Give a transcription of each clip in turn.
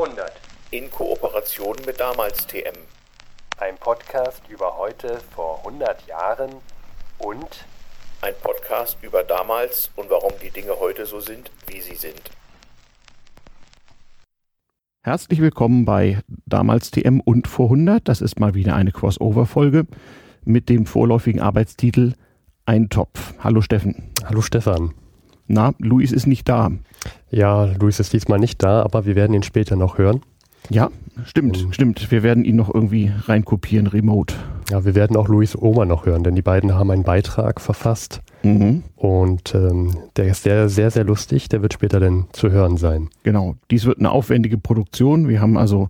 100. In Kooperation mit damals TM. Ein Podcast über heute vor 100 Jahren und Ein Podcast über damals und warum die Dinge heute so sind, wie sie sind. Herzlich willkommen bei damals TM und vor 100. Das ist mal wieder eine Crossover-Folge mit dem vorläufigen Arbeitstitel Ein Topf. Hallo Steffen. Hallo Stefan. Na, Luis ist nicht da. Ja, Luis ist diesmal nicht da, aber wir werden ihn später noch hören. Ja, stimmt, Mhm. stimmt. Wir werden ihn noch irgendwie reinkopieren, remote. Ja, wir werden auch Luis Oma noch hören, denn die beiden haben einen Beitrag verfasst Mhm. und ähm, der ist sehr, sehr, sehr lustig. Der wird später dann zu hören sein. Genau. Dies wird eine aufwendige Produktion. Wir haben also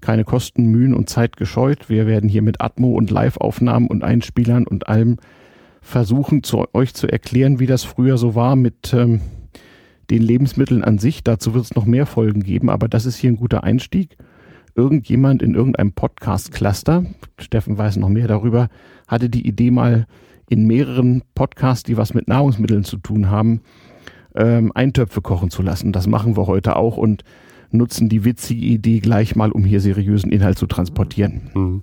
keine Kosten, Mühen und Zeit gescheut. Wir werden hier mit Atmo und Live-Aufnahmen und Einspielern und allem versuchen, zu euch zu erklären, wie das früher so war mit ähm, den Lebensmitteln an sich. Dazu wird es noch mehr Folgen geben, aber das ist hier ein guter Einstieg. Irgendjemand in irgendeinem Podcast-Cluster, Steffen weiß noch mehr darüber, hatte die Idee mal in mehreren Podcasts, die was mit Nahrungsmitteln zu tun haben, ähm, Eintöpfe kochen zu lassen. Das machen wir heute auch und nutzen die witzige Idee gleich mal, um hier seriösen Inhalt zu transportieren. Hm.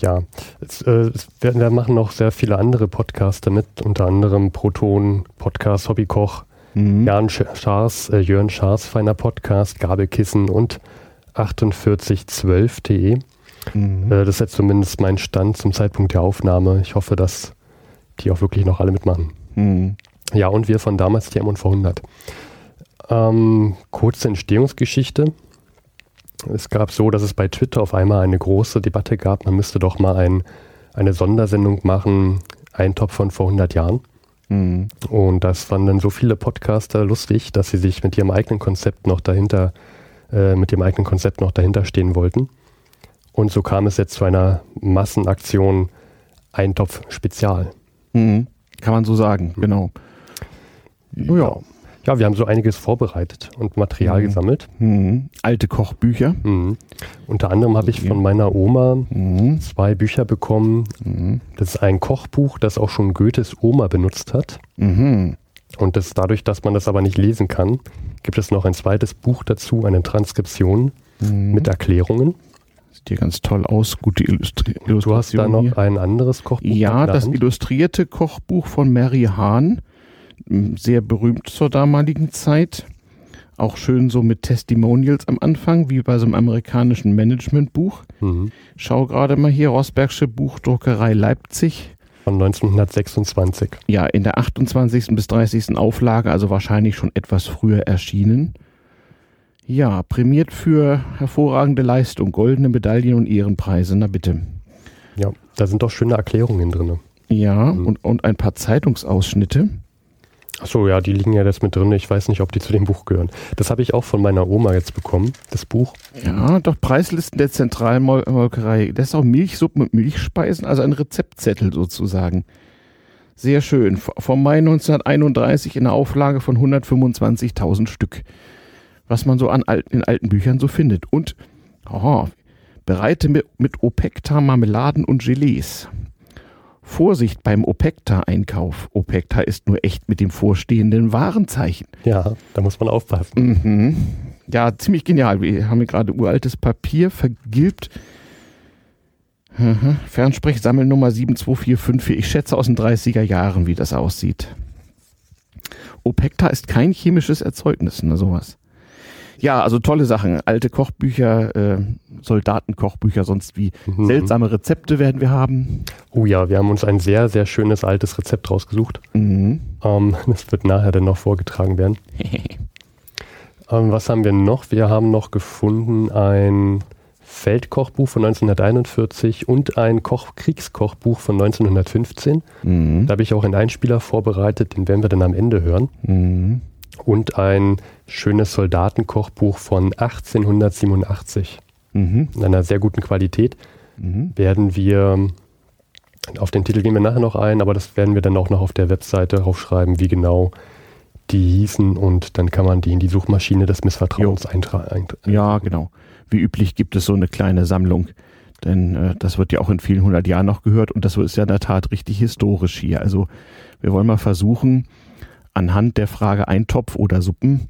Ja, es, äh, es werden, wir machen noch sehr viele andere Podcasts damit, unter anderem Proton, Podcast Hobbykoch, Mhm. Jan Sch- Schaas, äh, Jörn Schaas, feiner Podcast, Gabelkissen und 4812.de. Mhm. Äh, das ist jetzt zumindest mein Stand zum Zeitpunkt der Aufnahme. Ich hoffe, dass die auch wirklich noch alle mitmachen. Mhm. Ja, und wir von damals TM und vor 100. Ähm, kurze Entstehungsgeschichte. Es gab so, dass es bei Twitter auf einmal eine große Debatte gab, man müsste doch mal ein, eine Sondersendung machen, ein Top von vor 100 Jahren. Mhm. Und das fanden dann so viele Podcaster lustig, dass sie sich mit ihrem eigenen Konzept noch dahinter, äh, mit ihrem eigenen Konzept noch dahinter stehen wollten. Und so kam es jetzt zu einer Massenaktion Eintopf Spezial. Mhm. Kann man so sagen, genau. Oh ja. Ja, wir haben so einiges vorbereitet und Material Mhm. gesammelt. Mhm. Alte Kochbücher. Mhm. Unter anderem habe ich von meiner Oma Mhm. zwei Bücher bekommen. Mhm. Das ist ein Kochbuch, das auch schon Goethes Oma benutzt hat. Mhm. Und das, dadurch, dass man das aber nicht lesen kann, gibt es noch ein zweites Buch dazu, eine Transkription mit Erklärungen. Sieht hier ganz toll aus. Gute Illustri Du hast da Illustration noch hier. ein anderes Kochbuch. Ja, das illustrierte Kochbuch von Mary Hahn. Sehr berühmt zur damaligen Zeit. Auch schön so mit Testimonials am Anfang, wie bei so einem amerikanischen Managementbuch. Mhm. Schau gerade mal hier, Rosbergsche Buchdruckerei Leipzig. Von 1926. Ja, in der 28. bis 30. Auflage, also wahrscheinlich schon etwas früher erschienen. Ja, prämiert für hervorragende Leistung, goldene Medaillen und Ehrenpreise, na bitte. Ja, da sind doch schöne Erklärungen drin. Ja, Mhm. und, und ein paar Zeitungsausschnitte. Achso, ja, die liegen ja jetzt mit drin. Ich weiß nicht, ob die zu dem Buch gehören. Das habe ich auch von meiner Oma jetzt bekommen, das Buch. Ja, doch Preislisten der Zentralmolkerei. Das ist auch Milchsuppen und Milchspeisen, also ein Rezeptzettel sozusagen. Sehr schön. Vom Mai 1931 in einer Auflage von 125.000 Stück. Was man so an alten, in alten Büchern so findet. Und oh, bereite mit, mit Opekta Marmeladen und Gelees. Vorsicht beim Opekta-Einkauf. Opekta ist nur echt mit dem vorstehenden Warenzeichen. Ja, da muss man aufpassen. Mhm. Ja, ziemlich genial. Wir haben hier gerade uraltes Papier vergilbt. Mhm. Fernsprechsammelnummer 72454. Ich schätze aus den 30er Jahren, wie das aussieht. Opekta ist kein chemisches Erzeugnis, ne, sowas. Ja, also tolle Sachen. Alte Kochbücher, äh, Soldatenkochbücher, sonst wie Mhm. seltsame Rezepte werden wir haben. Oh ja, wir haben uns ein sehr, sehr schönes altes Rezept rausgesucht. Mhm. Ähm, das wird nachher dann noch vorgetragen werden. Ähm, was haben wir noch? Wir haben noch gefunden ein Feldkochbuch von 1941 und ein Koch Kriegskochbuch von 1915. Mhm. Da habe ich auch einen Einspieler vorbereitet, den werden wir dann am Ende hören. Mhm. Und ein schönes Soldatenkochbuch von 1887 Mhm. in einer sehr guten Qualität. Mhm. Werden wir, auf den Titel gehen wir nachher noch ein, aber das werden wir dann auch noch auf der Webseite aufschreiben, wie genau die hießen und dann kann man die in die Suchmaschine des Missvertrauens eintragen. Ja, genau. Wie üblich gibt es so eine kleine Sammlung. Denn äh, das wird ja auch in vielen hundert Jahren noch gehört und das ist ja in der Tat richtig historisch hier. Also wir wollen mal versuchen, anhand der Frage Eintopf oder Suppen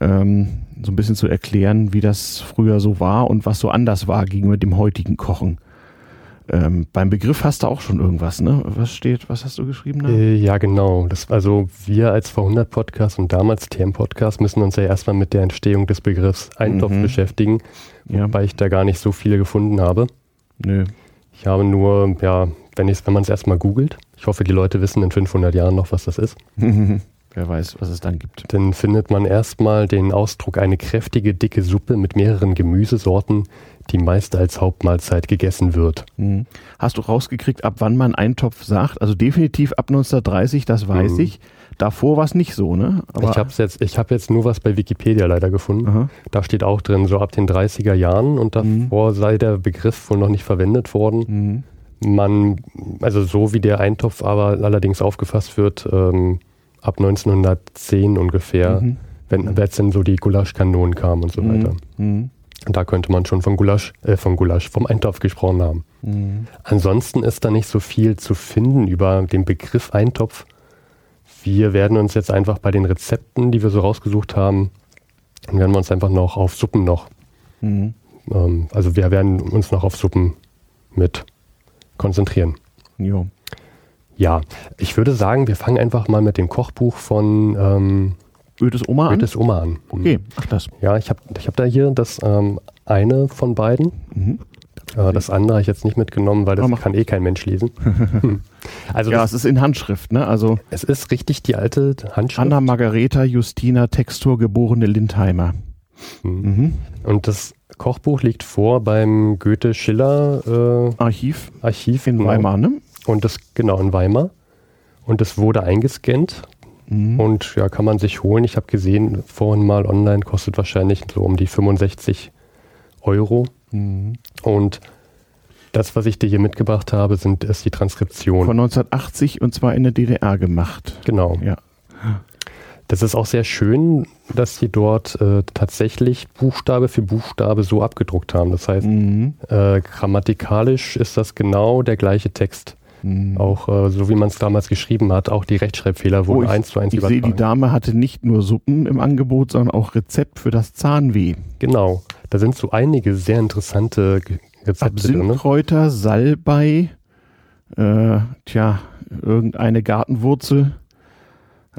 ähm, so ein bisschen zu erklären, wie das früher so war und was so anders war gegenüber dem heutigen Kochen. Ähm, beim Begriff hast du auch schon irgendwas, ne? Was steht, was hast du geschrieben? Da? Äh, ja, genau. Das, also wir als V100-Podcast und damals TM-Podcast müssen uns ja erstmal mit der Entstehung des Begriffs Eintopf Mhm. beschäftigen, Ja. wobei ich da gar nicht so viele gefunden habe. Nö. Ich habe nur, ja, wenn, wenn man es erstmal googelt, ich hoffe, die Leute wissen in 500 Jahren noch, was das ist, Wer weiß, was es dann gibt. dann findet man erstmal den Ausdruck eine kräftige, dicke Suppe mit mehreren Gemüsesorten, die meist als Hauptmahlzeit gegessen wird. Mhm. Hast du rausgekriegt, ab wann man Eintopf sagt? Also definitiv ab 1930, das weiß Mhm. ich. Davor war es nicht so, ne? ich habe jetzt, ich hab jetzt nur was bei Wikipedia leider gefunden. Aha. Da steht auch drin, so ab den 30er Jahren und davor sei der Begriff wohl noch nicht verwendet worden. Mhm. Man, also so wie der Eintopf aber allerdings aufgefasst wird, ähm, ab 1910 ungefähr, Mhm. wenn jetzt dann so die Gulaschkanonen kamen und so weiter. Mhm. Und da könnte man schon von Gulasch, äh, von Gulasch, vom Eintopf gesprochen haben. Mhm. Ansonsten ist da nicht so viel zu finden über den Begriff Eintopf. Wir werden uns jetzt einfach bei den Rezepten, die wir so rausgesucht haben, werden wir uns einfach noch auf Suppen noch, Mhm. ähm, also wir werden uns noch auf Suppen mit konzentrieren. Jo. Ja, ich würde sagen, wir fangen einfach mal mit dem Kochbuch von ähm, Goethes Oma an? Goethes Oma an. Okay, ach das. Ja, ich habe ich hab da hier das ähm, eine von beiden. Mhm. Äh, das andere habe ich jetzt nicht mitgenommen, weil das mach- kann eh kein Mensch lesen. also Ja, das, es ist in Handschrift, ne? Also es ist richtig die alte Handschrift. Anna Margareta Justina Textur geborene Lindheimer. Mhm. Mhm. Und das Kochbuch liegt vor beim Goethe-Schiller äh, Archiv Archiv in genau. Weimar, ne? Und das, genau, in Weimar. Und das wurde eingescannt Mhm. und ja, kann man sich holen. Ich habe gesehen, vorhin mal online, kostet wahrscheinlich so um die 65 Euro. Mhm. Und das, was ich dir hier mitgebracht habe, sind, ist die Transkription. Von 1980 und zwar in der DDR gemacht. genau. Ja. Das ist auch sehr schön, dass sie dort äh, tatsächlich Buchstabe für Buchstabe so abgedruckt haben. Das heißt, Mhm. äh, grammatikalisch ist das genau der gleiche Text. Mhm. Auch äh, so wie man es damals geschrieben hat, auch die Rechtschreibfehler Oh, wurden ich eins zu eins ich sehe, die übertragen. Dame hatte nicht nur Suppen im Angebot, sondern auch Rezept für das Zahnweh. Genau, da sind so einige sehr interessante Rezepte drin. Ne? Absinthkräuter, Salbei, äh, tja, irgendeine Gartenwurzel.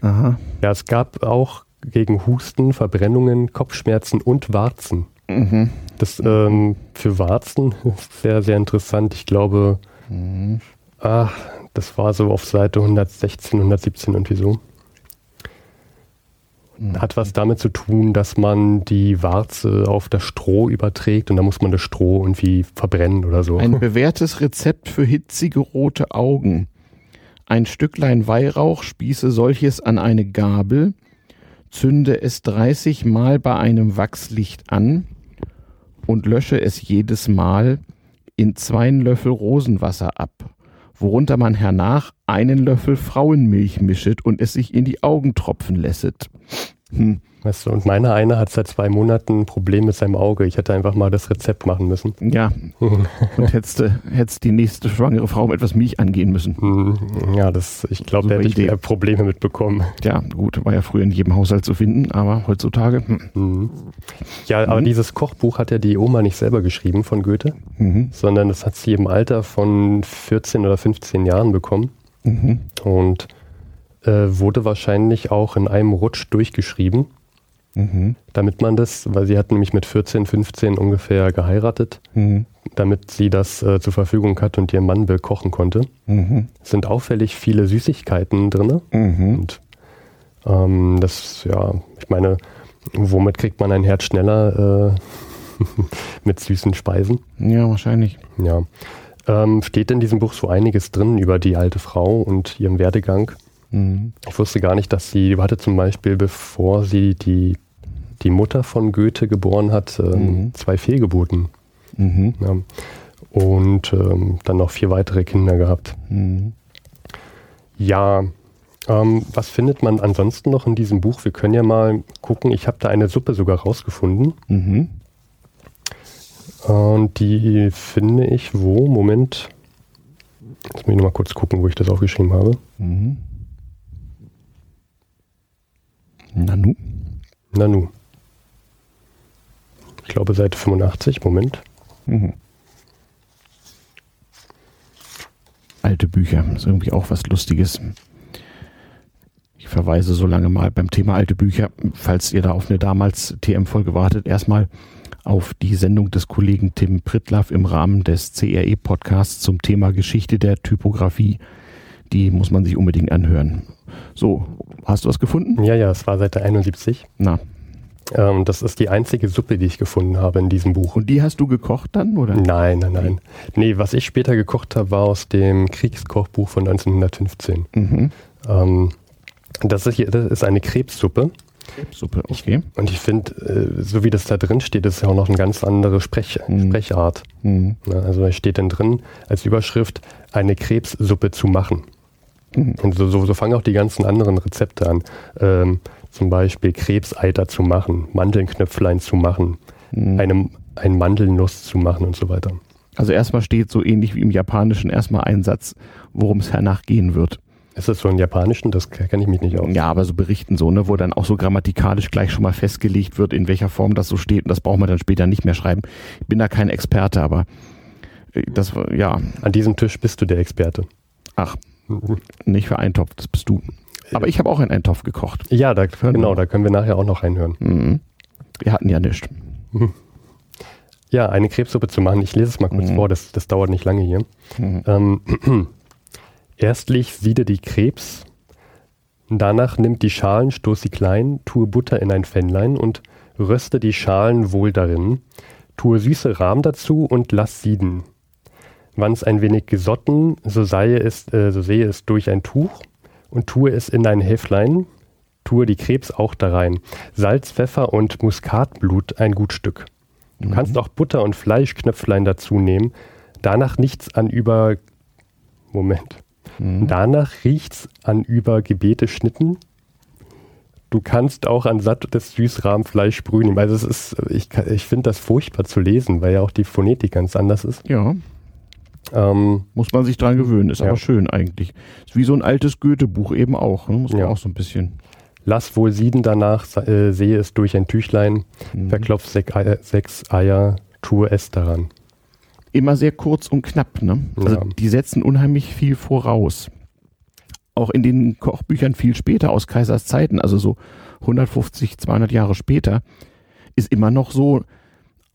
Aha. Ja, es gab auch gegen Husten, Verbrennungen, Kopfschmerzen und Warzen. Mhm. Das ähm, für Warzen ist sehr, sehr interessant. Ich glaube, Mhm. Ah, das war so auf Seite 116, 117 irgendwie so. Hat was damit zu tun, dass man die Warze auf das Stroh überträgt und da muss man das Stroh irgendwie verbrennen oder so. Ein bewährtes Rezept für hitzige rote Augen. Ein Stücklein Weihrauch, spieße solches an eine Gabel, zünde es 30 Mal bei einem Wachslicht an und lösche es jedes Mal in zwei Löffel Rosenwasser ab, worunter man hernach einen Löffel Frauenmilch mischet und es sich in die Augen tropfen lässet. Hm. Weißt du, und meiner eine hat seit zwei Monaten ein Problem mit seinem Auge. Ich hätte einfach mal das Rezept machen müssen. Ja, und hättest du hättest die nächste schwangere Frau mit etwas Milch angehen müssen. Hm, Ja, das, ich glaube, da hätte ich mehr Probleme mitbekommen. Ja, gut, war ja früher in jedem Haushalt zu finden, aber heutzutage. Hm. Mhm. Ja, aber dieses Kochbuch hat ja die Oma nicht selber geschrieben von Goethe, Mhm. sondern das hat sie im Alter von 14 oder 15 Jahren bekommen Mhm. und äh, wurde wahrscheinlich auch in einem Rutsch durchgeschrieben, Mhm. damit man das, weil sie hat nämlich mit 14, 15 ungefähr geheiratet, Mhm. damit sie das äh, zur Verfügung hat und ihr Mann bekochen konnte. Mhm. Es sind auffällig viele Süßigkeiten drin. Mhm. Und ähm, das, ja, ich meine, womit kriegt man ein Herz schneller äh, mit süßen Speisen? Ja, wahrscheinlich. Ja. Ähm, steht in diesem Buch so einiges drin über die alte Frau und ihren Werdegang. Mhm. Ich wusste gar nicht, dass sie, hatte zum Beispiel, bevor sie die, die Mutter von Goethe geboren hat, ähm, Mhm. zwei Fehlgeburten. Mhm. Ja. Und ähm, dann noch vier weitere Kinder gehabt. Mhm. Ja, ähm, was findet man ansonsten noch in diesem Buch? Wir können ja mal gucken. Ich habe da eine Suppe sogar rausgefunden. Mhm. Und die finde ich wo? Moment. Jetzt muss ich noch mal kurz gucken, wo ich das aufgeschrieben habe. Mhm. Nanu. Nanu. Ich glaube Seite 85, Moment. Mhm. Alte Bücher, ist irgendwie auch was Lustiges. Ich verweise so lange mal beim Thema alte Bücher, falls ihr da auf eine damals TM-Folge wartet, erstmal auf die Sendung des Kollegen Tim Pritlaff im Rahmen des CRE-Podcasts zum Thema Geschichte der Typografie. Die muss man sich unbedingt anhören. So, hast du was gefunden? Ja, ja, es war Seite 71. Na. Ähm, das ist die einzige Suppe, die ich gefunden habe in diesem Buch. Und die hast du gekocht dann, oder? Nein, nein, nein. Nee, was ich später gekocht habe, war aus dem Kriegskochbuch von 1915. Mhm. Ähm, das, ist hier, das ist eine Krebssuppe. Krebssuppe, okay. Und ich finde, äh, so wie das da drin steht, ist ja auch noch eine ganz andere Sprech mhm. Sprechart. Mhm. Also da steht dann drin als Überschrift, eine Krebssuppe zu machen. Mhm. Und so, so, so, fangen auch die ganzen anderen Rezepte an. Ähm, zum Beispiel Krebseiter zu machen, Mandelnknöpflein zu machen, mhm. eine, ein Mandelnuss zu machen und so weiter. Also erstmal steht so ähnlich wie im Japanischen erstmal ein Satz, worum es hernach gehen wird. Ist das so im Japanischen? Das kenne ich mich nicht aus. Ja, aber so Berichten so, ne, wo dann auch so grammatikalisch gleich schon mal festgelegt wird, in welcher Form das so steht. Und das braucht man dann später nicht mehr schreiben. Ich bin da kein Experte, aber äh, das ja. An diesem Tisch bist du der Experte. Ach, nicht für Eintopf, das bist du. Aber ich habe auch einen Eintopf gekocht. Ja, da, genau, da können wir nachher auch noch reinhören. Mhm. Wir hatten ja nichts. Mhm. Ja, eine Krebssuppe zu machen. Ich lese es mal kurz mhm. vor, das, das dauert nicht lange hier. Mhm. Ähm, Erstlich siede die Krebs, danach nimmt die Schalen, stoß sie klein, tue Butter in ein Pfännlein und röste die Schalen wohl darin, tue süße Rahm dazu und lass sieden. Wann's ein wenig gesotten, so, sei es, äh, so sehe es durch ein Tuch und tue es in ein Häflein, tue die Krebs auch darein, Salz, Pfeffer und Muskatblut ein gut Stück. Du mhm. kannst auch Butter und Fleischknöpflein dazu nehmen, danach nichts an über Moment. Mhm. Danach riecht's an über Gebete Schnitten. Du kannst auch an sattes Süßrahmfleisch sprühen. Also es ist, ich, ich finde das furchtbar zu lesen, weil ja auch die Phonetik ganz anders ist. Ja. Ähm, Muss man sich dran gewöhnen, ist ja. aber schön eigentlich. Ist wie so ein altes Goethe-Buch eben auch. Ne? Muss man ja. auch so ein bisschen. Lass wohl sieden danach, äh, sehe es durch ein Tüchlein, mhm. verklopf sech, Eier, sechs Eier, tue es daran immer sehr kurz und knapp. Ne? Also ja. die setzen unheimlich viel voraus. Auch in den Kochbüchern viel später aus Kaisers Zeiten, also so 150, 200 Jahre später, ist immer noch so,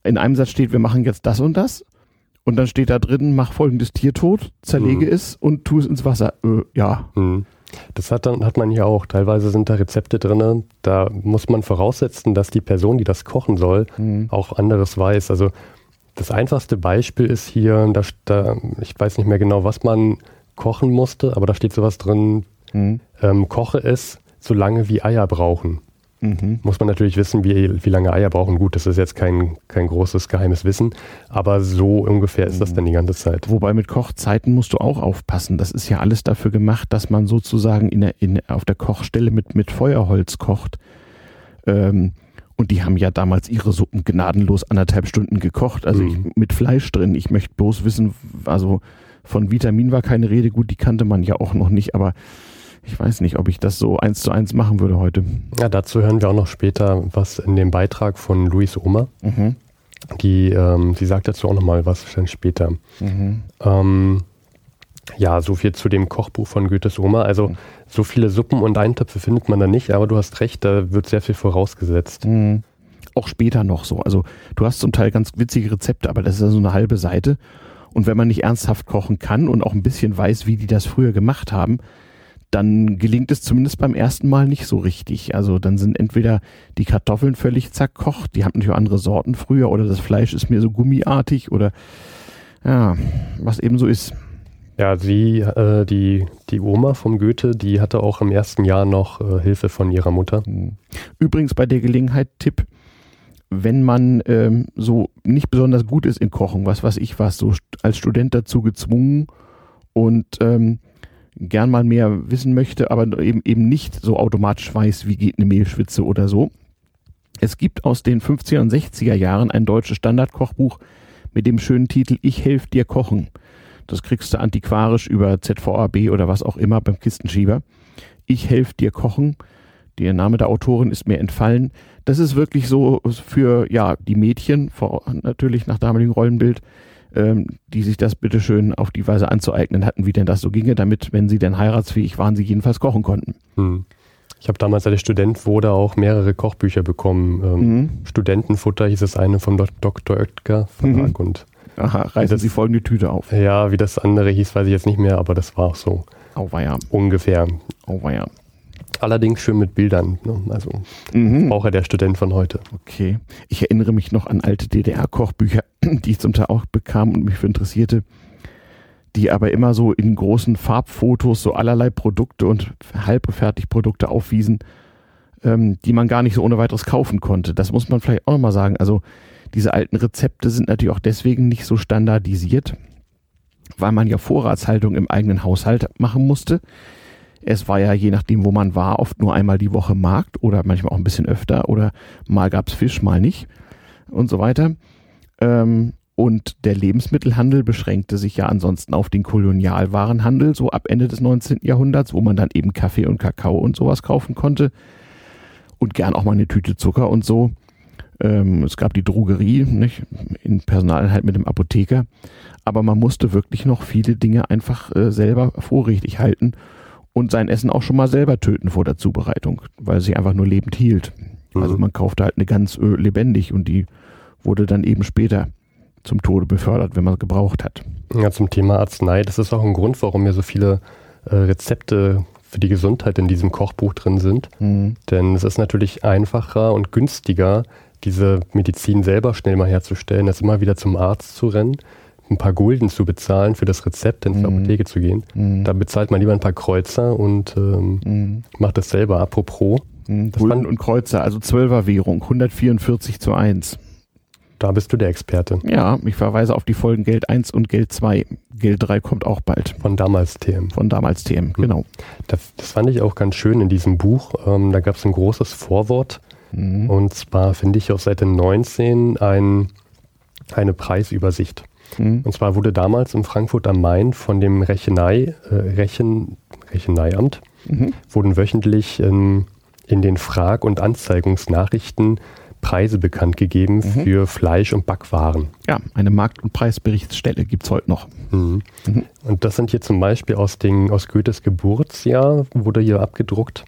in einem Satz steht, wir machen jetzt das und das. Und dann steht da drin, mach folgendes Tier tot, zerlege mhm. es und tu es ins Wasser. Äh, ja. Mhm. Das hat, dann, hat man hier auch. Teilweise sind da Rezepte drin, da muss man voraussetzen, dass die Person, die das kochen soll, mhm. auch anderes weiß. Also das einfachste Beispiel ist hier, da, da, ich weiß nicht mehr genau, was man kochen musste, aber da steht sowas drin, mhm. ähm, koche es so lange wie Eier brauchen. Mhm. Muss man natürlich wissen, wie, wie lange Eier brauchen. Gut, das ist jetzt kein, kein großes geheimes Wissen, aber so ungefähr ist das dann die ganze Zeit. Wobei mit Kochzeiten musst du auch aufpassen. Das ist ja alles dafür gemacht, dass man sozusagen in der, in, auf der Kochstelle mit, mit Feuerholz kocht. Ähm, und die haben ja damals ihre Suppen gnadenlos anderthalb Stunden gekocht, also mhm. ich, mit Fleisch drin. Ich möchte bloß wissen, also von Vitamin war keine Rede, gut, die kannte man ja auch noch nicht, aber ich weiß nicht, ob ich das so eins zu eins machen würde heute. Ja, dazu hören wir auch noch später was in dem Beitrag von Luis Oma. Mhm. Die, ähm, die sagt dazu auch nochmal was dann später. Mhm. Ähm, ja, so viel zu dem Kochbuch von Goethes Oma. Also so viele Suppen und Eintöpfe findet man da nicht, aber du hast recht, da wird sehr viel vorausgesetzt. Mhm. Auch später noch so. Also du hast zum Teil ganz witzige Rezepte, aber das ist ja so eine halbe Seite. Und wenn man nicht ernsthaft kochen kann und auch ein bisschen weiß, wie die das früher gemacht haben, dann gelingt es zumindest beim ersten Mal nicht so richtig. Also dann sind entweder die Kartoffeln völlig zerkocht, die haben natürlich auch andere Sorten früher, oder das Fleisch ist mir so gummiartig oder ja, was eben so ist. Ja, sie, äh, die, die Oma vom Goethe, die hatte auch im ersten Jahr noch äh, Hilfe von ihrer Mutter. Hm. Übrigens bei der Gelegenheit Tipp, wenn man ähm, so nicht besonders gut ist in Kochen, was weiß ich was, so als Student dazu gezwungen und ähm, gern mal mehr wissen möchte, aber eben, eben nicht so automatisch weiß, wie geht eine Mehlschwitze oder so. Es gibt aus den 50er und 60er Jahren ein deutsches Standardkochbuch mit dem schönen Titel Ich helfe dir kochen. Das kriegst du antiquarisch über ZVAB oder was auch immer beim Kistenschieber. Ich helfe dir kochen. Der Name der Autorin ist mir entfallen. Das ist wirklich so für ja die Mädchen, vor, natürlich nach damaligem Rollenbild, ähm, die sich das bitteschön auf die Weise anzueignen hatten, wie denn das so ginge, damit, wenn sie denn heiratsfähig waren, sie jedenfalls kochen konnten. Hm. Ich habe damals, als Student wurde, auch mehrere Kochbücher bekommen. Ähm, Mhm. Studentenfutter hieß es eine vom Dr. Oetker Verlag Mhm. und Aha, reißen Das- Sie folgende Tüte auf. ja, wie das andere hieß, weiß ich jetzt nicht mehr, aber das war auch so Auweia, ungefähr. auweia. Allerdings schön mit Bildern. Ne? Also Mhm. auch ja der Student von heute. Okay. Ich erinnere mich noch an alte DDR-Kochbücher, die ich zum Teil auch bekam und mich für interessierte, die aber immer so in großen Farbfotos so allerlei Produkte und Halbfertigprodukte aufwiesen, ähm, die man gar nicht so ohne weiteres kaufen konnte. Das muss man vielleicht auch nochmal sagen. Also diese alten Rezepte sind natürlich auch deswegen nicht so standardisiert, weil man ja Vorratshaltung im eigenen Haushalt machen musste. Es war ja je nachdem, wo man war, oft nur einmal die Woche Markt oder manchmal auch ein bisschen öfter oder mal gab's Fisch, mal nicht und so weiter. Ähm, und der Lebensmittelhandel beschränkte sich ja ansonsten auf den Kolonialwarenhandel, so ab Ende des 19. Jahrhunderts, wo man dann eben Kaffee und Kakao und sowas kaufen konnte. Und gern auch mal eine Tüte Zucker und so. Ähm, es gab die Drogerie, nicht? In Personaleinheit mit dem Apotheker. Aber man musste wirklich noch viele Dinge einfach äh, selber vorrätig halten und sein Essen auch schon mal selber töten vor der Zubereitung, weil sie einfach nur lebend hielt. Also Mhm. man kaufte halt eine ganz äh, lebendig und die wurde dann eben später zum Tode befördert, wenn man es gebraucht hat. Ja, zum Thema Arznei, das ist auch ein Grund, warum hier so viele äh, Rezepte für die Gesundheit in diesem Kochbuch drin sind. Mhm. Denn es ist natürlich einfacher und günstiger, diese Medizin selber schnell mal herzustellen, als immer wieder zum Arzt zu rennen, ein paar Gulden zu bezahlen für das Rezept, ins Mhm. Apotheke zu gehen. Mhm. Da bezahlt man lieber ein paar Kreuzer und ähm, Mhm. macht das selber. Apropos, Mhm. Das Gulden und Kreuzer, also Zwölferwährung, 144 zu 1. da bist du der Experte Ja, ich verweise auf die Folgen Geld 1 und Geld 2. Geld 3 kommt auch bald. von damals TM. Von damals TM, genau. Das, das fand ich auch ganz schön in diesem Buch. Ähm, da gab es ein großes Vorwort. Mhm. Und zwar finde ich auf Seite 19 ein, eine Preisübersicht. Mhm. Und zwar wurde damals in Frankfurt am Main von dem Rechenei, äh, Rechen, Recheneiamt Mhm. wurden wöchentlich in, in den Frag- und Anzeigungsnachrichten Preise bekannt gegeben Mhm. für Fleisch- und Backwaren. Ja, eine Markt- und Preisberichtsstelle gibt's heute noch. Mhm. Mhm. Und das sind hier zum Beispiel aus, den, aus Goethes Geburtsjahr, wurde hier abgedruckt.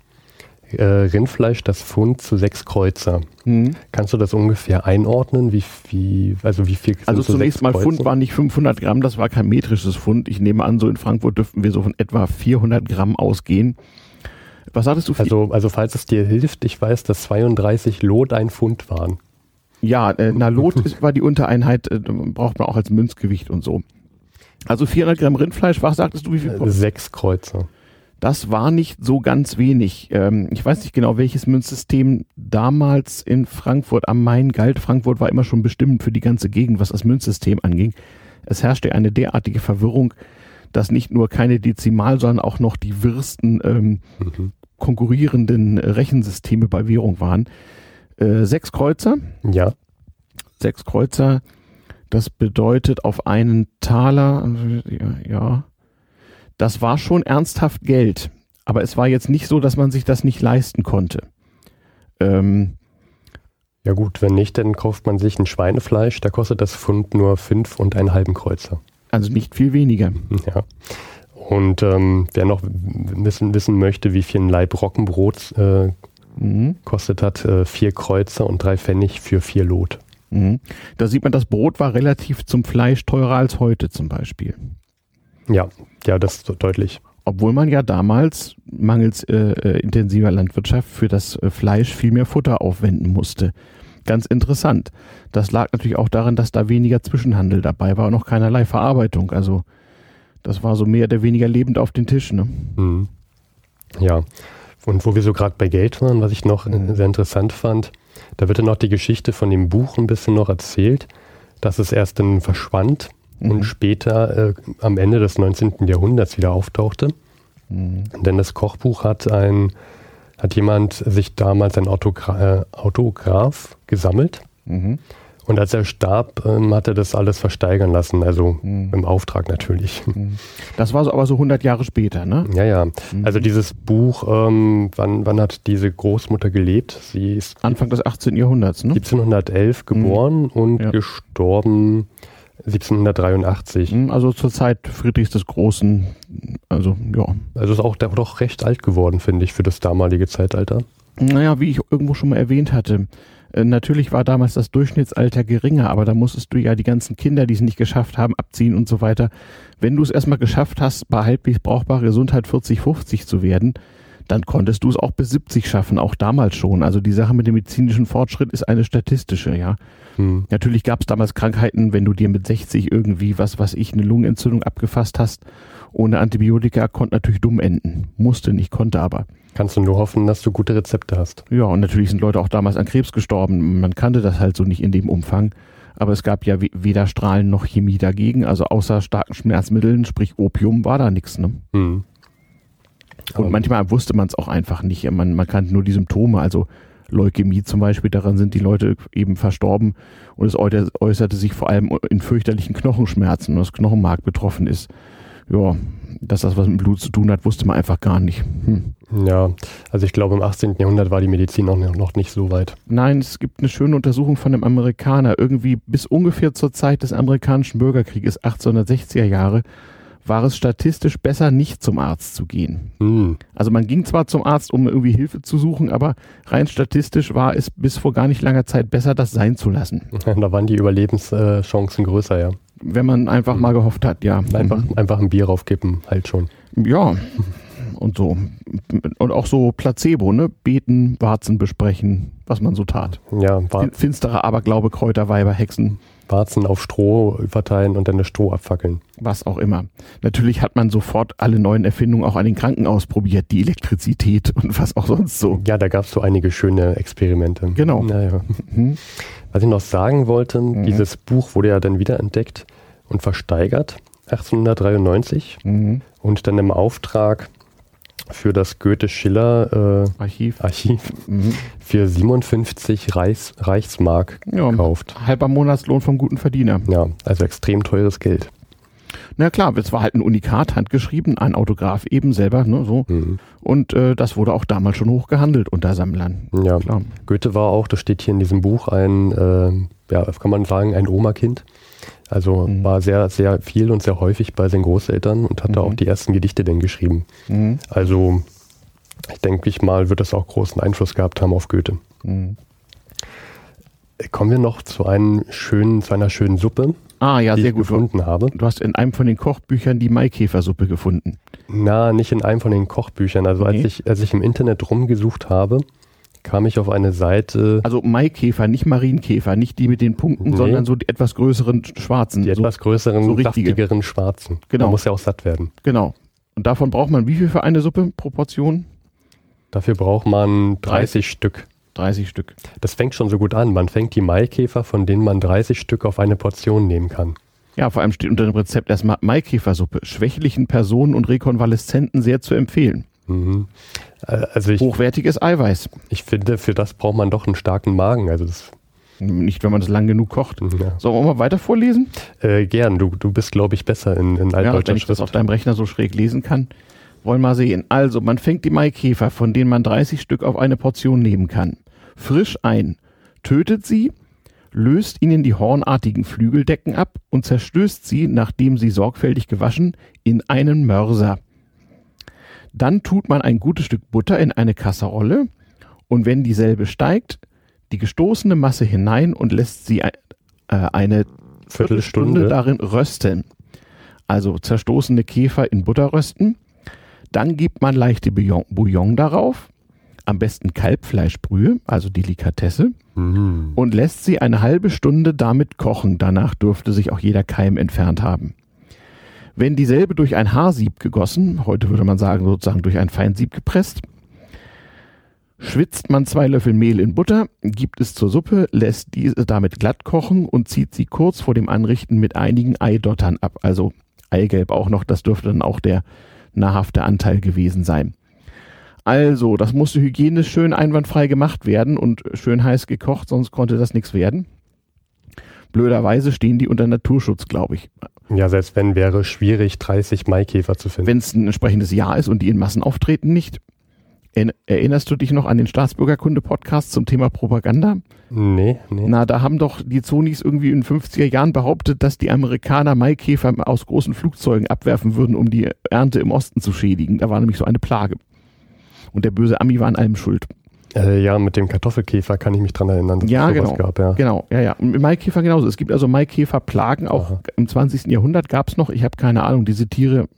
Äh, Rindfleisch, das Pfund zu sechs Kreuzer. Mhm. Kannst du das ungefähr einordnen? Wie, wie, also wie viel Also so zunächst mal Kreuzer? Pfund waren nicht 500 Gramm, das war kein metrisches Pfund. Ich nehme an, so in Frankfurt dürften wir so von etwa 400 Gramm ausgehen. Was sagtest du? Also, also falls es dir hilft, ich weiß, dass 32 Lot ein Pfund waren. Ja, äh, na Lot ist, war die Untereinheit, äh, braucht man auch als Münzgewicht und so. Also 400 Gramm Rindfleisch, was sagtest du, wie viel? Sechs Kreuzer. Das war nicht so ganz wenig. Ähm, ich weiß nicht genau, welches Münzsystem damals in Frankfurt am Main galt. Frankfurt war immer schon bestimmend für die ganze Gegend, was das Münzsystem anging. Es herrschte eine derartige Verwirrung, dass nicht nur keine Dezimal, sondern auch noch die wirsten ähm, Mhm. konkurrierenden Rechensysteme bei Währung waren. Äh, sechs Kreuzer, Ja, sechs Kreuzer, das bedeutet auf einen Taler, ja, das war schon ernsthaft Geld. Aber es war jetzt nicht so, dass man sich das nicht leisten konnte. Ähm, ja gut, wenn nicht, dann kauft man sich ein Schweinefleisch, da kostet das Pfund nur fünf und einen halben Kreuzer. also nicht viel weniger. Ja. Und ähm, wer noch wissen, wissen möchte, wie viel ein Laib Roggenbrot äh, Mhm. kostet hat, äh, vier Kreuzer und drei Pfennig für vier Lot. Mhm. Da sieht man, das Brot war relativ zum Fleisch teurer als heute zum Beispiel. Ja, ja, das ist so deutlich. Obwohl man ja damals mangels äh, äh, intensiver Landwirtschaft für das äh, Fleisch viel mehr Futter aufwenden musste. Ganz interessant. Das lag natürlich auch daran, dass da weniger Zwischenhandel dabei war und noch keinerlei Verarbeitung. Also das war so mehr oder weniger lebend auf den Tisch. Ne? Mhm. Ja, und wo wir so gerade bei Geld waren, was ich noch äh, sehr interessant fand, da wird dann noch die Geschichte von dem Buch ein bisschen noch erzählt, dass es erst dann verschwand Mhm. und später äh, am Ende des 19. Jahrhunderts wieder auftauchte. Mhm. Denn das Kochbuch hat ein, hat jemand sich damals ein Autogra äh, Autograph gesammelt Mhm. Und als er starb, ähm, hat er das alles versteigern lassen, also Mhm. im Auftrag natürlich. Das war so, aber so 100 Jahre später, ne? Ja, ja. Mhm. Also dieses Buch, ähm, wann, wann hat diese Großmutter gelebt? Sie ist Anfang des 18. Jahrhunderts, ne? 1711 geboren und Ja. gestorben 1783. Mhm, Also zur Zeit Friedrichs des Großen, also ja. Also ist auch doch recht alt geworden, finde ich, für das damalige Zeitalter. Naja, wie ich irgendwo schon mal erwähnt hatte, äh, natürlich war damals das Durchschnittsalter geringer, aber da musstest du ja die ganzen Kinder, die es nicht geschafft haben, abziehen und so weiter. Wenn du es erstmal geschafft hast, bei halbwegs brauchbarer Gesundheit 40, 50 zu werden, dann konntest du es auch bis 70 schaffen, auch damals schon. Also die Sache mit dem medizinischen Fortschritt ist eine statistische, ja. Hm. Natürlich gab es damals Krankheiten, wenn du dir mit 60 irgendwie, was was ich, eine Lungenentzündung abgefasst hast, ohne Antibiotika, konnte natürlich dumm enden. Musste nicht, konnte aber. Kannst du nur hoffen, dass du gute Rezepte hast. Ja, und natürlich sind Leute auch damals an Krebs gestorben. Man kannte das halt so nicht in dem Umfang. Aber es gab ja we- weder Strahlen noch Chemie dagegen. Also außer starken Schmerzmitteln, sprich Opium, war da nichts. Ne? Hm. Und Aber- manchmal wusste man es auch einfach nicht. Man, man kannte nur die Symptome. Also Leukämie zum Beispiel, daran sind die Leute eben verstorben. Und es äußerte, sich vor allem in fürchterlichen Knochenschmerzen, und das Knochenmark betroffen ist. Ja, dass das was mit Blut zu tun hat, wusste man einfach gar nicht. Hm. Ja, also ich glaube, im 18. Jahrhundert war die Medizin auch noch nicht so weit. Nein, es gibt eine schöne Untersuchung von einem Amerikaner. Irgendwie bis ungefähr zur Zeit des amerikanischen Bürgerkrieges, 1860er Jahre, war es statistisch besser, nicht zum Arzt zu gehen. Hm. Also man ging zwar zum Arzt, um irgendwie Hilfe zu suchen, aber rein statistisch war es bis vor gar nicht langer Zeit besser, das sein zu lassen. Da waren die Überlebenschancen größer, ja. Wenn man einfach mal gehofft hat, ja. Einfach, einfach ein Bier raufkippen, halt schon. Ja. Und so. Und auch so Placebo, ne? Beten, Warzen besprechen, was man so tat. Ja, Wa- Fin- Finsterer Aberglaube, Kräuter, Weiber, Hexen. Warzen auf Stroh verteilen und dann das Stroh abfackeln. was auch immer. Natürlich hat man sofort alle neuen Erfindungen auch an den Kranken ausprobiert, die Elektrizität und was auch sonst so. Ja, da gab es so einige schöne Experimente. Genau. Naja. Mhm. Was ich noch sagen wollte, dieses Buch wurde ja dann wiederentdeckt und versteigert 1893 Mhm. und dann im Auftrag für das Goethe-Schiller äh, Archiv. Archiv Mhm. für 57 Reichs Reichsmark Ja, gekauft. halber Monatslohn vom guten Verdiener. Ja, also extrem teures Geld. Na klar, es war halt ein Unikat, handgeschrieben, ein Autograph eben selber, ne, so. Mhm. Und äh, das wurde auch damals schon hoch gehandelt unter Sammlern. Ja, Klar. Goethe war auch, das steht hier in diesem Buch, ein, äh, ja, kann man sagen, ein Oma-Kind. Also Mhm. war sehr, sehr viel und sehr häufig bei seinen Großeltern und hatte Mhm. auch die ersten Gedichte denn geschrieben. Mhm. Also ich denke ich mal, wird das auch großen Einfluss gehabt haben auf Goethe. Mhm. Kommen wir noch zu, einem schönen, zu einer schönen Suppe, Ah ja, die sehr ich gut. Gefunden habe. du hast in einem von den Kochbüchern die Maikäfersuppe gefunden. Na, nicht in einem von den Kochbüchern. Also Nee. als, ich, als ich im Internet rumgesucht habe, kam ich auf eine Seite, Also Maikäfer, nicht Marienkäfer, nicht die mit den Punkten, Nee. sondern so die etwas größeren schwarzen. die so, etwas größeren, so richtige. saftigeren schwarzen. Genau. Man muss ja auch satt werden. genau. Und davon braucht man wie viel für eine Suppe? Proportion? Dafür braucht man 30 Stück. 30 Stück. Das fängt schon so gut an. Man fängt die Maikäfer, von denen man 30 Stück auf eine Portion nehmen kann. Ja, vor allem steht unter dem Rezept erstmal Maikäfersuppe. Schwächlichen Personen und Rekonvaleszenten sehr zu empfehlen. Mhm. Äh, Also ich, Hochwertiges Eiweiß. ich finde, für das braucht man doch einen starken Magen. Also das, Nicht, wenn man das lang genug kocht. ja. Sollen wir mal weiter vorlesen? äh, gern, du, du bist, glaube ich, besser in, in Ja, altdeutscher wenn ich das auf Schrift. deinem Rechner so schräg lesen kann. Wollen mal sehen. Also, man fängt die Maikäfer, von denen man 30 Stück auf eine Portion nehmen kann. Frisch ein, tötet sie, löst ihnen die hornartigen Flügeldecken ab und zerstößt sie, nachdem sie sorgfältig gewaschen, in einen Mörser. Dann tut man ein gutes Stück Butter in eine Kasserolle und wenn dieselbe steigt, die gestoßene Masse hinein und lässt sie äh, eine Viertelstunde Viertelstunde. darin rösten. Also zerstoßene Käfer in Butter rösten. Dann gibt man leichte Bouillon, Bouillon darauf, am besten Kalbfleischbrühe, also Delikatesse, Mhm. und lässt sie eine halbe Stunde damit kochen. Danach dürfte sich auch jeder Keim entfernt haben. Wenn dieselbe durch ein Haarsieb gegossen, heute würde man sagen sozusagen durch ein Feinsieb gepresst, schwitzt man zwei Löffel Mehl in Butter, gibt es zur Suppe, lässt diese damit glatt kochen und zieht sie kurz vor dem Anrichten mit einigen Eidottern ab. Also Eigelb auch noch, das dürfte dann auch der nahrhafte Anteil gewesen sein. Also, das musste hygienisch schön einwandfrei gemacht werden und schön heiß gekocht, sonst konnte das nichts werden. Blöderweise stehen die unter Naturschutz, glaube ich. Ja, selbst wenn wäre schwierig, 30 Maikäfer zu finden. Wenn es ein entsprechendes Jahr ist und die in Massen auftreten, nicht. Erinnerst du dich noch an den Staatsbürgerkunde-Podcast zum Thema Propaganda? Nee, nee. Na, da haben doch die Zonis irgendwie in den 50er Jahren behauptet, dass die Amerikaner Maikäfer aus großen Flugzeugen abwerfen würden, um die Ernte im Osten zu schädigen. Da war nämlich so eine Plage. Und der böse Ami war an allem schuld. Äh, ja, mit dem Kartoffelkäfer kann ich mich dran erinnern, dass ja, es genau. gab. Ja. Genau, ja, ja. Und Maikäfer genauso. Es gibt also Maikäferplagen, auch Aha. im 20. Jahrhundert gab es noch. Ich habe keine Ahnung, diese Tiere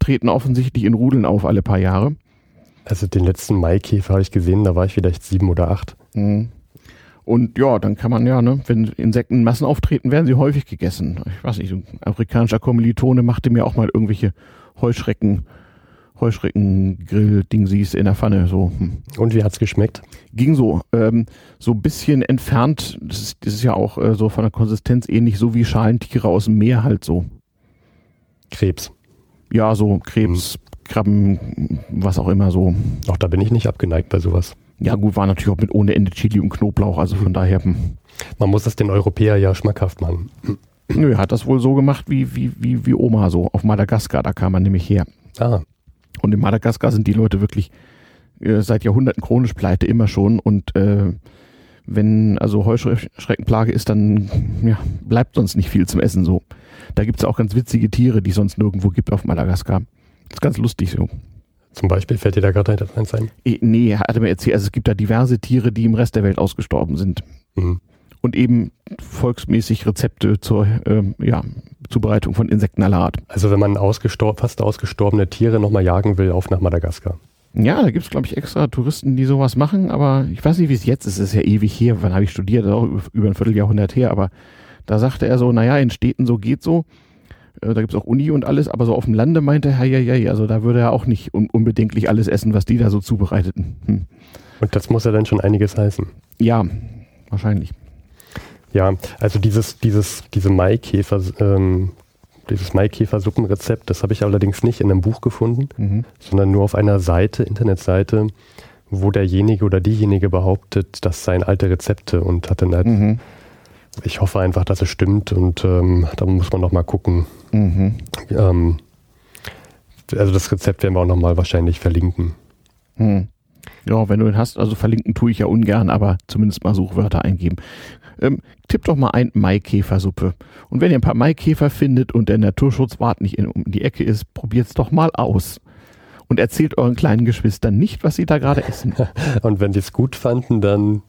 treten offensichtlich in Rudeln auf alle paar Jahre. Also den letzten Maikäfer habe ich gesehen, da war ich vielleicht sieben oder acht. Mhm. Und ja, dann kann man ja, ne, wenn Insekten in Massen auftreten, werden sie häufig gegessen. Ich weiß nicht, ein afrikanischer Kommilitone machte mir auch mal irgendwelche Heuschrecken, Heuschrecken-Grill-Dingsies in der Pfanne. So hm. Und wie hat's geschmeckt? ging so, ähm, so ein bisschen entfernt. Das ist, das ist ja auch äh, so von der Konsistenz ähnlich, so wie Schalentiere aus dem Meer halt so. Krebs. Ja, so Krebs, Krabben, was auch immer so. Auch da bin ich nicht abgeneigt bei sowas. Ja, gut, war natürlich auch mit ohne Ende Chili und Knoblauch, also von daher. Hm. Man muss es den Europäer ja schmackhaft machen. Nö, er hat das wohl so gemacht wie, wie, wie, wie Oma so auf Madagaskar, da kam er nämlich her. Ah, Und in Madagaskar sind die Leute wirklich äh, seit Jahrhunderten chronisch pleite, immer schon. Und äh, wenn also Heuschreckenplage ist, dann ja, bleibt sonst nicht viel zum Essen so. Da gibt's auch ganz witzige Tiere, die es sonst nirgendwo gibt auf Madagaskar. Das ist ganz lustig so. zum Beispiel fällt dir da gerade eins ein. Nee, hat er mir erzählt, also es gibt da diverse Tiere, die im Rest der Welt ausgestorben sind. Mhm. Und eben volksmäßig Rezepte zur ähm, ja, Zubereitung von Insekten aller Art. Also wenn man ausgestor fast ausgestorbene Tiere nochmal jagen will, auf nach Madagaskar. Ja, da gibt's glaub glaube ich, extra Touristen, die sowas machen, aber ich weiß nicht, wie es jetzt ist. Es ist ja ewig her. Wann habe ich studiert? Auch über- ein Vierteljahrhundert her. Aber da sagte er so, naja, in Städten so geht so. Äh, Da gibt's auch Uni und alles, aber so auf dem Lande meinte er, ja, ja, ja, also da würde er auch nicht un unbedenklich alles essen, was die da so zubereiteten. Hm. Und das muss ja dann schon einiges heißen. Ja, wahrscheinlich. Ja, also dieses, dieses, diese Maikäfer, ähm, dieses Maikäfer-Suppenrezept, das habe ich allerdings nicht in einem Buch gefunden, Mhm. sondern nur auf einer Seite, Internetseite, wo derjenige oder diejenige behauptet, das seien alte Rezepte und hat dann halt, Mhm. ich hoffe einfach, dass es stimmt und ähm, da muss man noch mal gucken. Mhm. Ähm, also das Rezept werden wir auch noch mal wahrscheinlich verlinken. Hm. Ja, wenn du ihn hast, also verlinken tue ich ja ungern, aber zumindest mal Suchwörter eingeben. Ähm, tipp doch mal ein Maikäfersuppe. Und wenn ihr ein paar Maikäfer findet und der Naturschutzwart nicht in, um die Ecke ist, probiert's doch mal aus. Und erzählt euren kleinen Geschwistern nicht, was sie da gerade essen. Und wenn die es gut fanden, dann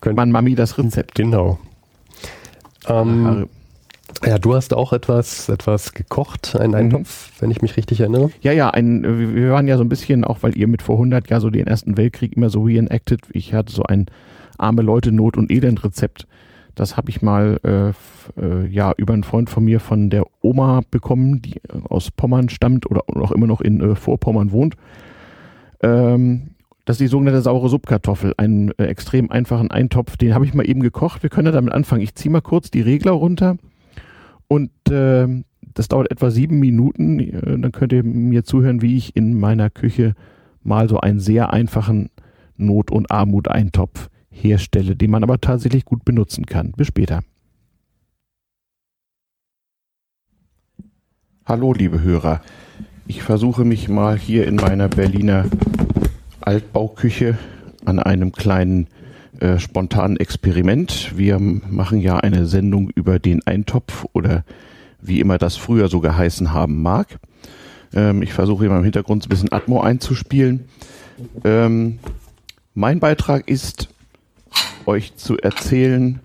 könnt Man Mami das Rezept. Genau. Ähm, ja, du hast auch etwas, etwas gekocht, einen Mhm. Eintopf, wenn ich mich richtig erinnere. Ja, ja, ein, wir waren ja so ein bisschen, auch weil ihr mit vor 100 ja so den Ersten Weltkrieg immer so reenacted. Ich hatte so ein arme Leute Not und Elend Rezept. Das habe ich mal äh, äh, ja über einen Freund von mir von der Oma bekommen, die äh, aus Pommern stammt oder auch immer noch in äh, Vorpommern wohnt. Ähm, das ist die sogenannte saure Suppkartoffel, einen äh, extrem einfachen Eintopf. Den habe ich mal eben gekocht. Wir können ja damit anfangen. Ich ziehe mal kurz die Regler runter und ähm, das dauert etwa sieben Minuten. Äh, Dann könnt ihr mir zuhören, wie ich in meiner Küche mal so einen sehr einfachen Not- und Armuteintopf herstelle, den man aber tatsächlich gut benutzen kann. Bis später. Hallo, liebe Hörer. Ich versuche mich mal hier in meiner Berliner Altbauküche an einem kleinen äh, spontanen Experiment. Wir machen ja eine Sendung über den Eintopf oder wie immer das früher so geheißen haben mag. Ähm, ich versuche hier mal im Hintergrund ein bisschen Atmo einzuspielen. Ähm, mein Beitrag ist, euch zu erzählen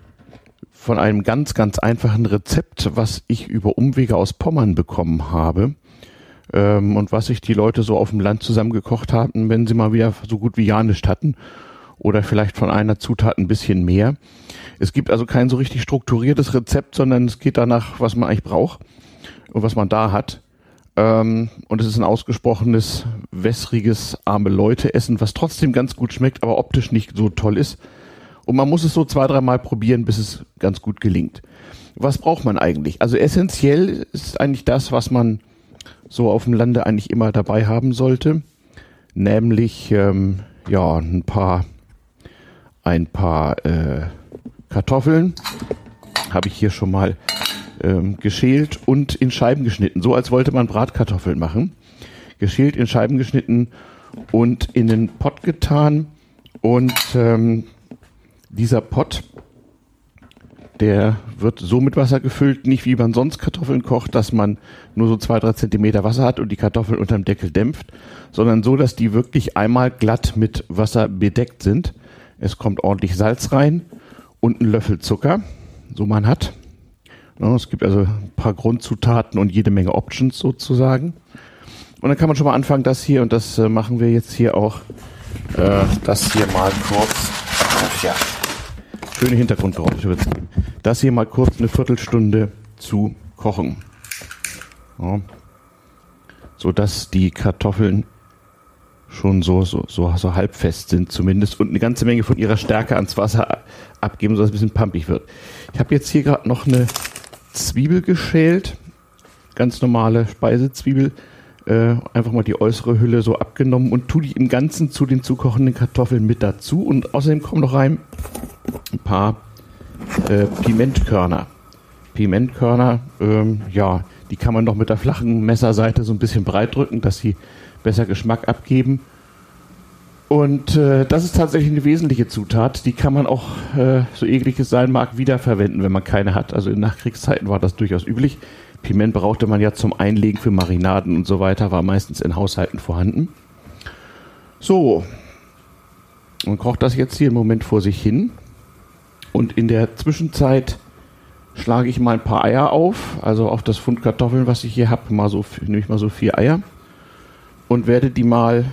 von einem ganz, ganz einfachen Rezept, was ich über Umwege aus Pommern bekommen habe ähm, und was sich die Leute so auf dem Land zusammengekocht hatten, wenn sie mal wieder so gut wie ja nichts hatten oder vielleicht von einer Zutat ein bisschen mehr. Es gibt also kein so richtig strukturiertes Rezept, sondern es geht danach, was man eigentlich braucht und was man da hat. Ähm, und es ist ein ausgesprochenes, wässriges, arme Leute-Essen, was trotzdem ganz gut schmeckt, aber optisch nicht so toll ist. Und man muss es so zwei, dreimal probieren, bis es ganz gut gelingt. Was braucht man eigentlich? Also essentiell ist eigentlich das, was man so auf dem Lande eigentlich immer dabei haben sollte, nämlich ähm, ja ein paar ein paar äh, Kartoffeln, habe ich hier schon mal ähm, geschält und in Scheiben geschnitten, so als wollte man Bratkartoffeln machen. Geschält, in Scheiben geschnitten und in den Pott getan. Und ähm, dieser Pott, der wird so mit Wasser gefüllt, nicht wie man sonst Kartoffeln kocht, dass man nur so zwei, drei Zentimeter Wasser hat und die Kartoffeln unterm Deckel dämpft, sondern so, dass die wirklich einmal glatt mit Wasser bedeckt sind. Es kommt ordentlich Salz rein und ein Löffel Zucker, so man hat. Es gibt also ein paar Grundzutaten und jede Menge Options sozusagen. Und dann kann man schon mal anfangen, das hier, und das äh, machen wir jetzt hier auch, äh, das hier mal kurz, ja, schöne Hintergrundgeräusche Das hier mal kurz eine Viertelstunde zu kochen. Ja. So dass die Kartoffeln schon so, so, so, so halbfest sind zumindest und eine ganze Menge von ihrer Stärke ans Wasser abgeben, sodass es ein bisschen pumpig wird. Ich habe jetzt hier gerade noch eine Zwiebel geschält, ganz normale Speisezwiebel, äh, einfach mal die äußere Hülle so abgenommen und tue die im Ganzen zu den zukochenden Kartoffeln mit dazu. Und außerdem kommen noch rein ein paar äh, Pimentkörner. Pimentkörner, ähm, ja, die kann man noch mit der flachen Messerseite so ein bisschen breit drücken, dass sie besser Geschmack abgeben. Und äh, das ist tatsächlich eine wesentliche Zutat. Die kann man auch, äh, so eklig es sein mag, wiederverwenden, wenn man keine hat. Also in Nachkriegszeiten war das durchaus üblich. Piment brauchte man ja zum Einlegen für Marinaden und so weiter, war meistens in Haushalten vorhanden. So, und kocht das jetzt hier im Moment vor sich hin. Und in der Zwischenzeit schlage ich mal ein paar Eier auf, also auf das Pfund Kartoffeln, was ich hier habe, mal so, nehme ich mal so vier Eier und werde die mal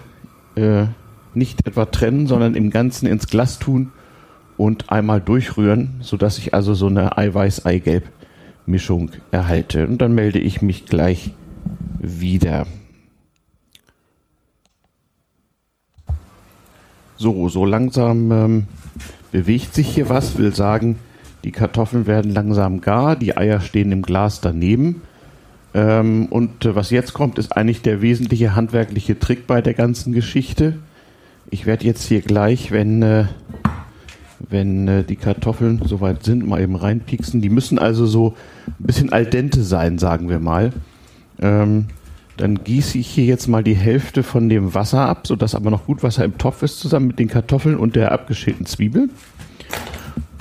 äh, nicht etwa trennen, sondern im Ganzen ins Glas tun und einmal durchrühren, sodass ich also so eine Eiweiß-Eigelb Mischung erhalte. Und dann melde ich mich gleich wieder. So, so langsam ähm, bewegt sich hier was, will sagen, die Kartoffeln werden langsam gar, die Eier stehen im Glas daneben. Ähm, und äh, was jetzt kommt, ist eigentlich der wesentliche handwerkliche Trick bei der ganzen Geschichte. Ich werde jetzt hier gleich, wenn äh, wenn äh, die Kartoffeln soweit sind, mal eben reinpieksen. Die müssen also so ein bisschen al dente sein, sagen wir mal. Ähm, dann gieße ich hier jetzt mal die Hälfte von dem Wasser ab, sodass aber noch gut Wasser im Topf ist, zusammen mit den Kartoffeln und der abgeschälten Zwiebel.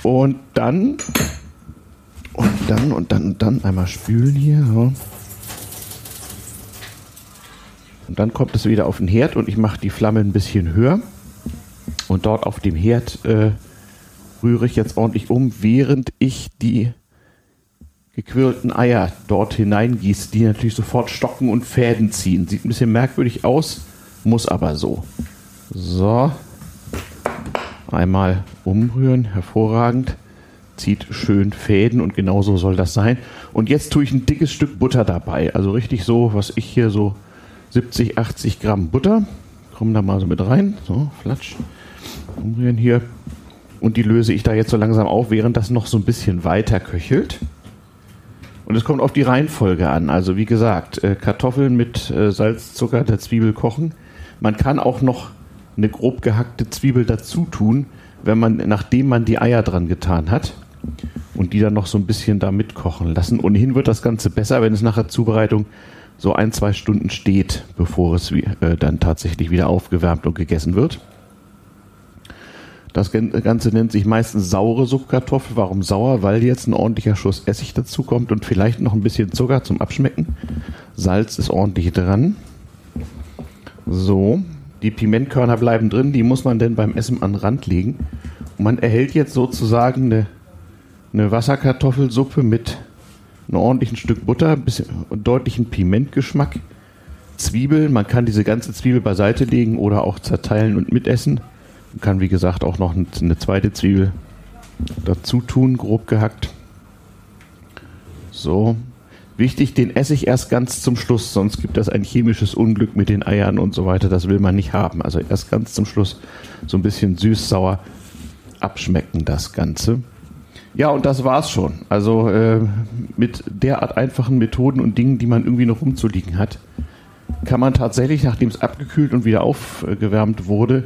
Und dann, und dann, und dann, und dann einmal spülen hier. Ja. Und dann kommt es wieder auf den Herd und ich mache die Flamme ein bisschen höher. Und dort auf dem Herd äh, rühre ich jetzt ordentlich um, während ich die gequirlten Eier dort hineingieße, die natürlich sofort stocken und Fäden ziehen. Sieht ein bisschen merkwürdig aus, muss aber so. So. Einmal umrühren, hervorragend. Zieht schön Fäden und genauso soll das sein. Und jetzt tue ich ein dickes Stück Butter dabei. Also richtig so, was ich hier so 70, 80 Gramm Butter. Kommen da mal so mit rein. So, flatsch. Umrühren hier. Und die löse ich da jetzt so langsam auf, während das noch so ein bisschen weiter köchelt. Und es kommt auf die Reihenfolge an. Also wie gesagt, äh, Kartoffeln mit äh, Salz, Zucker, der Zwiebel kochen. Man kann auch noch eine grob gehackte Zwiebel dazu tun, wenn man, nachdem man die Eier dran getan hat. Und die dann noch so ein bisschen da mitkochen lassen. Ohnehin wird das Ganze besser, wenn es nach der Zubereitung so ein, zwei Stunden steht, bevor es äh, dann tatsächlich wieder aufgewärmt und gegessen wird. Das Ganze nennt sich meistens saure Suppenkartoffel. Warum sauer? Weil jetzt ein ordentlicher Schuss Essig dazu kommt und vielleicht noch ein bisschen Zucker zum Abschmecken. Salz ist ordentlich dran. So, die Pimentkörner bleiben drin. Die muss man denn beim Essen an den Rand legen. Und man erhält jetzt sozusagen eine, eine Wasserkartoffelsuppe mit einem ordentlichen Stück Butter, ein bisschen deutlichen Pimentgeschmack, Zwiebel. Man kann diese ganze Zwiebel beiseite legen oder auch zerteilen und mitessen kann, wie gesagt, auch noch eine zweite Zwiebel dazu tun, grob gehackt. So. Wichtig, den esse ich erst ganz zum Schluss, sonst gibt das ein chemisches Unglück mit den Eiern und so weiter. Das will man nicht haben. Also erst ganz zum Schluss so ein bisschen süß-sauer abschmecken, das Ganze. Ja, und das war's schon. Also äh, mit derart einfachen Methoden und Dingen, die man irgendwie noch rumzuliegen hat, kann man tatsächlich, nachdem es abgekühlt und wieder aufgewärmt wurde,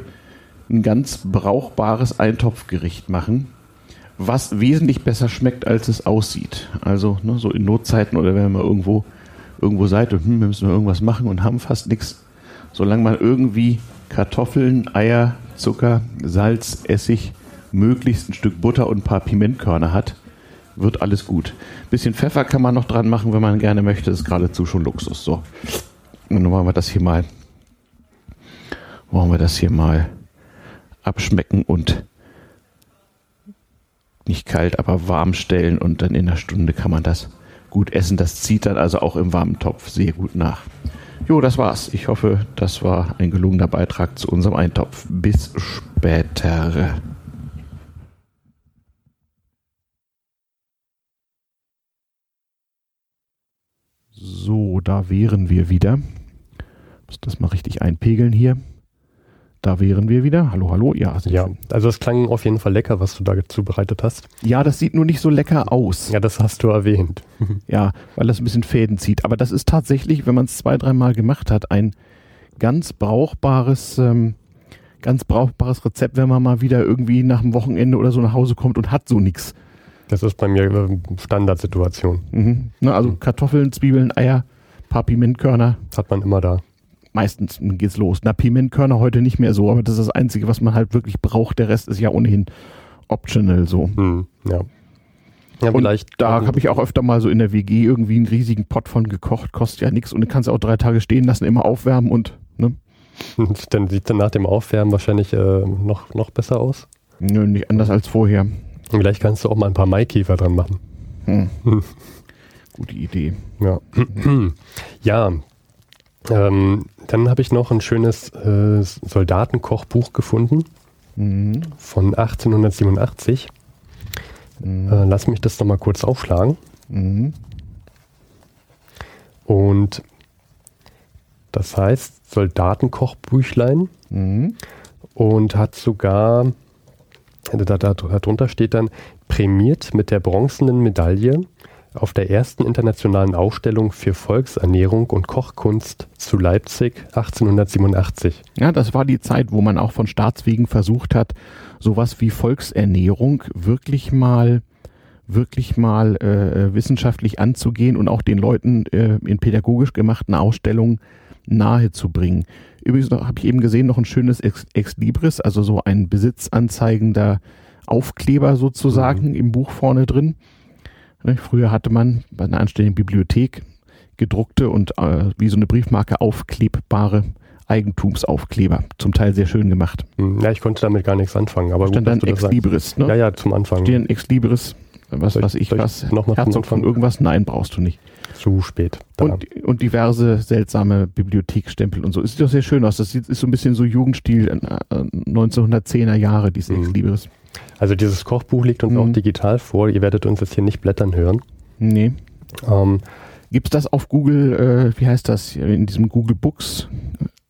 ein ganz brauchbares Eintopfgericht machen, was wesentlich besser schmeckt, als es aussieht. Also ne, so in Notzeiten oder wenn man irgendwo irgendwo seid und hm, wir müssen irgendwas machen und haben fast nichts, solange man irgendwie Kartoffeln, Eier, Zucker, Salz, Essig, möglichst ein Stück Butter und ein paar Pimentkörner hat, wird alles gut. Bisschen Pfeffer kann man noch dran machen, wenn man gerne möchte. Das ist geradezu schon Luxus. So. Und dann wollen wir das hier mal, wollen wir das hier mal abschmecken und nicht kalt, aber warm stellen und dann in einer Stunde kann man das gut essen. Das zieht dann also auch im warmen Topf sehr gut nach. Jo, das war's. Ich hoffe, das war ein gelungener Beitrag zu unserem Eintopf. Bis später. So, da wären wir wieder. Muss das mal richtig einpegeln hier. Da wären wir wieder. Hallo, hallo. Ja, ja. also es klang auf jeden Fall lecker, was du da zubereitet hast. Ja, das sieht nur nicht so lecker aus. Ja, das hast du erwähnt. ja, weil das ein bisschen Fäden zieht. Aber das ist tatsächlich, wenn man es zwei, dreimal gemacht hat, ein ganz brauchbares, ähm, ganz brauchbares Rezept, wenn man mal wieder irgendwie nach dem Wochenende oder so nach Hause kommt und hat so nichts. Das ist bei mir eine Standardsituation. Mhm. Ne, also Kartoffeln, Zwiebeln, Eier, paar Pimentkörner. Hat man immer da meistens geht's los. Na, Pimentkörner heute nicht mehr so, aber das ist das Einzige, was man halt wirklich braucht. Der Rest ist ja ohnehin optional so. Hm, ja. Ja, und vielleicht da habe ich auch öfter mal so in der WG irgendwie einen riesigen Pot von gekocht, kostet ja nichts und du kannst auch drei Tage stehen lassen, immer aufwärmen und ne? Dann sieht dann nach dem Aufwärmen wahrscheinlich äh, noch, noch besser aus. Nö, nicht anders als vorher. Vielleicht kannst du auch mal ein paar Maikäfer dran machen. Hm. Gute Idee. Ja. ja, ähm, dann habe ich noch ein schönes äh, Soldatenkochbuch gefunden mhm. von 1887. Mhm. Äh, lass mich das nochmal kurz aufschlagen. Mhm. Und das heißt Soldatenkochbüchlein mhm. und hat sogar, da, da, darunter steht dann, prämiert mit der bronzenen Medaille auf der ersten internationalen Ausstellung für Volksernährung und Kochkunst zu Leipzig 1887. Ja, das war die Zeit, wo man auch von Staatswegen versucht hat, sowas wie Volksernährung wirklich mal wirklich mal äh, wissenschaftlich anzugehen und auch den Leuten äh, in pädagogisch gemachten Ausstellungen nahezubringen. Übrigens habe ich eben gesehen noch ein schönes Ex, Ex Libris, also so ein besitzanzeigender Aufkleber sozusagen mhm. im Buch vorne drin. Früher hatte man bei einer anständigen Bibliothek gedruckte und äh, wie so eine Briefmarke aufklebbare Eigentumsaufkleber. Zum Teil sehr schön gemacht. Hm, ja, ich konnte damit gar nichts anfangen. Aber stand gut, dann Ex Libris, ne? Ja, ja, zum Anfang. Steht ein Ex Libris, was weiß ich, was, noch Herzog von irgendwas? Nein, brauchst du nicht. Zu spät. Und, und, diverse seltsame Bibliothekstempel und so. Es sieht doch sehr schön aus. Das ist so ein bisschen so Jugendstil 1910er äh, Jahre, dieses Ex mhm. Libris. Also dieses Kochbuch liegt uns mhm. auch digital vor. Ihr werdet uns jetzt hier nicht blättern hören. Nee. Ähm, Gibt es das auf Google, äh, wie heißt das, in diesem Google Books?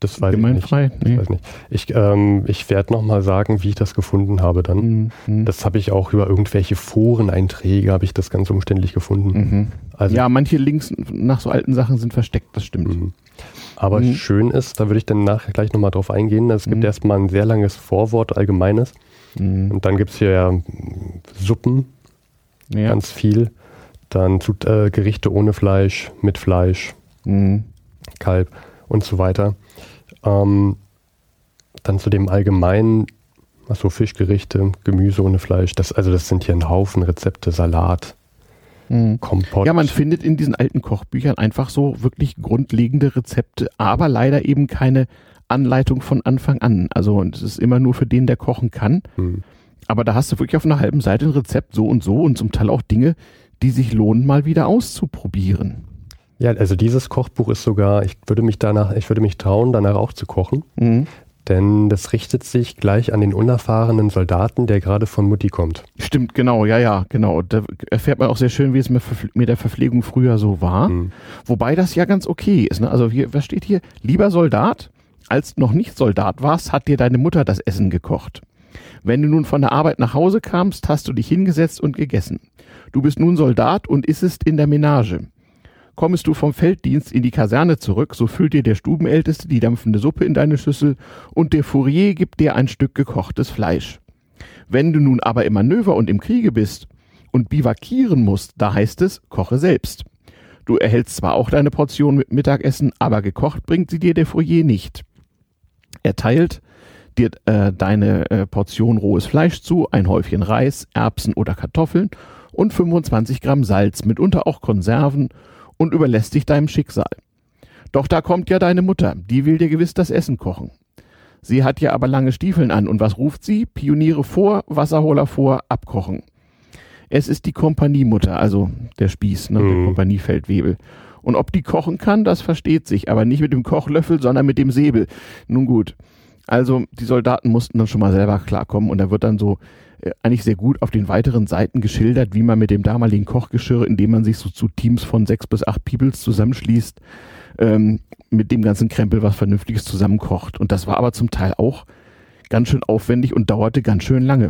Das weiß ich nicht. Nee. Ich, weiß nicht. ich, ähm, ich werde nochmal sagen, wie ich das gefunden habe dann. Mhm. mhm. Das habe ich auch über irgendwelche Foreneinträge, habe ich das ganz umständlich gefunden. Mhm. Also, ja, manche Links nach so alten Sachen sind versteckt, das stimmt. Mhm. Aber mhm. schön ist, da würde ich dann nachher gleich nochmal drauf eingehen, es gibt mhm. erstmal ein sehr langes Vorwort, allgemeines. Mhm. Und dann gibt es hier ja Suppen, ja. ganz viel. Dann äh, Gerichte ohne Fleisch, mit Fleisch, mhm. Kalb und so weiter. Ähm, dann zu dem allgemeinen, also Fischgerichte, Gemüse ohne Fleisch. Das, also das sind hier ein Haufen Rezepte, Salat, mhm. Kompott. Ja, man findet in diesen alten Kochbüchern einfach so wirklich grundlegende Rezepte, aber leider eben keine Anleitung von Anfang an. Also es ist immer nur für den, der kochen kann. Mhm. Aber da hast du wirklich auf einer halben Seite ein Rezept so und so und zum Teil auch Dinge, die sich lohnen, mal wieder auszuprobieren. Ja, also dieses Kochbuch ist sogar, ich würde mich danach, ich würde mich trauen, danach auch zu kochen. Mhm. Denn das richtet sich gleich an den unerfahrenen Soldaten, der gerade von Mutti kommt. Stimmt, genau, ja, ja, genau. Da erfährt man auch sehr schön, wie es mit der Verpflegung früher so war. Mhm. Wobei das ja ganz okay ist. Ne? Also hier, was steht hier? Lieber Soldat, als noch nicht Soldat warst, hat dir deine Mutter das Essen gekocht. Wenn du nun von der Arbeit nach Hause kamst, hast du dich hingesetzt und gegessen. Du bist nun Soldat und issest in der Menage. Kommst du vom Felddienst in die Kaserne zurück, so füllt dir der Stubenälteste die dampfende Suppe in deine Schüssel und der Fourier gibt dir ein Stück gekochtes Fleisch. Wenn du nun aber im Manöver und im Kriege bist und bivakieren musst, da heißt es, koche selbst. Du erhältst zwar auch deine Portion mit Mittagessen, aber gekocht bringt sie dir der Fourier nicht. Er teilt dir äh, deine äh, Portion rohes Fleisch zu, ein Häufchen Reis, Erbsen oder Kartoffeln und 25 Gramm Salz, mitunter auch Konserven und überlässt dich deinem Schicksal. Doch da kommt ja deine Mutter, die will dir gewiss das Essen kochen. Sie hat ja aber lange Stiefeln an und was ruft sie? Pioniere vor, Wasserholer vor, abkochen. Es ist die Kompaniemutter, also der Spieß, ne, der Mhm. Kompaniefeldwebel. Und ob die kochen kann, das versteht sich, aber nicht mit dem Kochlöffel, sondern mit dem Säbel. Nun gut. Also die Soldaten mussten dann schon mal selber klarkommen und da wird dann so äh, eigentlich sehr gut auf den weiteren Seiten geschildert, wie man mit dem damaligen Kochgeschirr, indem man sich so zu Teams von sechs bis acht Peoples zusammenschließt, ähm, mit dem ganzen Krempel was Vernünftiges zusammenkocht. Und das war aber zum Teil auch ganz schön aufwendig und dauerte ganz schön lange.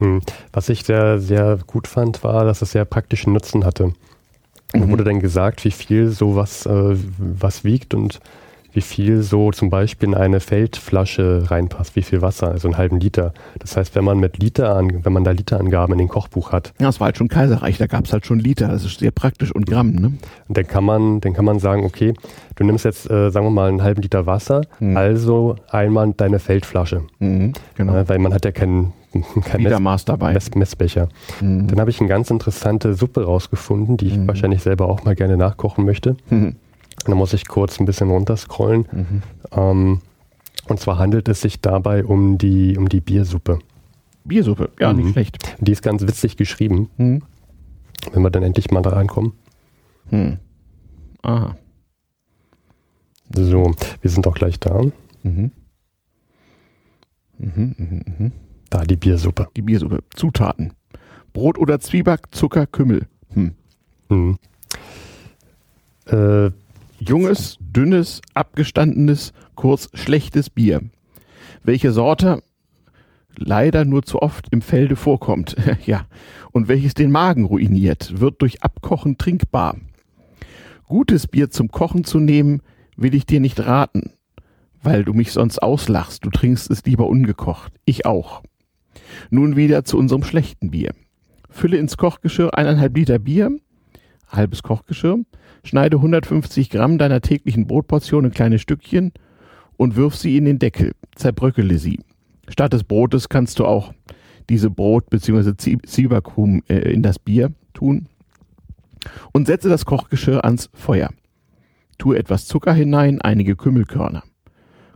Hm. Was ich sehr, sehr gut fand, war, dass es sehr praktischen Nutzen hatte. Mhm. wurde dann gesagt, wie viel sowas äh, was wiegt und wie viel so zum Beispiel in eine Feldflasche reinpasst, wie viel Wasser, also einen halben Liter. Das heißt, wenn man mit Liter an, wenn man da Literangaben in den Kochbuch hat, Ja, es war halt schon Kaiserreich, da gab es halt schon Liter, das ist sehr praktisch und Gramm, ne? dann kann man, dann kann man sagen, okay, du nimmst jetzt, äh, sagen wir mal, einen halben Liter Wasser, Hm. also einmal deine Feldflasche. Mhm, genau. Äh, weil man hat ja keinen kein Mess, Litermaß dabei. Mess, Messbecher. Mhm. Dann habe ich eine ganz interessante Suppe rausgefunden, die ich Mhm. wahrscheinlich selber auch mal gerne nachkochen möchte. Mhm. Da muss ich kurz ein bisschen runterscrollen. Mhm. Ähm, und zwar handelt es sich dabei um die, um die Biersuppe. Biersuppe, ja, Mhm. nicht schlecht. Die ist ganz witzig geschrieben, Mhm. wenn wir dann endlich mal da reinkommen. Mhm. Aha. So, wir sind auch gleich da. Mhm. Mhm, mhm, mhm. Da die Biersuppe. Die Biersuppe. Zutaten. Brot oder Zwieback, Zucker, Kümmel. Hm. Mhm. Äh, Junges, dünnes, abgestandenes, kurz schlechtes Bier. Welche Sorte leider nur zu oft im Felde vorkommt. ja. Und welches den Magen ruiniert, wird durch Abkochen trinkbar. Gutes Bier zum Kochen zu nehmen, will ich dir nicht raten, weil du mich sonst auslachst. Du trinkst es lieber ungekocht. Ich auch. Nun wieder zu unserem schlechten Bier. Fülle ins Kochgeschirr eineinhalb Liter Bier, halbes Kochgeschirr, schneide 150 Gramm deiner täglichen Brotportion in kleine Stückchen und wirf sie in den Deckel. Zerbröckele sie. Statt des Brotes kannst du auch diese Brot- bzw. Zwiebackrumen äh, in das Bier tun und setze das Kochgeschirr ans Feuer. Tue etwas Zucker hinein, einige Kümmelkörner.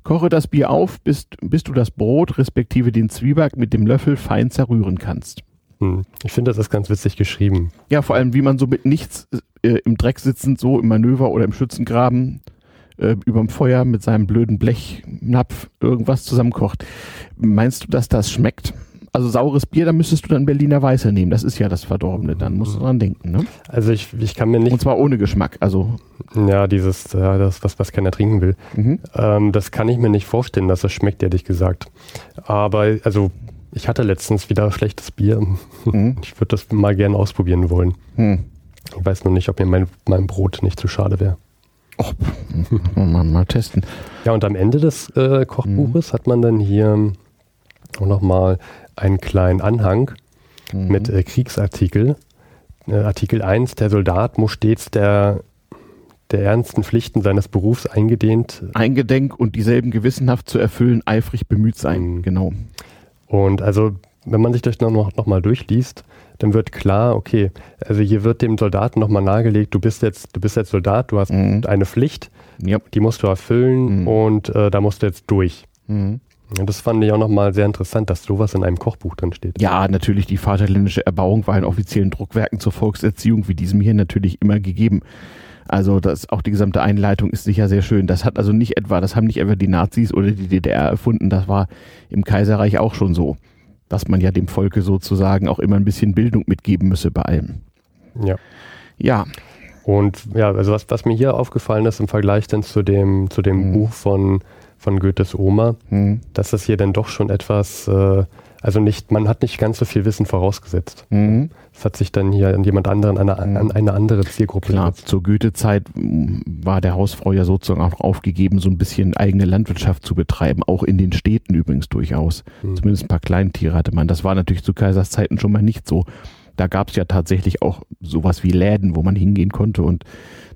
Koche das Bier auf, bis, bis du das Brot respektive den Zwieback mit dem Löffel fein zerrühren kannst. hm. Ich finde, das ist ganz witzig geschrieben. Ja, vor allem, wie man so mit nichts äh, im Dreck sitzend, so im Manöver oder im Schützengraben äh, überm Feuer mit seinem blöden Blechnapf irgendwas zusammenkocht. Meinst du, dass das schmeckt? Also saures Bier, da müsstest du dann Berliner Weiße nehmen. Das ist ja das Verdorbene. Dann musst du dran denken. Ne? Also ich, ich kann mir nicht, Und zwar ohne Geschmack. Also ja, dieses, ja, das, was, was keiner trinken will. mhm. Ähm, das kann ich mir nicht vorstellen, dass das schmeckt, ehrlich gesagt. Aber, also, ich hatte letztens wieder schlechtes Bier. Mhm. Ich würde das mal gerne ausprobieren wollen. Hm. Ich weiß nur nicht, ob mir mein, mein Brot nicht zu schade wäre. Och, mal, mal testen. Ja, und am Ende des äh, Kochbuches hat man dann hier auch nochmal einen kleinen Anhang Mhm. mit äh, Kriegsartikel. Äh, Artikel 1, der Soldat muss stets der, der ernsten Pflichten seines Berufs eingedehnt Eingedenk und dieselben gewissenhaft zu erfüllen, eifrig bemüht sein. Mhm. Genau. Und also, wenn man sich das noch, noch mal durchliest, dann wird klar, okay, also hier wird dem Soldaten nochmal nahegelegt, du bist jetzt, du bist jetzt Soldat, du hast Mhm. eine Pflicht, Ja. die musst du erfüllen Mhm. und äh, da musst du jetzt durch. Mhm. Und das fand ich auch nochmal sehr interessant, dass sowas in einem Kochbuch drin steht. Ja, natürlich, die vaterländische Erbauung war in offiziellen Druckwerken zur Volkserziehung wie diesem hier natürlich immer gegeben. Also das, auch die gesamte Einleitung ist sicher sehr schön. Das hat also nicht etwa, das haben nicht etwa die Nazis oder die DDR erfunden, das war im Kaiserreich auch schon so, dass man ja dem Volke sozusagen auch immer ein bisschen Bildung mitgeben müsse bei allem. Ja. Ja, Und ja, also was, was mir hier aufgefallen ist im Vergleich dann zu dem, zu dem Mhm. Buch von, von Goethes Oma, hm, dass das hier dann doch schon etwas, äh, Also nicht, man hat nicht ganz so viel Wissen vorausgesetzt. Mhm. Es hat sich dann hier an jemand anderen, an eine, an eine andere Zielgruppe Klar, gesetzt. zur Goethe-Zeit m, war der Hausfrau ja sozusagen auch aufgegeben, so ein bisschen eigene Landwirtschaft zu betreiben, auch in den Städten übrigens durchaus. Hm. Zumindest ein paar Kleintiere hatte man. Das war natürlich zu Kaisers Zeiten schon mal nicht so. Da gab es ja tatsächlich auch sowas wie Läden, wo man hingehen konnte und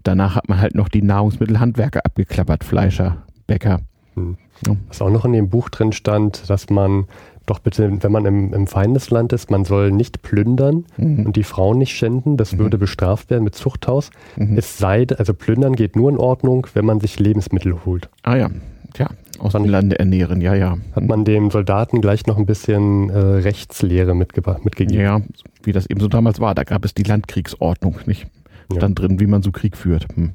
danach hat man halt noch die Nahrungsmittelhandwerker abgeklappert, Fleischer, Bäcker. Hm. Ja. Was auch noch in dem Buch drin stand, dass man doch bitte, wenn man im, im Feindesland ist, man soll nicht plündern Mhm. und die Frauen nicht schänden. Das Mhm. würde bestraft werden mit Zuchthaus. Mhm. Es sei, also plündern geht nur in Ordnung, wenn man sich Lebensmittel holt. Ah ja, tja, aus dem Lande ernähren, ja, ja. Hat man dem Soldaten gleich noch ein bisschen äh, Rechtslehre mitgebracht, mitgegeben. Ja, wie das eben so damals war. Da gab es die Landkriegsordnung, nicht? Ja. Stand drin, wie man so Krieg führt. Hm.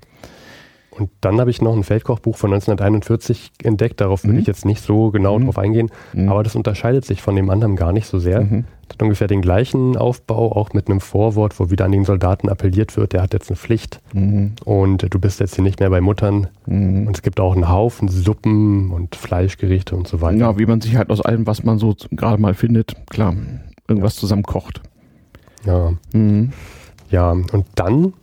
Und dann habe ich noch ein Feldkochbuch von 1941 entdeckt. Darauf will Mhm. ich jetzt nicht so genau Mhm. drauf eingehen. Mhm. Aber das unterscheidet sich von dem anderen gar nicht so sehr. Mhm. Hat ungefähr den gleichen Aufbau, auch mit einem Vorwort, wo wieder an den Soldaten appelliert wird, der hat jetzt eine Pflicht Mhm. und du bist jetzt hier nicht mehr bei Muttern. Mhm. Und es gibt auch einen Haufen Suppen und Fleischgerichte und so weiter. Ja, wie man sich halt aus allem, was man so gerade mal findet, klar, irgendwas zusammen kocht. Ja, ja. und dann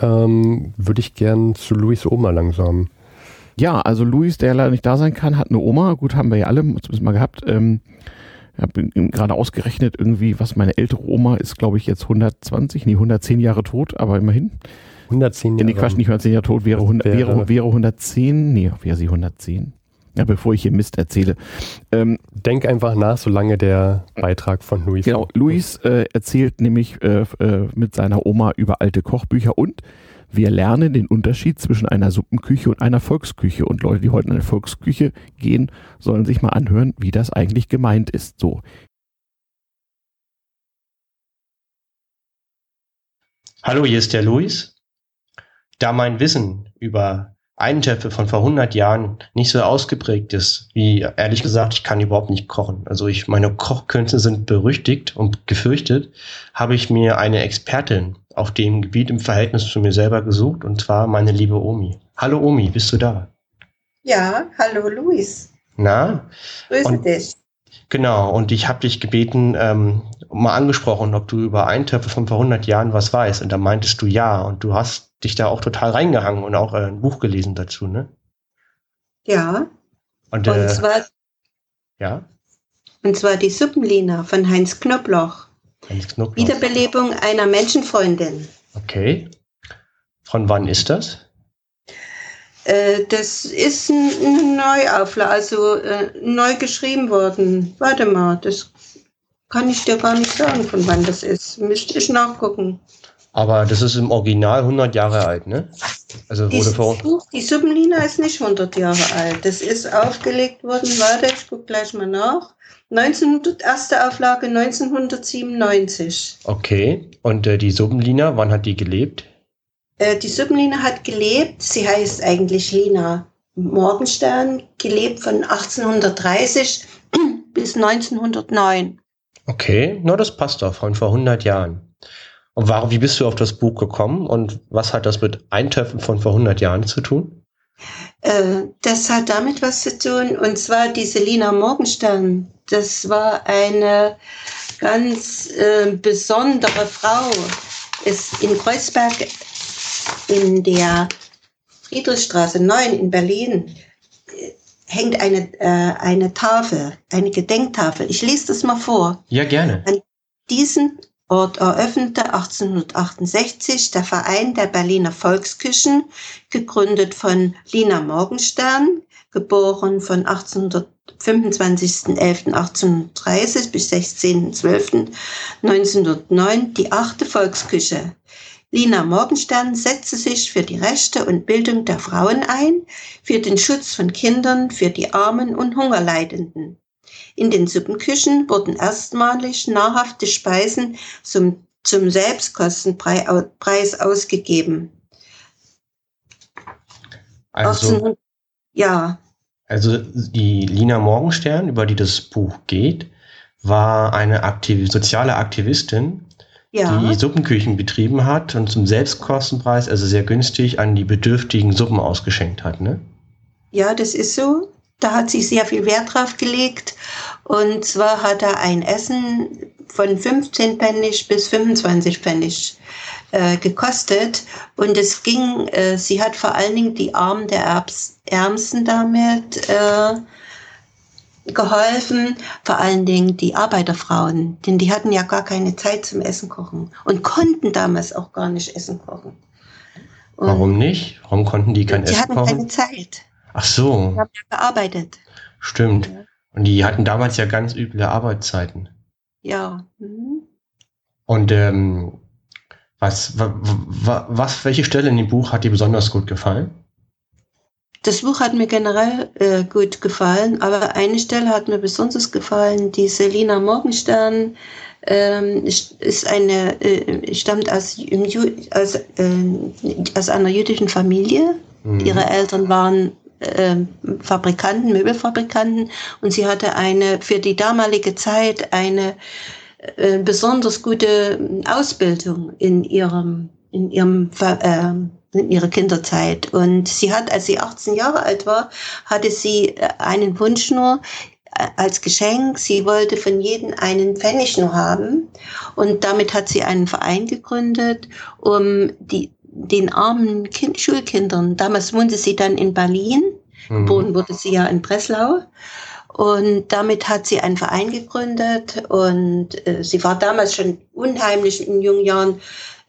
ähm, würde ich gern zu Louis Oma langsam. Ja, also Luis, der leider nicht da sein kann, hat eine Oma. Gut, haben wir ja alle zumindest mal gehabt. Ähm, ich habe gerade ausgerechnet, irgendwie, was meine ältere Oma ist, glaube ich, jetzt 120, nee, 110 Jahre tot, aber immerhin. 110 Ja, nee, Quatsch, nicht 110 Jahre tot, wäre, Das 100, wäre- wäre, wäre 110, nee, wäre sie 110. Ja, bevor ich hier Mist erzähle. Ähm, Denk einfach nach, solange der Beitrag von Louis. Genau, Luis äh, erzählt nämlich äh, äh, mit seiner Oma über alte Kochbücher und wir lernen den Unterschied zwischen einer Suppenküche und einer Volksküche. Und Leute, die heute in eine Volksküche gehen, sollen sich mal anhören, wie das eigentlich gemeint ist. So, Hallo, hier ist der Luis. Da mein Wissen über Eintöpfe von vor 100 Jahren nicht so ausgeprägt ist, wie ehrlich gesagt, ich kann überhaupt nicht kochen. Also ich, meine Kochkünste sind berüchtigt und gefürchtet, habe ich mir eine Expertin auf dem Gebiet im Verhältnis zu mir selber gesucht, und zwar meine liebe Omi. Hallo Omi, bist du da? Ja, hallo Luis. Na, Grüße Und- dich. Genau, und ich habe dich gebeten, ähm, mal angesprochen, ob du über Eintöpfe von vor 100 Jahren was weißt. Und da meintest du ja. Und du hast dich da auch total reingehangen und auch äh, ein Buch gelesen dazu, ne? Ja, Und, und äh, zwar, ja, und zwar die Suppenlina von Heinz Knobloch. Heinz Knoblauch. Wiederbelebung einer Menschenfreundin. Okay. Von wann ist das? Äh, das ist ein, eine Neuauflage, also äh, neu geschrieben worden. Warte mal, das kann ich dir gar nicht sagen, von wann das ist. Müsste ich nachgucken. Aber das ist im Original 100 Jahre alt, ne? Also wurde Dieses vor. Buch, die Suppenlina ist nicht 100 Jahre alt. Das ist aufgelegt worden, warte, ich gucke gleich mal nach. 1900, erste Auflage 1997. Okay. Und äh, die Suppenlina, wann hat die gelebt? Äh, die Suppenlina hat gelebt, sie heißt eigentlich Lina Morgenstern, gelebt von 1830 bis 1909. Okay, na das passt doch, von vor 100 Jahren. Und warum, wie bist du auf das Buch gekommen und was hat das mit Eintöpfen von vor 100 Jahren zu tun? Äh, das hat damit was zu tun, und zwar diese Lina Morgenstern. Das war eine ganz äh, besondere Frau. Ist in Kreuzberg in der Friedrichstraße 9 in Berlin hängt eine, äh, eine Tafel, eine Gedenktafel. Ich lese das mal vor. Ja, gerne. Diesen Ort eröffnete 1868 der Verein der Berliner Volksküchen, gegründet von Lina Morgenstern, geboren von 25.11.1830 bis 16.12.1909, die achte Volksküche. Lina Morgenstern setzte sich für die Rechte und Bildung der Frauen ein, für den Schutz von Kindern, für die Armen und Hungerleidenden. In den Suppenküchen wurden erstmalig nahrhafte Speisen zum, zum Selbstkostenpreis ausgegeben. Also, 1800 ja, also die Lina Morgenstern, über die das Buch geht, war eine Aktiv soziale Aktivistin, ja, die Suppenküchen betrieben hat und zum Selbstkostenpreis, also sehr günstig, an die bedürftigen Suppen ausgeschenkt hat, ne? ja, das ist so. Da hat sie sehr viel Wert drauf gelegt. Und zwar hat er ein Essen von 15 Pfennig bis 25 Pfennig äh, gekostet. Und es ging, äh, sie hat vor allen Dingen die Armen der Erbs, Ärmsten damit äh, geholfen, vor allen Dingen die Arbeiterfrauen, denn die hatten ja gar keine Zeit zum Essen kochen und konnten damals auch gar nicht Essen kochen. Und Warum nicht? Warum konnten die kein Essen kochen? Die hatten keine Zeit. Ach so. Die haben ja gearbeitet. Stimmt. Ja. Und die hatten damals ja ganz üble Arbeitszeiten. Ja. Mhm. Und ähm, was, was, welche Stelle in dem Buch hat dir besonders gut gefallen? Das Buch hat mir generell äh, gut gefallen, aber eine Stelle hat mir besonders gefallen. Die Selina Morgenstern ähm, ist eine, äh, stammt aus, aus, äh, aus einer jüdischen Familie. Mhm. Ihre Eltern waren äh, Fabrikanten, Möbelfabrikanten und sie hatte eine für die damalige Zeit eine äh, besonders gute Ausbildung in ihrem in ihrem äh, in ihrer Kinderzeit und sie hat als sie 18 Jahre alt war hatte sie äh, einen Wunsch nur äh, als Geschenk. Sie wollte von jedem einen Pfennig nur haben. Und damit hat sie einen Verein gegründet, um die, den armen kind, Schulkindern, damals wohnte sie dann in Berlin, mhm. geboren wurde sie ja in Breslau. Und damit hat sie einen Verein gegründet und äh, sie war damals schon unheimlich in jungen Jahren,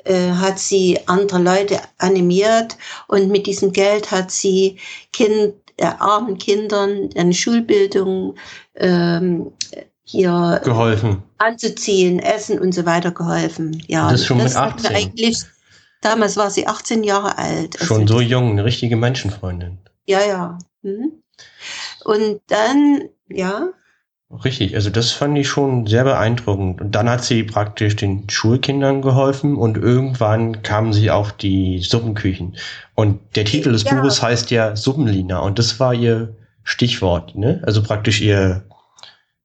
äh, hat sie andere Leute animiert und mit diesem Geld hat sie kind, äh, armen Kindern eine Schulbildung ähm, hier geholfen. anzuziehen, essen und so weiter geholfen. Ja, das ist schon das mit 18. Eigentlich, damals war sie 18 Jahre alt. Schon also so jung, eine richtige Menschenfreundin. Ja, ja. Mhm. Und dann, ja. Richtig, also das fand ich schon sehr beeindruckend. Und dann hat sie praktisch den Schulkindern geholfen und irgendwann kamen sie auf die Suppenküchen. Und der Titel des ja. Buches heißt ja Suppenlina und das war ihr Stichwort, ne? Also praktisch ihr,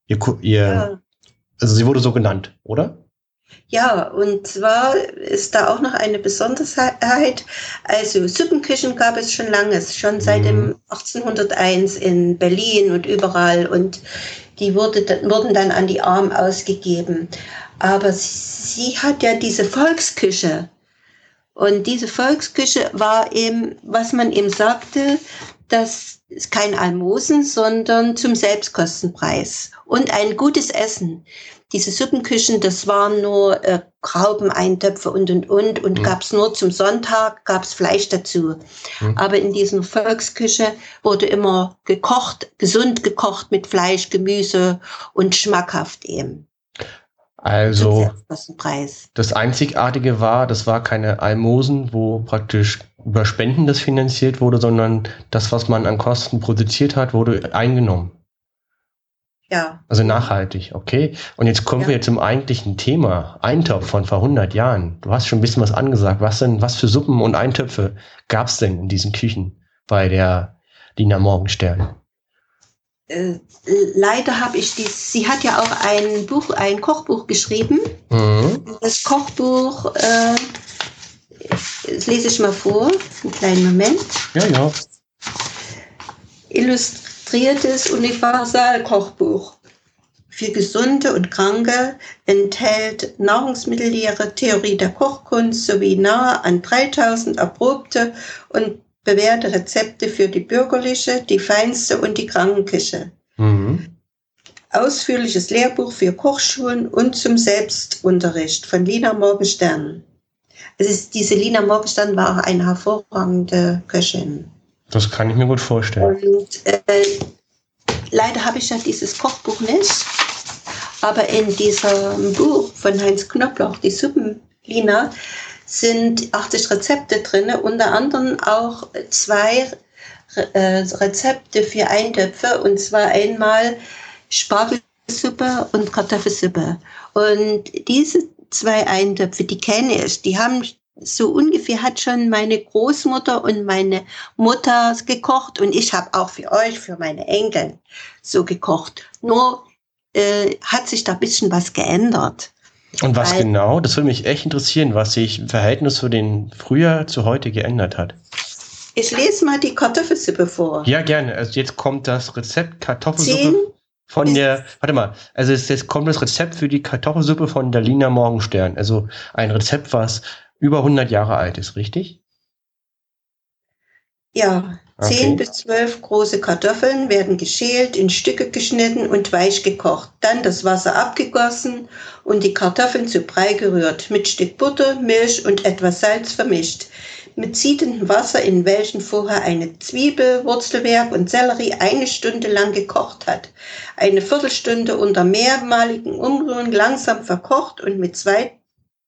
ihr, ihr ja. also sie wurde so genannt, oder? Ja, und zwar ist da auch noch eine Besonderheit. Also Suppenküchen gab es schon lange, schon seit dem 1801 mhm. in Berlin und überall. Und die wurde, wurden dann an die Armen ausgegeben. Aber sie hat ja diese Volksküche. Und diese Volksküche war eben, was man ihm sagte, das ist kein Almosen, sondern zum Selbstkostenpreis. Und ein gutes Essen diese Suppenküchen, das waren nur äh, Graubeneintöpfe und und und und mhm. gab's nur zum Sonntag, gab's Fleisch dazu. Mhm. Aber in dieser Volksküche wurde immer gekocht, gesund gekocht mit Fleisch, Gemüse und schmackhaft eben. Also das Einzigartige war, das war keine Almosen, wo praktisch über Spenden das finanziert wurde, sondern das, was man an Kosten produziert hat, wurde eingenommen. Ja. Also nachhaltig, okay. Und jetzt kommen ja. wir zum eigentlichen Thema. Eintopf von vor 100 Jahren. Du hast schon ein bisschen was angesagt. Was denn, was für Suppen und Eintöpfe gab es denn in diesen Küchen bei der Dina Morgenstern? Äh, leider habe ich die, sie hat ja auch ein Buch, ein Kochbuch geschrieben. Mhm. Das Kochbuch, äh, das lese ich mal vor, einen kleinen Moment. Ja, ja. Illust illustriertes Universalkochbuch für Gesunde und Kranke enthält Nahrungsmittellehre, Theorie der Kochkunst sowie nahe an 3000 erprobte und bewährte Rezepte für die bürgerliche, die feinste und die Krankenküche. Mhm. Ausführliches Lehrbuch für Kochschulen und zum Selbstunterricht von Lina Morgenstern. Also diese Lina Morgenstern war eine hervorragende Köchin. Das kann ich mir gut vorstellen. Und äh, leider habe ich ja dieses Kochbuch nicht. Aber in diesem Buch von Heinz Knopfloch, die Suppenlina, sind 80 Rezepte drin, unter anderem auch zwei äh, Rezepte für Eintöpfe, und zwar einmal Spargelsuppe und Kartoffelsuppe. Und diese zwei Eintöpfe, die kenne ich, die haben so ungefähr hat schon meine Großmutter und meine Mutter gekocht und ich habe auch für euch, für meine Enkel so gekocht. Nur äh, hat sich da ein bisschen was geändert. Und was Weil, genau? Das würde mich echt interessieren, was sich im Verhältnis zu den früher zu heute geändert hat. Ich lese mal die Kartoffelsuppe vor. Ja, gerne. Also jetzt kommt das Rezept Kartoffelsuppe. Zehn Von der, warte mal, also es, jetzt kommt das Rezept für die Kartoffelsuppe von der Lina Morgenstern. Also ein Rezept, was über 100 Jahre alt ist, richtig? Ja, Okay. zehn bis zwölf große Kartoffeln werden geschält, in Stücke geschnitten und weich gekocht. Dann das Wasser abgegossen und die Kartoffeln zu Brei gerührt, mit Stück Butter, Milch und etwas Salz vermischt. Mit siedendem Wasser, in welchem vorher eine Zwiebel, Wurzelwerk und Sellerie eine Stunde lang gekocht hat. Eine Viertelstunde unter mehrmaligen Umrühren langsam verkocht und mit zwei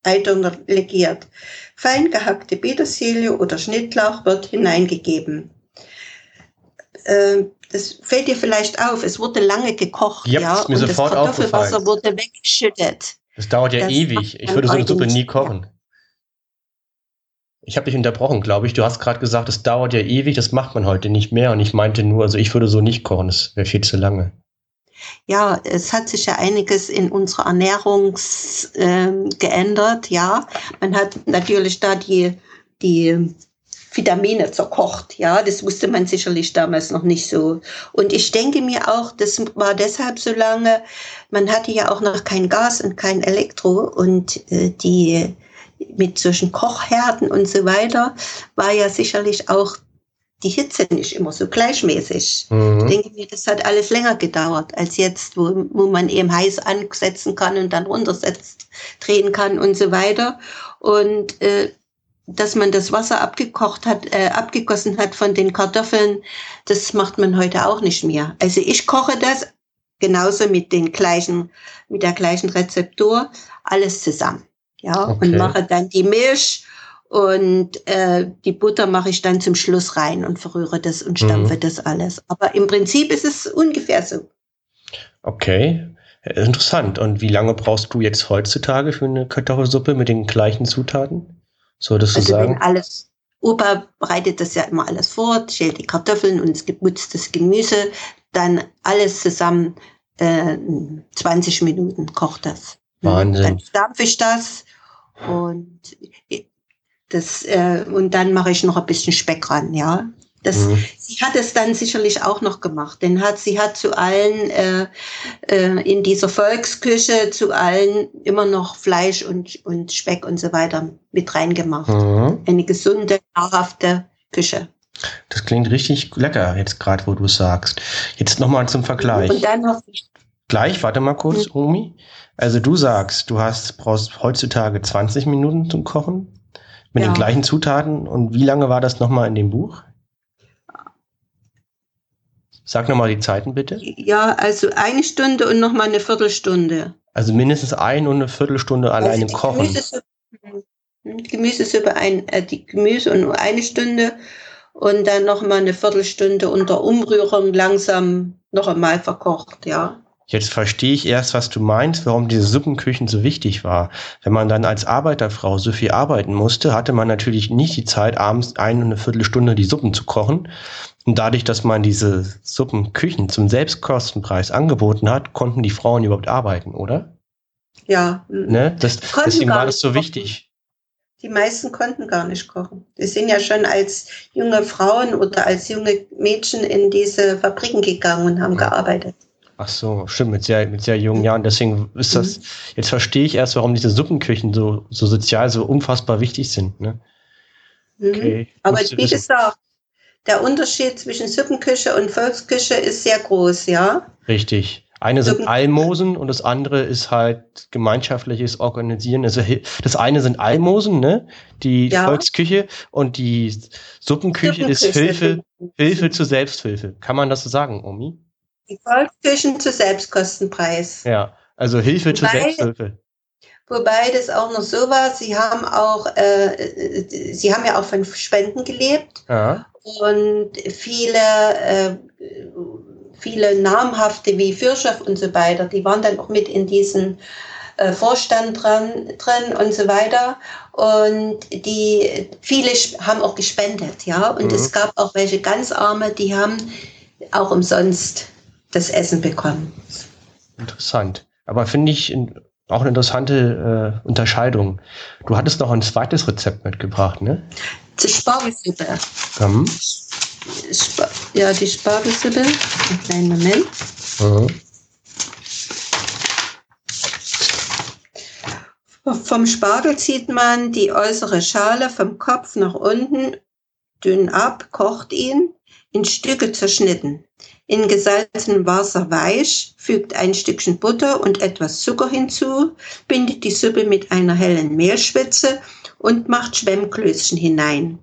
Eitern legiert. Fein gehackte Petersilie oder Schnittlauch wird hineingegeben. Äh, das fällt dir vielleicht auf, es wurde lange gekocht, Yep, ja, ist mir und das Kartoffelwasser wurde weggeschüttet. Das dauert ja Das ewig. Ich würde so eine Suppe nie kochen. Ich habe dich unterbrochen, glaube ich. Du hast gerade gesagt, es dauert ja ewig, das macht man heute nicht mehr. Und ich meinte nur, also ich würde so nicht kochen, das wäre viel zu lange. Ja, es hat sich ja einiges in unserer Ernährung ähm, geändert, ja. Man hat natürlich da die, die Vitamine zerkocht, ja. Das wusste man sicherlich damals noch nicht so. Und ich denke mir auch, das war deshalb so lange, man hatte ja auch noch kein Gas und kein Elektro und äh, die mit solchen Kochherden und so weiter war ja sicherlich auch die Hitze nicht immer so gleichmäßig. Ich Mhm. denke mir, das hat alles länger gedauert als jetzt, wo, wo man eben heiß ansetzen kann und dann runtersetzt, drehen kann und so weiter. Und äh, dass man das Wasser abgekocht hat, äh, abgegossen hat von den Kartoffeln, das macht man heute auch nicht mehr. Also ich koche das genauso mit den gleichen, mit der gleichen Rezeptur, alles zusammen. Ja, Okay. und mache dann die Milch und äh, die Butter mache ich dann zum Schluss rein und verrühre das und stampfe Mhm. das alles. Aber im Prinzip ist es ungefähr so. Okay. Äh, Interessant. Und wie lange brauchst du jetzt heutzutage für eine Kartoffelsuppe mit den gleichen Zutaten? Solltest du Also sagen? wenn alles, Opa bereitet das ja immer alles vor, schält die Kartoffeln und es geputztes Gemüse, dann alles zusammen äh, 20 Minuten kocht das. Wahnsinn. Dann stampfe ich das und das äh, und dann mache ich noch ein bisschen Speck ran, ja. Das, Mhm. Sie hat es dann sicherlich auch noch gemacht, denn hat, sie hat zu allen äh, äh, in dieser Volksküche zu allen immer noch Fleisch und, und Speck und so weiter mit reingemacht. Mhm. Eine gesunde, nahrhafte Küche. Das klingt richtig lecker, jetzt gerade, wo du es sagst. Jetzt nochmal zum Vergleich. Und dann noch Gleich, warte mal kurz, Mhm. Omi. Also du sagst, du hast, brauchst heutzutage 20 Minuten zum Kochen mit Ja. den gleichen Zutaten. Und wie lange war das nochmal in dem Buch? Sag nochmal die Zeiten bitte. ja, also eine Stunde und noch mal eine Viertelstunde. Also mindestens ein und eine Viertelstunde allein also Kochen. Gemüsesuppe, Gemüsesuppe ein, äh, die Gemüse und nur eine Stunde und dann noch mal eine Viertelstunde unter Umrührung langsam noch einmal verkocht, ja. Jetzt verstehe ich erst, was du meinst, warum diese Suppenküchen so wichtig war. Wenn man dann als Arbeiterfrau so viel arbeiten musste, hatte man natürlich nicht die Zeit, abends ein und eine Viertelstunde die Suppen zu kochen. Und dadurch, dass man diese Suppenküchen zum Selbstkostenpreis angeboten hat, konnten die Frauen überhaupt arbeiten, oder? Ja. Ne? Das, deswegen war das so kochen. wichtig. Die meisten konnten gar nicht kochen. Die sind ja schon als junge Frauen oder als junge Mädchen in diese Fabriken gegangen und haben Ja. gearbeitet. Ach so, stimmt, mit sehr, mit sehr jungen Jahren. Deswegen ist das, Mhm. jetzt verstehe ich erst, warum diese Suppenküchen so, so sozial so unfassbar wichtig sind. Ne? Mhm. Okay. Aber wie gesagt, der Unterschied zwischen Suppenküche und Volksküche ist sehr groß, ja. Richtig. Eine sind Almosen und das andere ist halt gemeinschaftliches Organisieren. Also das eine sind Almosen, ne? Die Ja. Volksküche und die Suppenküche ist Suppenküche. Hilfe, Hilfe zur Selbsthilfe. Kann man das so sagen, Omi? Die Volksküchen zu Selbstkostenpreis. Ja. Also Hilfe zur Wobei- Selbsthilfe. Wobei das auch noch so war, sie haben auch, äh, sie haben ja auch von Spenden gelebt Ja. und viele, äh, viele namhafte wie Fürchow und so weiter, die waren dann auch mit in diesen äh, Vorstand dran, drin und so weiter. Und die, viele haben auch gespendet, ja. Und Mhm. es gab auch welche ganz arme, die haben auch umsonst das Essen bekommen. Interessant. Aber finde ich auch eine interessante äh, Unterscheidung. Du hattest noch ein zweites Rezept mitgebracht, ne? Die Spargelsuppe. Mhm. Sp ja, die Spargelsuppe. Einen kleinen Moment. Mhm. Vom Spargel zieht man die äußere Schale vom Kopf nach unten dünn ab, kocht ihn in Stücke zerschnitten. In gesalzenem Wasser weich, fügt ein Stückchen Butter und etwas Zucker hinzu, bindet die Suppe mit einer hellen Mehlschwitze und macht Schwemmklößchen hinein.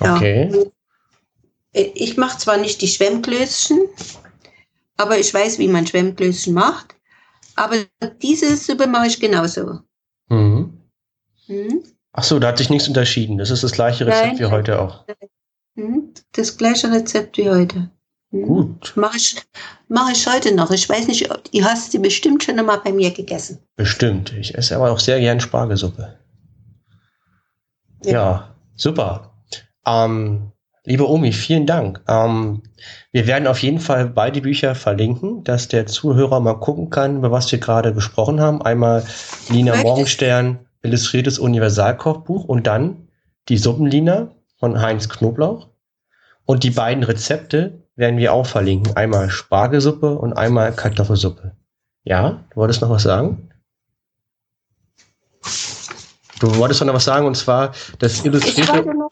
Okay. Ja. Ich mache zwar nicht die Schwemmklößchen, aber ich weiß, wie man Schwemmklößchen macht. Aber diese Suppe mache ich genauso. Mhm. Hm? Ach so, da hat sich nichts unterschieden. Das ist das gleiche Rezept Nein. wie heute auch. Hm? Das gleiche Rezept wie heute. Hm? Gut, Mache ich, mach ich heute noch. Ich weiß nicht, ob, du hast sie bestimmt schon einmal bei mir gegessen. bestimmt. Ich esse aber auch sehr gern Spargelsuppe. Ja, super. Ähm, liebe Omi, vielen Dank. Ähm, wir werden auf jeden Fall beide Bücher verlinken, dass der Zuhörer mal gucken kann, über was wir gerade gesprochen haben. Einmal Lina Morgenstern, illustriertes Universalkochbuch und dann die Suppenlina von Heinz Knoblauch. Und die beiden Rezepte werden wir auch verlinken. Einmal Spargelsuppe und einmal Kartoffelsuppe. Ja, du wolltest noch was sagen? Du wolltest noch was sagen und zwar das Ich illustrierte. wollte noch,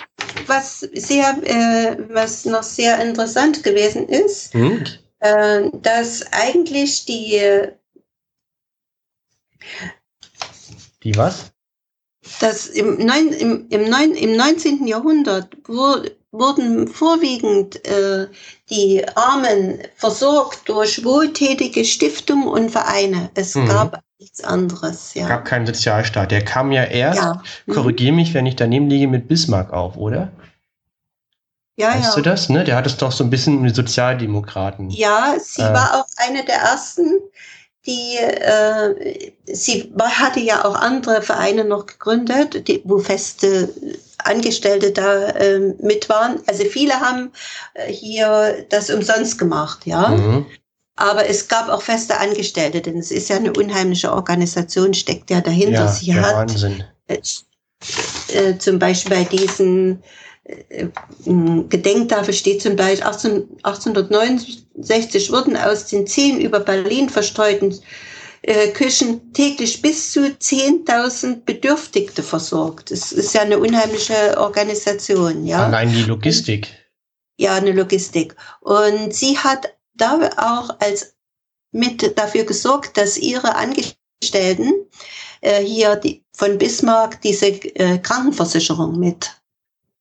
was sehr, äh, was noch sehr interessant gewesen ist, Hm? äh, dass eigentlich die, äh, Die was? Dass im, neun, im, im, neun, im 19. Jahrhundert wur, wurden vorwiegend äh, die Armen versorgt durch wohltätige Stiftungen und Vereine. Es Mhm. gab nichts anderes, ja. Gab keinen Sozialstaat. Der kam ja erst, ja. Mhm. korrigier mich, wenn ich daneben liege, mit Bismarck auf, oder? ja, weißt ja. du das? Ne? Der hat es doch so ein bisschen mit Sozialdemokraten. Ja, sie Äh. war auch eine der ersten, die, äh, sie hatte ja auch andere Vereine noch gegründet, die, wo feste Angestellte da äh, mit waren. Also viele haben äh, hier das umsonst gemacht, ja. Mhm. Aber es gab auch feste Angestellte, denn es ist ja eine unheimliche Organisation, steckt ja dahinter. Ja, sie hat Wahnsinn. äh, äh, zum Beispiel bei diesen Gedenktafel steht zum Beispiel 18, 1869 wurden aus den zehn über Berlin verstreuten äh, Küchen täglich bis zu 10.000 Bedürftigte versorgt. Das ist ja eine unheimliche Organisation, ja. Allein die Logistik. Ja, eine Logistik. Und sie hat da auch als mit dafür gesorgt, dass ihre Angestellten äh, hier die, von Bismarck diese äh, Krankenversicherung mit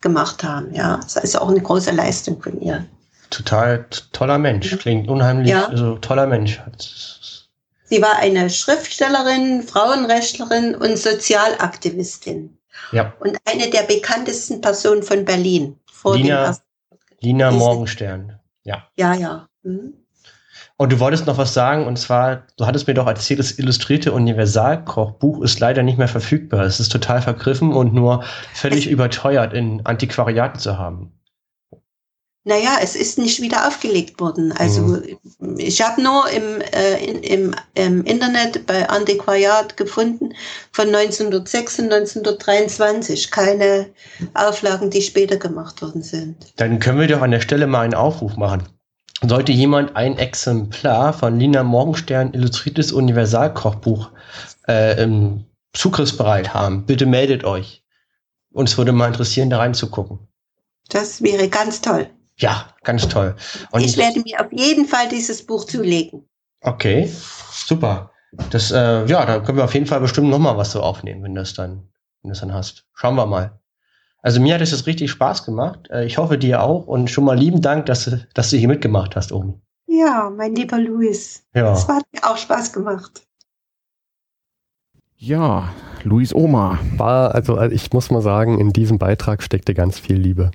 gemacht haben. Ja, das ist auch eine große Leistung von ihr. Total toller Mensch. Klingt unheimlich, Ja. also toller Mensch. Sie war eine Schriftstellerin, Frauenrechtlerin und Sozialaktivistin Ja, und eine der bekanntesten Personen von Berlin. Lina- Lina Morgenstern. Ja. Ja, ja. Hm? Und du wolltest noch was sagen, und zwar, du hattest mir doch erzählt, das illustrierte Universalkochbuch ist leider nicht mehr verfügbar. Es ist total vergriffen und nur völlig überteuert in Antiquariaten zu haben. Naja, es ist nicht wieder aufgelegt worden. Also Mhm. ich habe nur im, äh, in, im, im Internet bei Antiquariat gefunden von 1906 und 1923 keine Auflagen, die später gemacht worden sind. Dann können wir doch an der Stelle mal einen Aufruf machen. Sollte jemand ein Exemplar von Lina Morgenstern Illustriertes Universalkochbuch äh, im zugriffsbereit haben, bitte meldet euch. Uns würde mal interessieren, da reinzugucken. Das wäre ganz toll. Ja, ganz toll. Und ich werde mir auf jeden Fall dieses Buch zulegen. Okay, super. Das, äh, ja, da können wir auf jeden Fall bestimmt noch mal was so aufnehmen, wenn das dann, wenn du das dann hast. Schauen wir mal. Also mir hat es jetzt richtig Spaß gemacht. Äh, ich hoffe dir auch und schon mal lieben Dank, dass du, dass du hier mitgemacht hast, Omi. Ja, mein lieber Luis. Ja. Es hat mir auch Spaß gemacht. Ja, Luis Oma. War, also also ich muss mal sagen, in diesem Beitrag steckte ganz viel Liebe.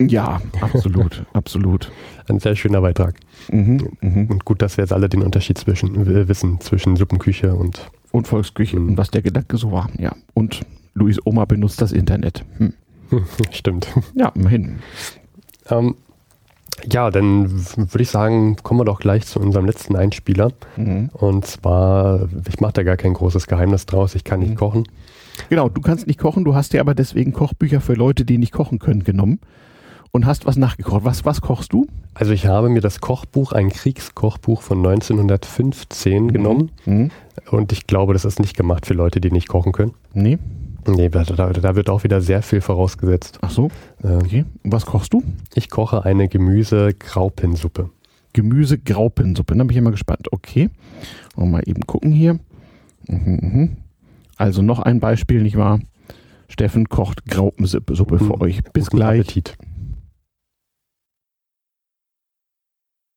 Ja, absolut, absolut. Ein sehr schöner Beitrag. Mhm, mhm. Und gut, dass wir jetzt alle den Unterschied zwischen, wissen zwischen Suppenküche und Und Volksküche Mhm. und was der Gedanke so war. Ja. Und Luis Oma benutzt das Internet. Hm. stimmt. Ja, immerhin. Ähm, ja, dann würde ich sagen, kommen wir doch gleich zu unserem letzten Einspieler. Mhm. Und zwar, ich mache da gar kein großes Geheimnis draus, ich kann nicht Mhm. kochen. Genau, du kannst nicht kochen, du hast dir aber deswegen Kochbücher für Leute, die nicht kochen können, genommen. und hast was nachgekocht. Was, was kochst du? Also ich habe mir das Kochbuch, ein Kriegskochbuch von 1915 genommen Mhm. und ich glaube, das ist nicht gemacht für Leute, die nicht kochen können. Nee. Nee, da, da, da wird auch wieder sehr viel vorausgesetzt. Ach so, okay. Und was kochst du? ich koche eine Gemüse-Graupensuppe. Gemüse-Graupensuppe. Da bin ich immer gespannt. Okay. Und mal eben gucken hier. Mhm, mhm. Also noch ein Beispiel, nicht wahr? Steffen kocht Graupensuppe Suppe für Guten- euch. Bis Guten gleich. Appetit.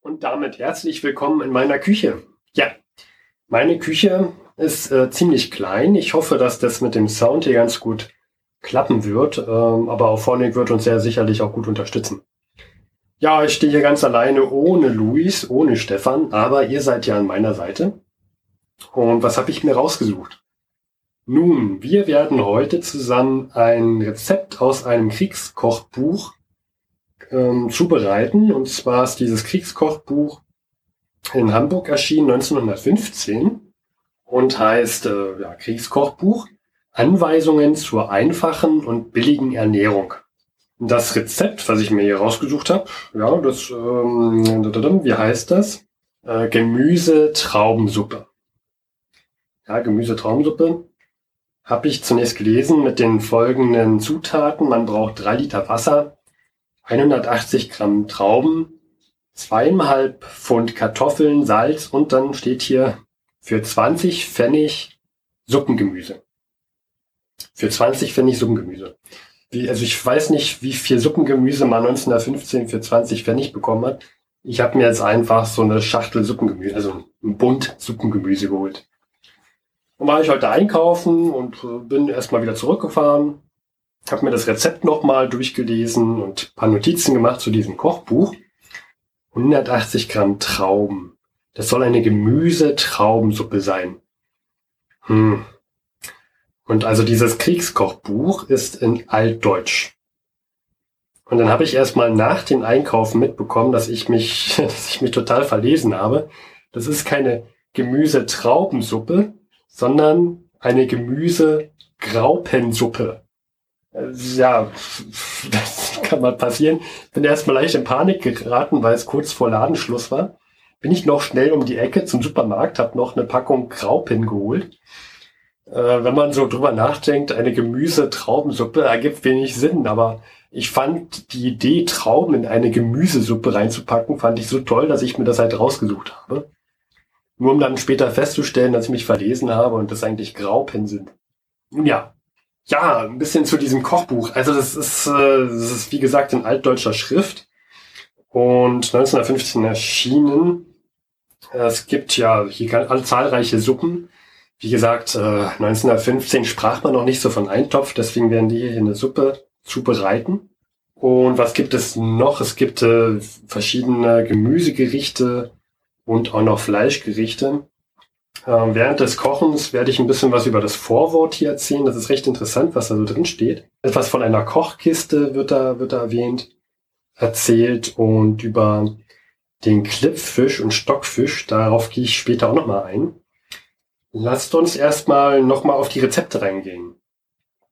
Und damit herzlich willkommen in meiner Küche. Ja, meine Küche ist äh, ziemlich klein. Ich hoffe, dass das mit dem Sound hier ganz gut klappen wird. Ähm, aber auch Phonic wird uns sehr sicherlich auch gut unterstützen. Ja, ich stehe hier ganz alleine ohne Luis, ohne Stefan, aber ihr seid ja an meiner Seite. Und was habe ich mir rausgesucht? Nun, wir werden heute zusammen ein Rezept aus einem Kriegskochbuch ähm, zubereiten. Und zwar ist dieses Kriegskochbuch in Hamburg erschienen 1915 und heißt äh, ja, Kriegskochbuch Anweisungen zur einfachen und billigen Ernährung. Das Rezept, was ich mir hier rausgesucht habe, ja, das, ähm, wie heißt das? Äh, Gemüse-Traubensuppe. Ja, Gemüse-Traubensuppe habe ich zunächst gelesen mit den folgenden Zutaten. Man braucht drei Liter Wasser, 180 Gramm Trauben, zweieinhalb Pfund Kartoffeln, Salz und dann steht hier für 20 Pfennig Suppengemüse. Für 20 Pfennig Suppengemüse. Wie, also ich weiß nicht, wie viel Suppengemüse man 1915 für 20 Pfennig bekommen hat. Ich habe mir jetzt einfach so eine Schachtel Suppengemüse, also ein Bund Suppengemüse geholt. Und war ich heute einkaufen und äh, bin erstmal wieder zurückgefahren, habe mir das Rezept nochmal durchgelesen und paar Notizen gemacht zu diesem Kochbuch. 180 Gramm Trauben. Das soll eine Gemüse-Traubensuppe sein. Hm. Und also dieses Kriegskochbuch ist in Altdeutsch. Und dann habe ich erstmal nach dem Einkaufen mitbekommen, dass ich mich, dass ich mich total verlesen habe. Das ist keine Gemüse-Traubensuppe, sondern eine Gemüse-Graupensuppe. Äh, Ja, das kann mal passieren. Bin erstmal leicht in Panik geraten, weil es kurz vor Ladenschluss war. Bin ich noch schnell um die Ecke zum Supermarkt, habe noch eine Packung Graupen geholt. Äh, wenn man so drüber nachdenkt, eine Gemüse-Traubensuppe ergibt wenig Sinn, aber ich fand die Idee, Trauben in eine Gemüsesuppe reinzupacken, fand ich so toll, dass ich mir das halt rausgesucht habe. Nur um dann später festzustellen, dass ich mich verlesen habe und das eigentlich Graupen sind. Ja, ja, ein bisschen zu diesem Kochbuch. Also das ist, äh, das ist wie gesagt in altdeutscher Schrift und 1915 erschienen. Es gibt ja hier zahlreiche Suppen. Wie gesagt, äh, 1915 sprach man noch nicht so von Eintopf, deswegen werden die hier eine Suppe zubereiten. Und was gibt es noch? Es gibt äh, verschiedene Gemüsegerichte und auch noch Fleischgerichte. Ähm, während des Kochens werde ich ein bisschen was über das Vorwort hier erzählen. Das ist recht interessant, was da so drin steht. Etwas von einer Kochkiste wird da, wird da erwähnt, erzählt und über den Klippfisch und Stockfisch, darauf gehe ich später auch nochmal ein. Lasst uns erstmal nochmal auf die Rezepte reingehen.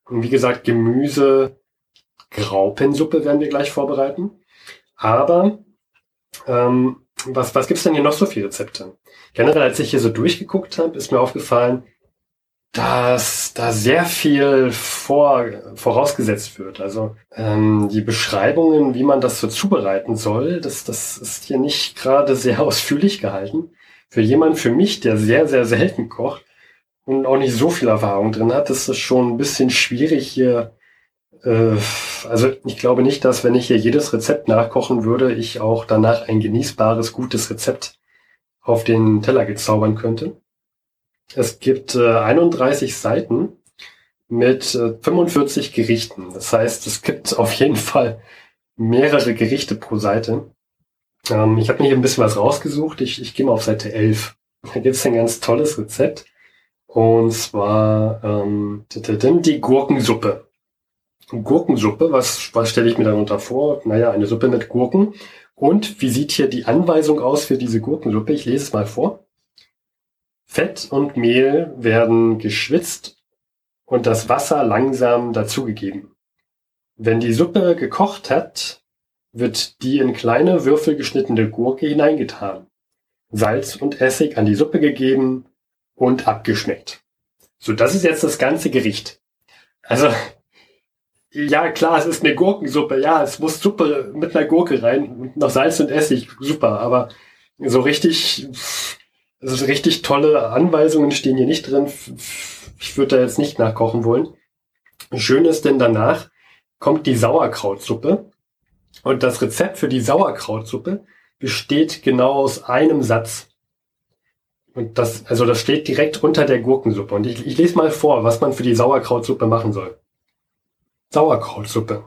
Und wie gesagt, Gemüse, Graupensuppe werden wir gleich vorbereiten. Aber ähm, was, was gibt's denn hier noch so für Rezepte? Generell, als ich hier so durchgeguckt habe, ist mir aufgefallen, dass da sehr viel vor, vorausgesetzt wird. Also ähm, die Beschreibungen, wie man das so zubereiten soll, das, das ist hier nicht gerade sehr ausführlich gehalten. Für jemanden, für mich, der sehr, sehr selten kocht und auch nicht so viel Erfahrung drin hat, ist es schon ein bisschen schwierig hier. Äh, also ich glaube nicht, dass wenn ich hier jedes Rezept nachkochen würde, ich auch danach ein genießbares, gutes Rezept auf den Teller gezaubern könnte. Es gibt äh, 31 Seiten mit äh, 45 Gerichten. Das heißt, es gibt auf jeden Fall mehrere Gerichte pro Seite. Ähm, ich habe mir hier ein bisschen was rausgesucht. Ich, ich gehe mal auf Seite 11. Da gibt es ein ganz tolles Rezept. Und zwar ähm, die Gurkensuppe. Gurkensuppe, was, was stelle ich mir darunter vor? Naja, eine Suppe mit Gurken. Und wie sieht hier die Anweisung aus für diese Gurkensuppe? Ich lese es mal vor. Fett und Mehl werden geschwitzt und das Wasser langsam dazugegeben. Wenn die Suppe gekocht hat, wird die in kleine Würfel geschnittene Gurke hineingetan, Salz und Essig an die Suppe gegeben und abgeschmeckt. So, das ist jetzt das ganze Gericht. Also, ja, klar, es ist eine Gurkensuppe. Ja, es muss Suppe mit einer Gurke rein, noch Salz und Essig, super. Aber so richtig, also richtig tolle Anweisungen stehen hier nicht drin. Ich würde da jetzt nicht nachkochen wollen. Schön ist denn danach kommt die Sauerkrautsuppe. Und das Rezept für die Sauerkrautsuppe besteht genau aus einem Satz. Und das, also das steht direkt unter der Gurkensuppe. Und ich, ich lese mal vor, was man für die Sauerkrautsuppe machen soll. Sauerkrautsuppe.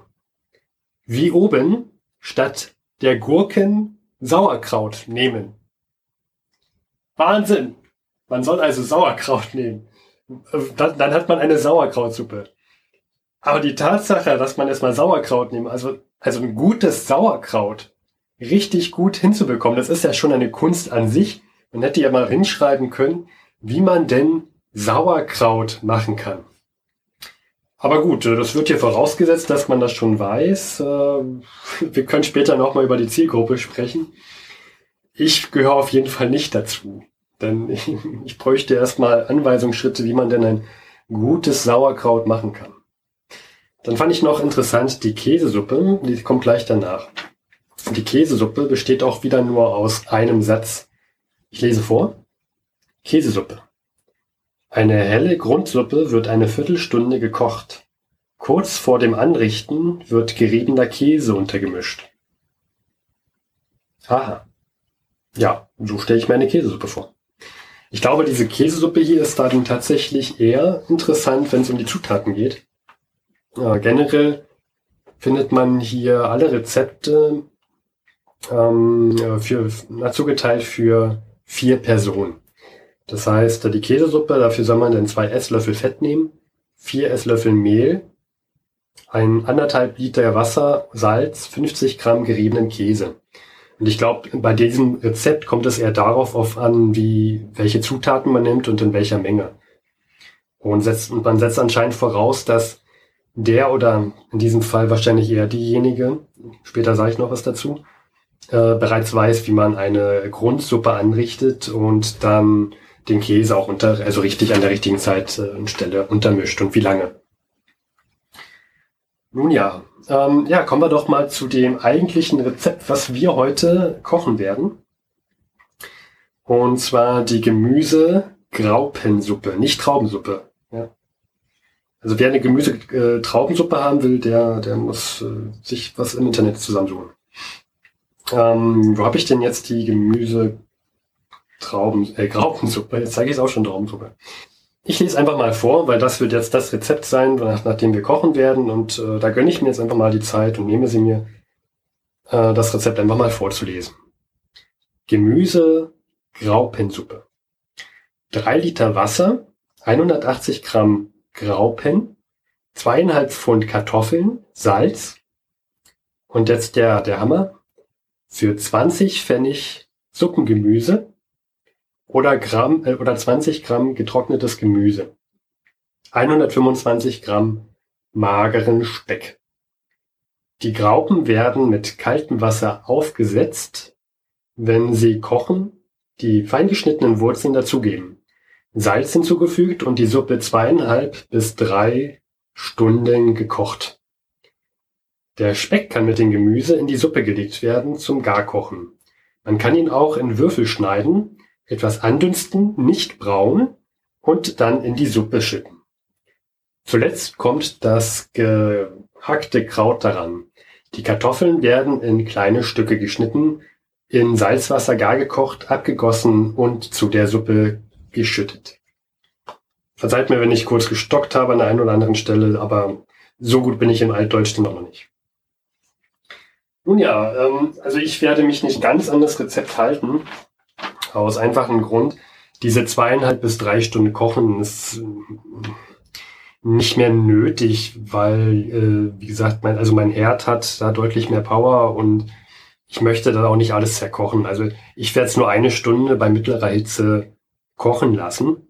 Wie oben statt der Gurken Sauerkraut nehmen. Wahnsinn! Man soll also Sauerkraut nehmen. Dann, dann hat man eine Sauerkrautsuppe. Aber die Tatsache, dass man erstmal Sauerkraut nehmen, also, also ein gutes Sauerkraut richtig gut hinzubekommen, das ist ja schon eine Kunst an sich. Man hätte ja mal hinschreiben können, wie man denn Sauerkraut machen kann. Aber gut, das wird hier vorausgesetzt, dass man das schon weiß. Ähm, wir können später nochmal über die Zielgruppe sprechen. Ich gehöre auf jeden Fall nicht dazu. Denn ich, ich bräuchte erstmal Anweisungsschritte, wie man denn ein gutes Sauerkraut machen kann. Dann fand ich noch interessant die Käsesuppe, die kommt gleich danach. Die Käsesuppe besteht auch wieder nur aus einem Satz. Ich lese vor. Käsesuppe. Eine helle Grundsuppe wird eine Viertelstunde gekocht. Kurz vor dem Anrichten wird geriebener Käse untergemischt. Aha. Ja, so stelle ich mir eine Käsesuppe vor. Ich glaube, diese Käsesuppe hier ist dann tatsächlich eher interessant, wenn es um die Zutaten geht. Ja, generell findet man hier alle Rezepte ähm, für, na, zugeteilt für vier Personen. Das heißt, die Käsesuppe, dafür soll man dann zwei Esslöffel Fett nehmen, vier Esslöffel Mehl, ein anderthalb Liter Wasser, Salz, 50 Gramm geriebenen Käse. Und ich glaube, bei diesem Rezept kommt es eher darauf auf an, wie, welche Zutaten man nimmt und in welcher Menge. Und, setzt, und man setzt anscheinend voraus, dass der oder in diesem Fall wahrscheinlich eher diejenige, später sage ich noch was dazu, äh, bereits weiß, wie man eine Grundsuppe anrichtet und dann den Käse auch unter, also richtig an der richtigen Zeit äh, und Stelle untermischt und wie lange. Nun ja, ähm, ja, kommen wir doch mal zu dem eigentlichen Rezept, was wir heute kochen werden. Und zwar die Gemüse-Graupensuppe, nicht Traubensuppe. Ja. Also wer eine Gemüse-Traubensuppe haben will, der, der muss äh, sich was im Internet zusammensuchen. Ähm, wo habe ich denn jetzt die Gemüse Trauben, äh? Jetzt zeige ich es auch schon Traubensuppe. Ich lese einfach mal vor, weil das wird jetzt das Rezept sein, nach, nachdem wir kochen werden. Und äh, da gönne ich mir jetzt einfach mal die Zeit und nehme sie mir, äh, das Rezept einfach mal vorzulesen. Gemüse Graupensuppe. Drei Liter Wasser, 180 Gramm Graupen, zweieinhalb Pfund Kartoffeln, Salz und jetzt der, der Hammer. Für 20 Pfennig Suppengemüse oder Gramm äh, oder 20 Gramm getrocknetes Gemüse. 125 Gramm mageren Speck. Die Graupen werden mit kaltem Wasser aufgesetzt, wenn sie kochen, die feingeschnittenen Wurzeln dazugeben. Salz hinzugefügt und die Suppe zweieinhalb bis drei Stunden gekocht. Der Speck kann mit dem Gemüse in die Suppe gelegt werden zum Garkochen. Man kann ihn auch in Würfel schneiden, etwas andünsten, nicht braun und dann in die Suppe schütten. Zuletzt kommt das gehackte Kraut daran. Die Kartoffeln werden in kleine Stücke geschnitten, in Salzwasser gar gekocht, abgegossen und zu der Suppe geschüttet. Verzeiht mir, wenn ich kurz gestockt habe an der einen oder anderen Stelle, aber so gut bin ich im Altdeutsch noch nicht. Nun ja, ähm, also ich werde mich nicht ganz an das Rezept halten, aus einfachem Grund. Diese zweieinhalb bis drei Stunden Kochen ist äh, nicht mehr nötig, weil, äh, wie gesagt, mein, also mein Herd hat da deutlich mehr Power und ich möchte da auch nicht alles zerkochen. Also ich werde es nur eine Stunde bei mittlerer Hitze kochen lassen.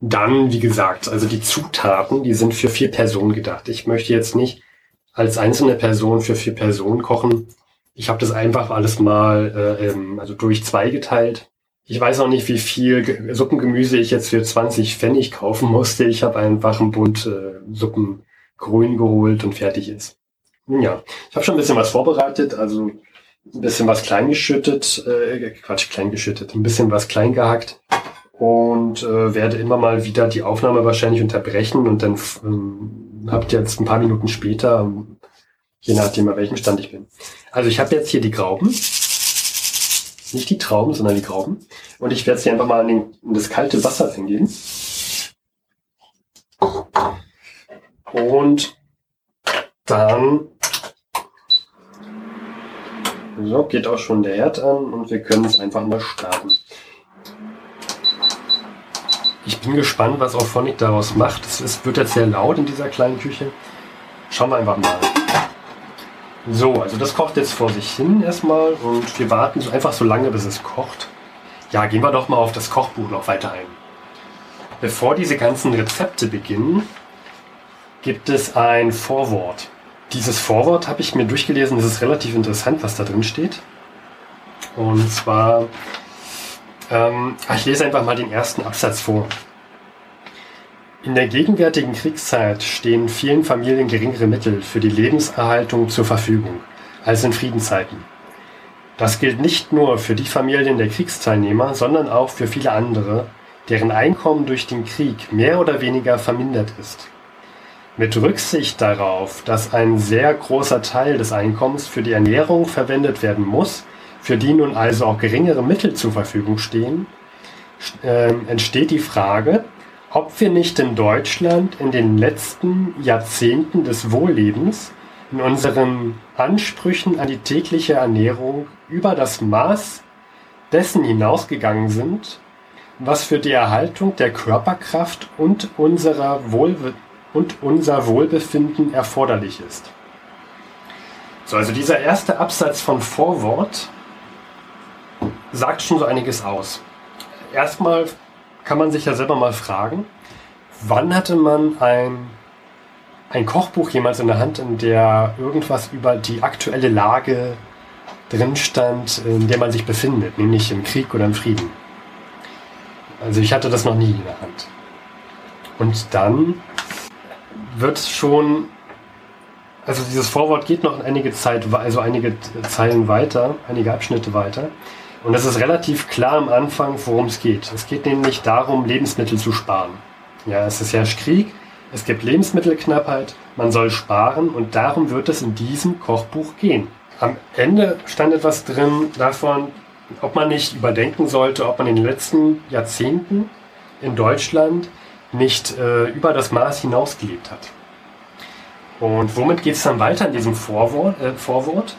Dann, wie gesagt, also die Zutaten, die sind für vier Personen gedacht. Ich möchte jetzt nicht als einzelne Person für vier Personen kochen. Ich habe das einfach alles mal äh, ähm, also durch zwei geteilt. Ich weiß auch nicht, wie viel Ge- Suppengemüse ich jetzt für 20 Pfennig kaufen musste. Ich habe einfach einen Bund äh, Suppen grün geholt und fertig ist. Nun Ja, ich habe schon ein bisschen was vorbereitet, also ein bisschen was klein geschüttet, äh, Quatsch, klein geschüttet, ein bisschen was klein gehackt und äh, werde immer mal wieder die Aufnahme wahrscheinlich unterbrechen und dann ähm, habt ihr jetzt ein paar Minuten später, ähm, je nachdem, an welchem Stand ich bin. Also ich habe jetzt hier die Grauben, nicht die Trauben, sondern die Grauben und ich werde sie einfach mal in, in das kalte Wasser eingeben. Und dann so, geht auch schon der Herd an und wir können es einfach mal starten. Ich bin gespannt, was auch Phonic daraus macht. Es wird jetzt sehr laut in dieser kleinen Küche. Schauen wir einfach mal. So, also das kocht jetzt vor sich hin erstmal und wir warten so einfach so lange, bis es kocht. Ja, gehen wir doch mal auf das Kochbuch noch weiter ein. Bevor diese ganzen Rezepte beginnen, gibt es ein Vorwort. Dieses Vorwort habe ich mir durchgelesen. Es ist relativ interessant, was da drin steht. Und zwar, ähm, ich lese einfach mal den ersten Absatz vor. In der gegenwärtigen Kriegszeit stehen vielen Familien geringere Mittel für die Lebenserhaltung zur Verfügung als in Friedenszeiten. Das gilt nicht nur für die Familien der Kriegsteilnehmer, sondern auch für viele andere, deren Einkommen durch den Krieg mehr oder weniger vermindert ist. Mit Rücksicht darauf, dass ein sehr großer Teil des Einkommens für die Ernährung verwendet werden muss, für die nun also auch geringere Mittel zur Verfügung stehen, äh, entsteht die Frage, ob wir nicht in Deutschland in den letzten Jahrzehnten des Wohllebens in unseren Ansprüchen an die tägliche Ernährung über das Maß dessen hinausgegangen sind, was für die Erhaltung der Körperkraft und unserer Wohlbe und unser Wohlbefinden erforderlich ist. So, also dieser erste Absatz von Vorwort sagt schon so einiges aus. Erstmal kann man sich ja selber mal fragen, wann hatte man ein, ein Kochbuch jemals in der Hand, in der irgendwas über die aktuelle Lage drin stand, in der man sich befindet, nämlich im Krieg oder im Frieden. Also ich hatte das noch nie in der Hand. Und dann wird schon, also dieses Vorwort geht noch einige Zeit, also einige Zeilen weiter, einige Abschnitte weiter. Und es ist relativ klar am Anfang, worum es geht. Es geht nämlich darum, Lebensmittel zu sparen. Ja, es ist herrscht Krieg, es gibt Lebensmittelknappheit, man soll sparen und darum wird es in diesem Kochbuch gehen. Am Ende stand etwas drin davon, ob man nicht überdenken sollte, ob man in den letzten Jahrzehnten in Deutschland nicht äh, über das Maß hinaus gelebt hat. Und womit geht es dann weiter in diesem Vorwort? Äh, Vorwort?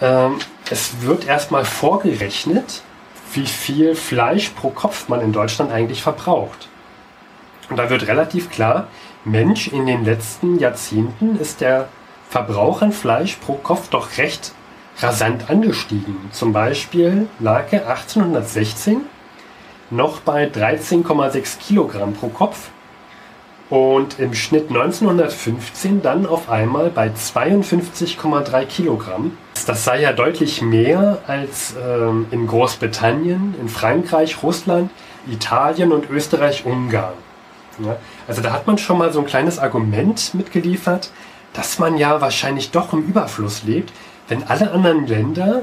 Ähm, es wird erstmal vorgerechnet, wie viel Fleisch pro Kopf man in Deutschland eigentlich verbraucht. Und da wird relativ klar, Mensch, in den letzten Jahrzehnten ist der Verbrauch an Fleisch pro Kopf doch recht rasant angestiegen. Zum Beispiel lag er 1816 noch bei 13,6 Kilogramm pro Kopf und im Schnitt 1915 dann auf einmal bei 52,3 Kilogramm. Das sei ja deutlich mehr als ähm, in Großbritannien, in Frankreich, Russland, Italien und Österreich-Ungarn. Ja, also da hat man schon mal so ein kleines Argument mitgeliefert, dass man ja wahrscheinlich doch im Überfluss lebt, wenn alle anderen Länder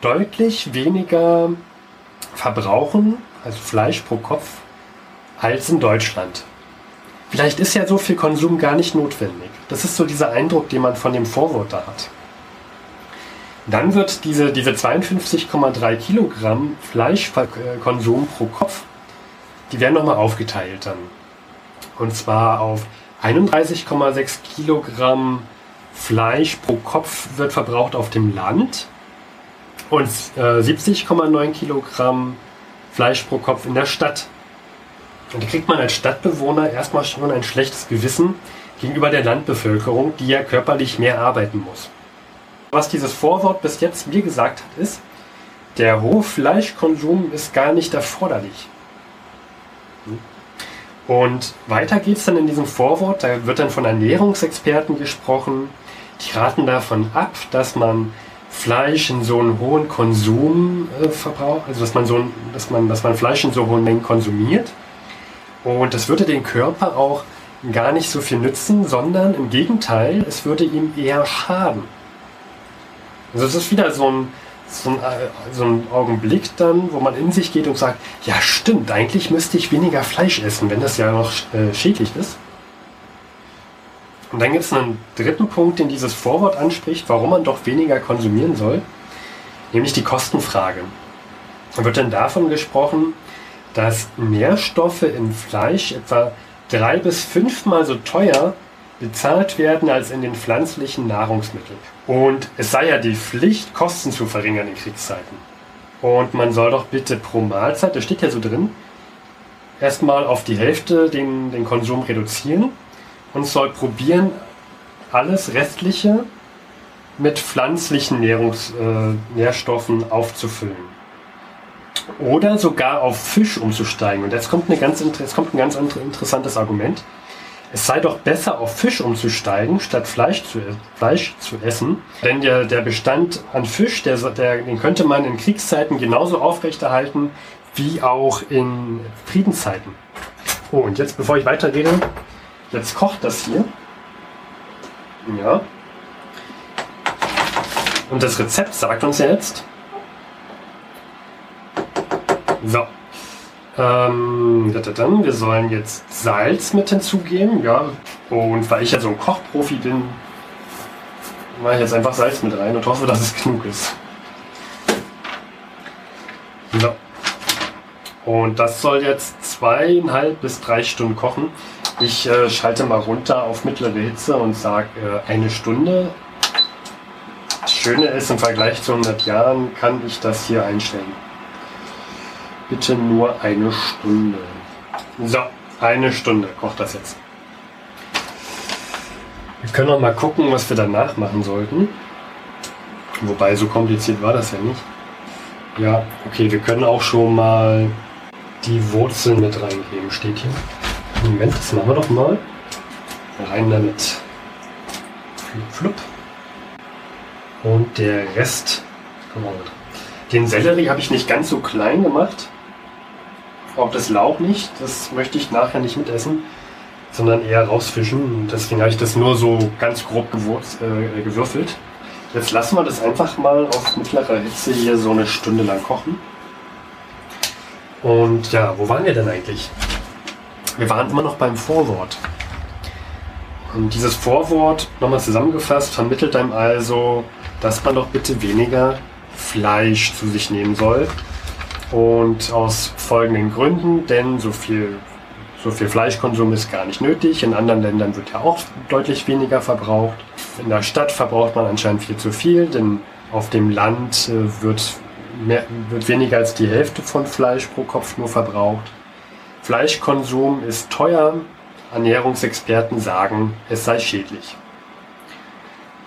deutlich weniger verbrauchen, also Fleisch pro Kopf, als in Deutschland. Vielleicht ist ja so viel Konsum gar nicht notwendig. Das ist so dieser Eindruck, den man von dem Vorwort da hat. Dann wird diese, diese 52,3 Kilogramm Fleischkonsum pro Kopf, die werden nochmal aufgeteilt dann. Und zwar auf 31,6 Kilogramm Fleisch pro Kopf wird verbraucht auf dem Land und äh, 70,9 Kilogramm Fleisch pro Kopf in der Stadt. Und da kriegt man als Stadtbewohner erstmal schon ein schlechtes Gewissen gegenüber der Landbevölkerung, die ja körperlich mehr arbeiten muss. Was dieses Vorwort bis jetzt mir gesagt hat, ist, der hohe Fleischkonsum ist gar nicht erforderlich. Und weiter geht es dann in diesem Vorwort, da wird dann von Ernährungsexperten gesprochen, die raten davon ab, dass man Fleisch in so einen hohen Konsum äh, verbraucht, also dass man so dass man, dass man Fleisch in so hohen Mengen konsumiert. Und das würde den Körper auch gar nicht so viel nützen, sondern im Gegenteil, es würde ihm eher schaden. Also es ist wieder so ein, so ein, äh, so ein Augenblick dann, wo man in sich geht und sagt, ja stimmt, eigentlich müsste ich weniger Fleisch essen, wenn das ja noch äh, schädlich ist. Und dann gibt es einen dritten Punkt, den dieses Vorwort anspricht, warum man doch weniger konsumieren soll, nämlich die Kostenfrage. Da wird dann davon gesprochen, dass Nährstoffe im Fleisch etwa drei bis fünfmal so teuer bezahlt werden als in den pflanzlichen Nahrungsmitteln. Und es sei ja die Pflicht, Kosten zu verringern in Kriegszeiten. Und man soll doch bitte pro Mahlzeit, das steht ja so drin, erstmal auf die Hälfte den, den Konsum reduzieren und soll probieren, alles Restliche mit pflanzlichen Nährungs, äh, Nährstoffen aufzufüllen. Oder sogar auf Fisch umzusteigen. Und jetzt kommt, eine ganz, jetzt kommt ein ganz interessantes Argument. Es sei doch besser, auf Fisch umzusteigen, statt Fleisch zu, Fleisch zu essen. Denn der, der Bestand an Fisch, der, der, den könnte man in Kriegszeiten genauso aufrechterhalten wie auch in Friedenszeiten. Oh, und jetzt, bevor ich weiterrede, Jetzt kocht das hier. Ja. Und das Rezept sagt uns jetzt. So. Ähm, wir sollen jetzt Salz mit hinzugeben. Ja. Und weil ich ja so ein Kochprofi bin, mache ich jetzt einfach Salz mit rein und hoffe, dass es genug ist. So. Und das soll jetzt zweieinhalb bis drei Stunden kochen. Ich äh, schalte mal runter auf mittlere Hitze und sage äh, eine Stunde. Das Schöne ist, im Vergleich zu 100 Jahren kann ich das hier einstellen. Bitte nur eine Stunde. So, eine Stunde kocht das jetzt. Wir können noch mal gucken, was wir danach machen sollten. Wobei, so kompliziert war das ja nicht. Ja, okay, wir können auch schon mal die Wurzeln mit reingeben, steht hier. Moment, das machen wir doch mal. Rein damit. Flup. Und der Rest. Den Sellerie habe ich nicht ganz so klein gemacht. Auch das Lauch nicht. Das möchte ich nachher nicht mitessen, sondern eher rausfischen. Und deswegen habe ich das nur so ganz grob äh, gewürfelt. Jetzt lassen wir das einfach mal auf mittlerer Hitze hier so eine Stunde lang kochen. Und ja, wo waren wir denn eigentlich? Wir waren immer noch beim Vorwort. Und dieses Vorwort, nochmal zusammengefasst, vermittelt einem also, dass man doch bitte weniger Fleisch zu sich nehmen soll. Und aus folgenden Gründen, denn so viel, so viel Fleischkonsum ist gar nicht nötig. In anderen Ländern wird ja auch deutlich weniger verbraucht. In der Stadt verbraucht man anscheinend viel zu viel, denn auf dem Land äh, wird, mehr, wird weniger als die Hälfte von Fleisch pro Kopf nur verbraucht. Fleischkonsum ist teuer, Ernährungsexperten sagen, es sei schädlich.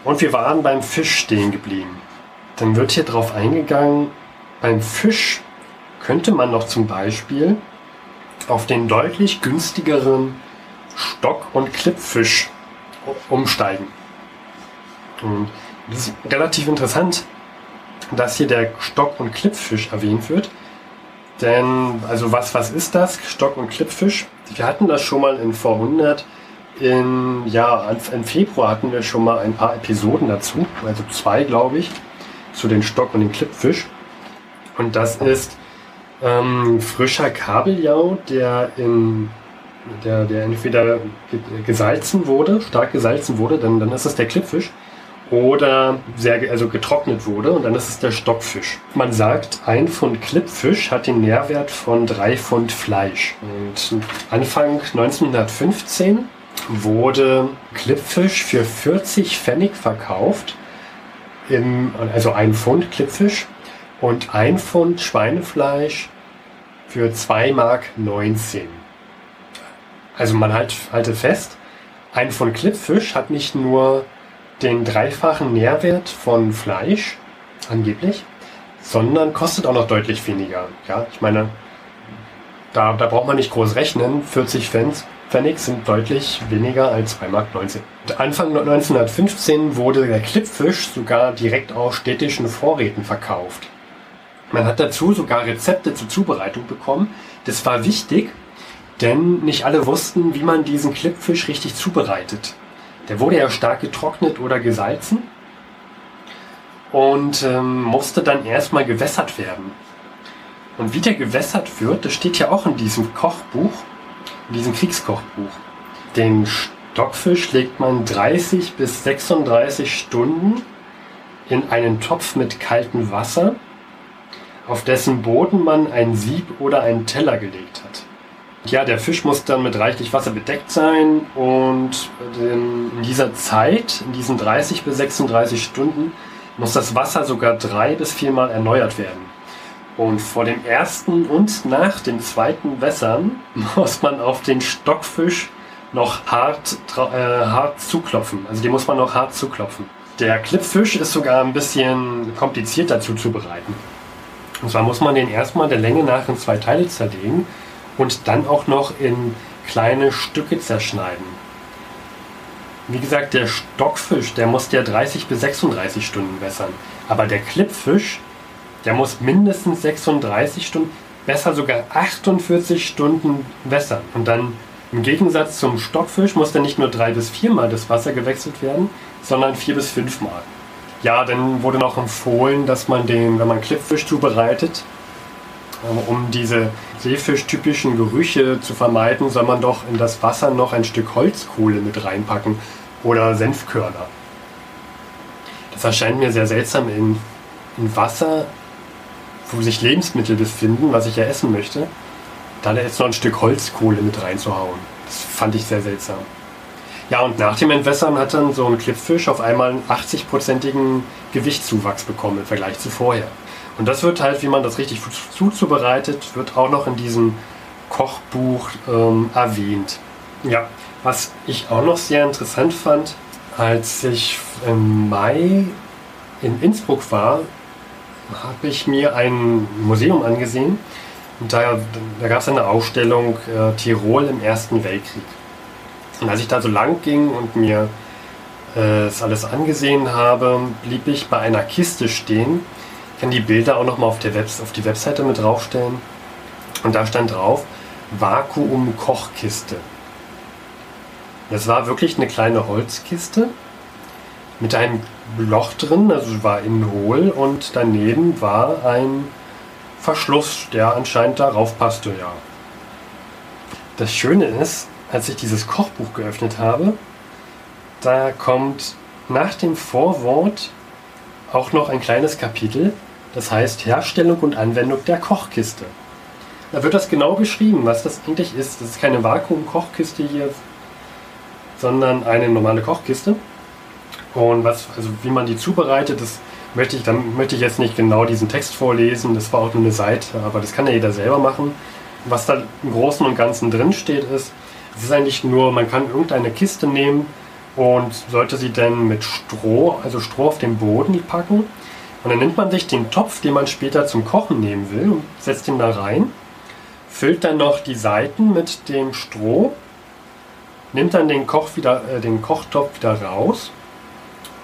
Und wir waren beim Fisch stehen geblieben. Dann wird hier drauf eingegangen, beim Fisch könnte man noch zum Beispiel auf den deutlich günstigeren Stock- und Klippfisch umsteigen. Und das ist relativ interessant, dass hier der Stock- und Klippfisch erwähnt wird, denn, also was, was ist das? Stock- und Klippfisch. Wir hatten das schon mal in Vorhundert. In, ja, im Februar hatten wir schon mal ein paar Episoden dazu, also zwei, glaube ich, zu den Stock- und den Klippfisch. Und das ist ähm, frischer Kabeljau, der in der, der entweder gesalzen wurde, stark gesalzen wurde, dann, dann ist es der Klippfisch oder sehr, also getrocknet wurde und dann ist es der Stockfisch. Man sagt, ein Pfund Klippfisch hat den Nährwert von drei Pfund Fleisch. Und Anfang 1915 wurde Klippfisch für 40 Pfennig verkauft, im, also ein Pfund Klippfisch und ein Pfund Schweinefleisch für 2 Mark 19. Also man halt, halte fest, ein Pfund Klippfisch hat nicht nur den dreifachen Nährwert von Fleisch, angeblich, sondern kostet auch noch deutlich weniger. Ja, ich meine, da, da braucht man nicht groß rechnen. 40 Cent, Pfennig sind deutlich weniger als 2,19 Mark. Anfang 1915 wurde der Klippfisch sogar direkt aus städtischen Vorräten verkauft. Man hat dazu sogar Rezepte zur Zubereitung bekommen. Das war wichtig, denn nicht alle wussten, wie man diesen Klippfisch richtig zubereitet. Der wurde ja stark getrocknet oder gesalzen und ähm, musste dann erstmal gewässert werden. Und wie der gewässert wird, das steht ja auch in diesem Kochbuch, in diesem Kriegskochbuch. Den Stockfisch legt man 30 bis 36 Stunden in einen Topf mit kaltem Wasser, auf dessen Boden man ein Sieb oder einen Teller gelegt hat. Ja, der Fisch muss dann mit reichlich Wasser bedeckt sein und in dieser Zeit, in diesen 30 bis 36 Stunden, muss das Wasser sogar drei bis viermal erneuert werden. Und vor dem ersten und nach dem zweiten Wässern muss man auf den Stockfisch noch hart, äh, hart zuklopfen. Also die muss man noch hart zuklopfen. Der Klippfisch ist sogar ein bisschen komplizierter zuzubereiten. Und zwar muss man den erstmal der Länge nach in zwei Teile zerlegen und dann auch noch in kleine Stücke zerschneiden. Wie gesagt, der Stockfisch, der muss ja 30 bis 36 Stunden wässern. Aber der Klippfisch, der muss mindestens 36 Stunden, besser sogar 48 Stunden wässern. Und dann im Gegensatz zum Stockfisch muss dann nicht nur drei bis viermal das Wasser gewechselt werden, sondern vier bis fünfmal. Ja, dann wurde noch empfohlen, dass man den, wenn man Klippfisch zubereitet, ähm, um diese seefischtypischen Gerüche zu vermeiden, soll man doch in das Wasser noch ein Stück Holzkohle mit reinpacken oder Senfkörner. Das erscheint mir sehr seltsam in, in Wasser, wo sich Lebensmittel befinden, was ich ja essen möchte, da jetzt noch ein Stück Holzkohle mit reinzuhauen. Das fand ich sehr seltsam. Ja, und nach dem Entwässern hat dann so ein Klippfisch auf einmal einen 80-prozentigen Gewichtszuwachs bekommen im Vergleich zu vorher. Und das wird halt, wie man das richtig zuzubereitet, wird auch noch in diesem Kochbuch ähm, erwähnt. Ja, was ich auch noch sehr interessant fand, als ich im Mai in Innsbruck war, habe ich mir ein Museum angesehen. Und da, da gab es eine Ausstellung äh, Tirol im Ersten Weltkrieg. Und als ich da so lang ging und mir äh, das alles angesehen habe, blieb ich bei einer Kiste stehen. Ich kann die Bilder auch nochmal auf, auf die Webseite mit draufstellen. Und da stand drauf Vakuum-Kochkiste. Das war wirklich eine kleine Holzkiste mit einem Loch drin, also war innen hohl und daneben war ein Verschluss, der anscheinend darauf passte, ja. Das Schöne ist, als ich dieses Kochbuch geöffnet habe, da kommt nach dem Vorwort auch noch ein kleines Kapitel, das heißt Herstellung und Anwendung der Kochkiste. Da wird das genau beschrieben, was das eigentlich ist. Das ist keine Vakuum-Kochkiste hier, sondern eine normale Kochkiste. Und was, also wie man die zubereitet, das möchte ich, dann möchte ich jetzt nicht genau diesen Text vorlesen, das war auch nur eine Seite, aber das kann ja jeder selber machen. Was da im Großen und Ganzen drin steht, ist, es ist eigentlich nur, man kann irgendeine Kiste nehmen und sollte sie dann mit Stroh, also Stroh auf den Boden packen. Und dann nimmt man sich den Topf, den man später zum Kochen nehmen will, und setzt ihn da rein, füllt dann noch die Seiten mit dem Stroh, nimmt dann den, Koch wieder, äh, den Kochtopf wieder raus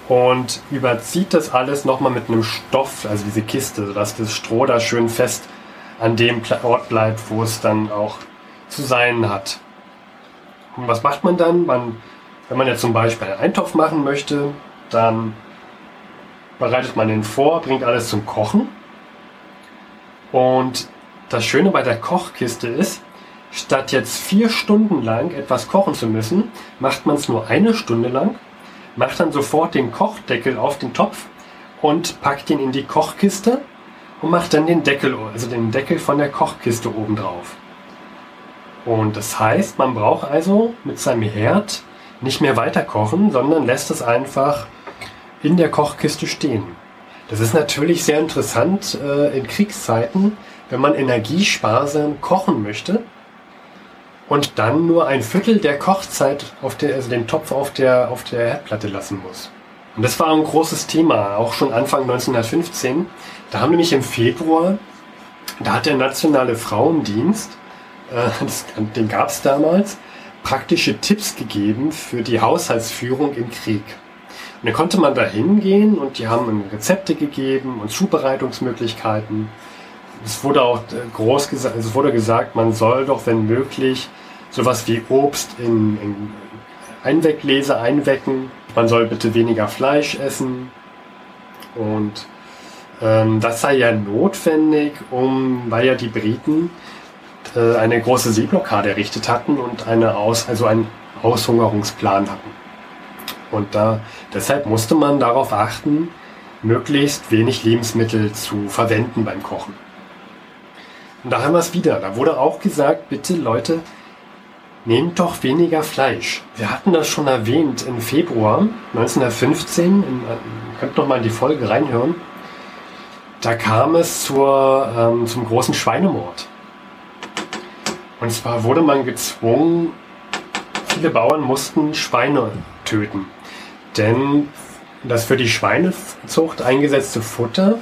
und überzieht das alles nochmal mit einem Stoff, also diese Kiste, sodass das Stroh da schön fest an dem Ort bleibt, wo es dann auch zu sein hat. Und was macht man dann? Man, wenn man jetzt zum Beispiel einen Eintopf machen möchte, dann bereitet man den vor, bringt alles zum Kochen. Und das Schöne bei der Kochkiste ist, statt jetzt vier Stunden lang etwas kochen zu müssen, macht man es nur eine Stunde lang, macht dann sofort den Kochdeckel auf den Topf und packt ihn in die Kochkiste und macht dann den Deckel, also den Deckel von der Kochkiste oben drauf. Und das heißt, man braucht also mit seinem Herd nicht mehr weiter kochen, sondern lässt es einfach in der Kochkiste stehen. Das ist natürlich sehr interessant äh, in Kriegszeiten, wenn man energiesparsam kochen möchte und dann nur ein Viertel der Kochzeit auf der, also den Topf auf der, auf der Herdplatte lassen muss. Und das war ein großes Thema, auch schon Anfang 1915. Da haben nämlich im Februar, da hat der Nationale Frauendienst das, den gab es damals, praktische Tipps gegeben für die Haushaltsführung im Krieg. Und dann konnte man da hingehen und die haben Rezepte gegeben und Zubereitungsmöglichkeiten. Es wurde auch äh, groß gesagt, es wurde gesagt, man soll doch, wenn möglich, sowas wie Obst in, in Einweggläser einwecken. Man soll bitte weniger Fleisch essen. Und ähm, das sei ja notwendig, um, weil ja die Briten äh, eine große Seeblockade errichtet hatten und eine Aus, also einen Aushungerungsplan hatten. Und da, deshalb musste man darauf achten, möglichst wenig Lebensmittel zu verwenden beim Kochen. Und da haben wir es wieder. Da wurde auch gesagt, bitte Leute, nehmt doch weniger Fleisch. Wir hatten das schon erwähnt im Februar 1915. In, ihr könnt noch mal in die Folge reinhören. Da kam es zur, ähm, zum großen Schweinemord. Und zwar wurde man gezwungen, viele Bauern mussten Schweine töten. Denn das für die Schweinezucht eingesetzte Futter,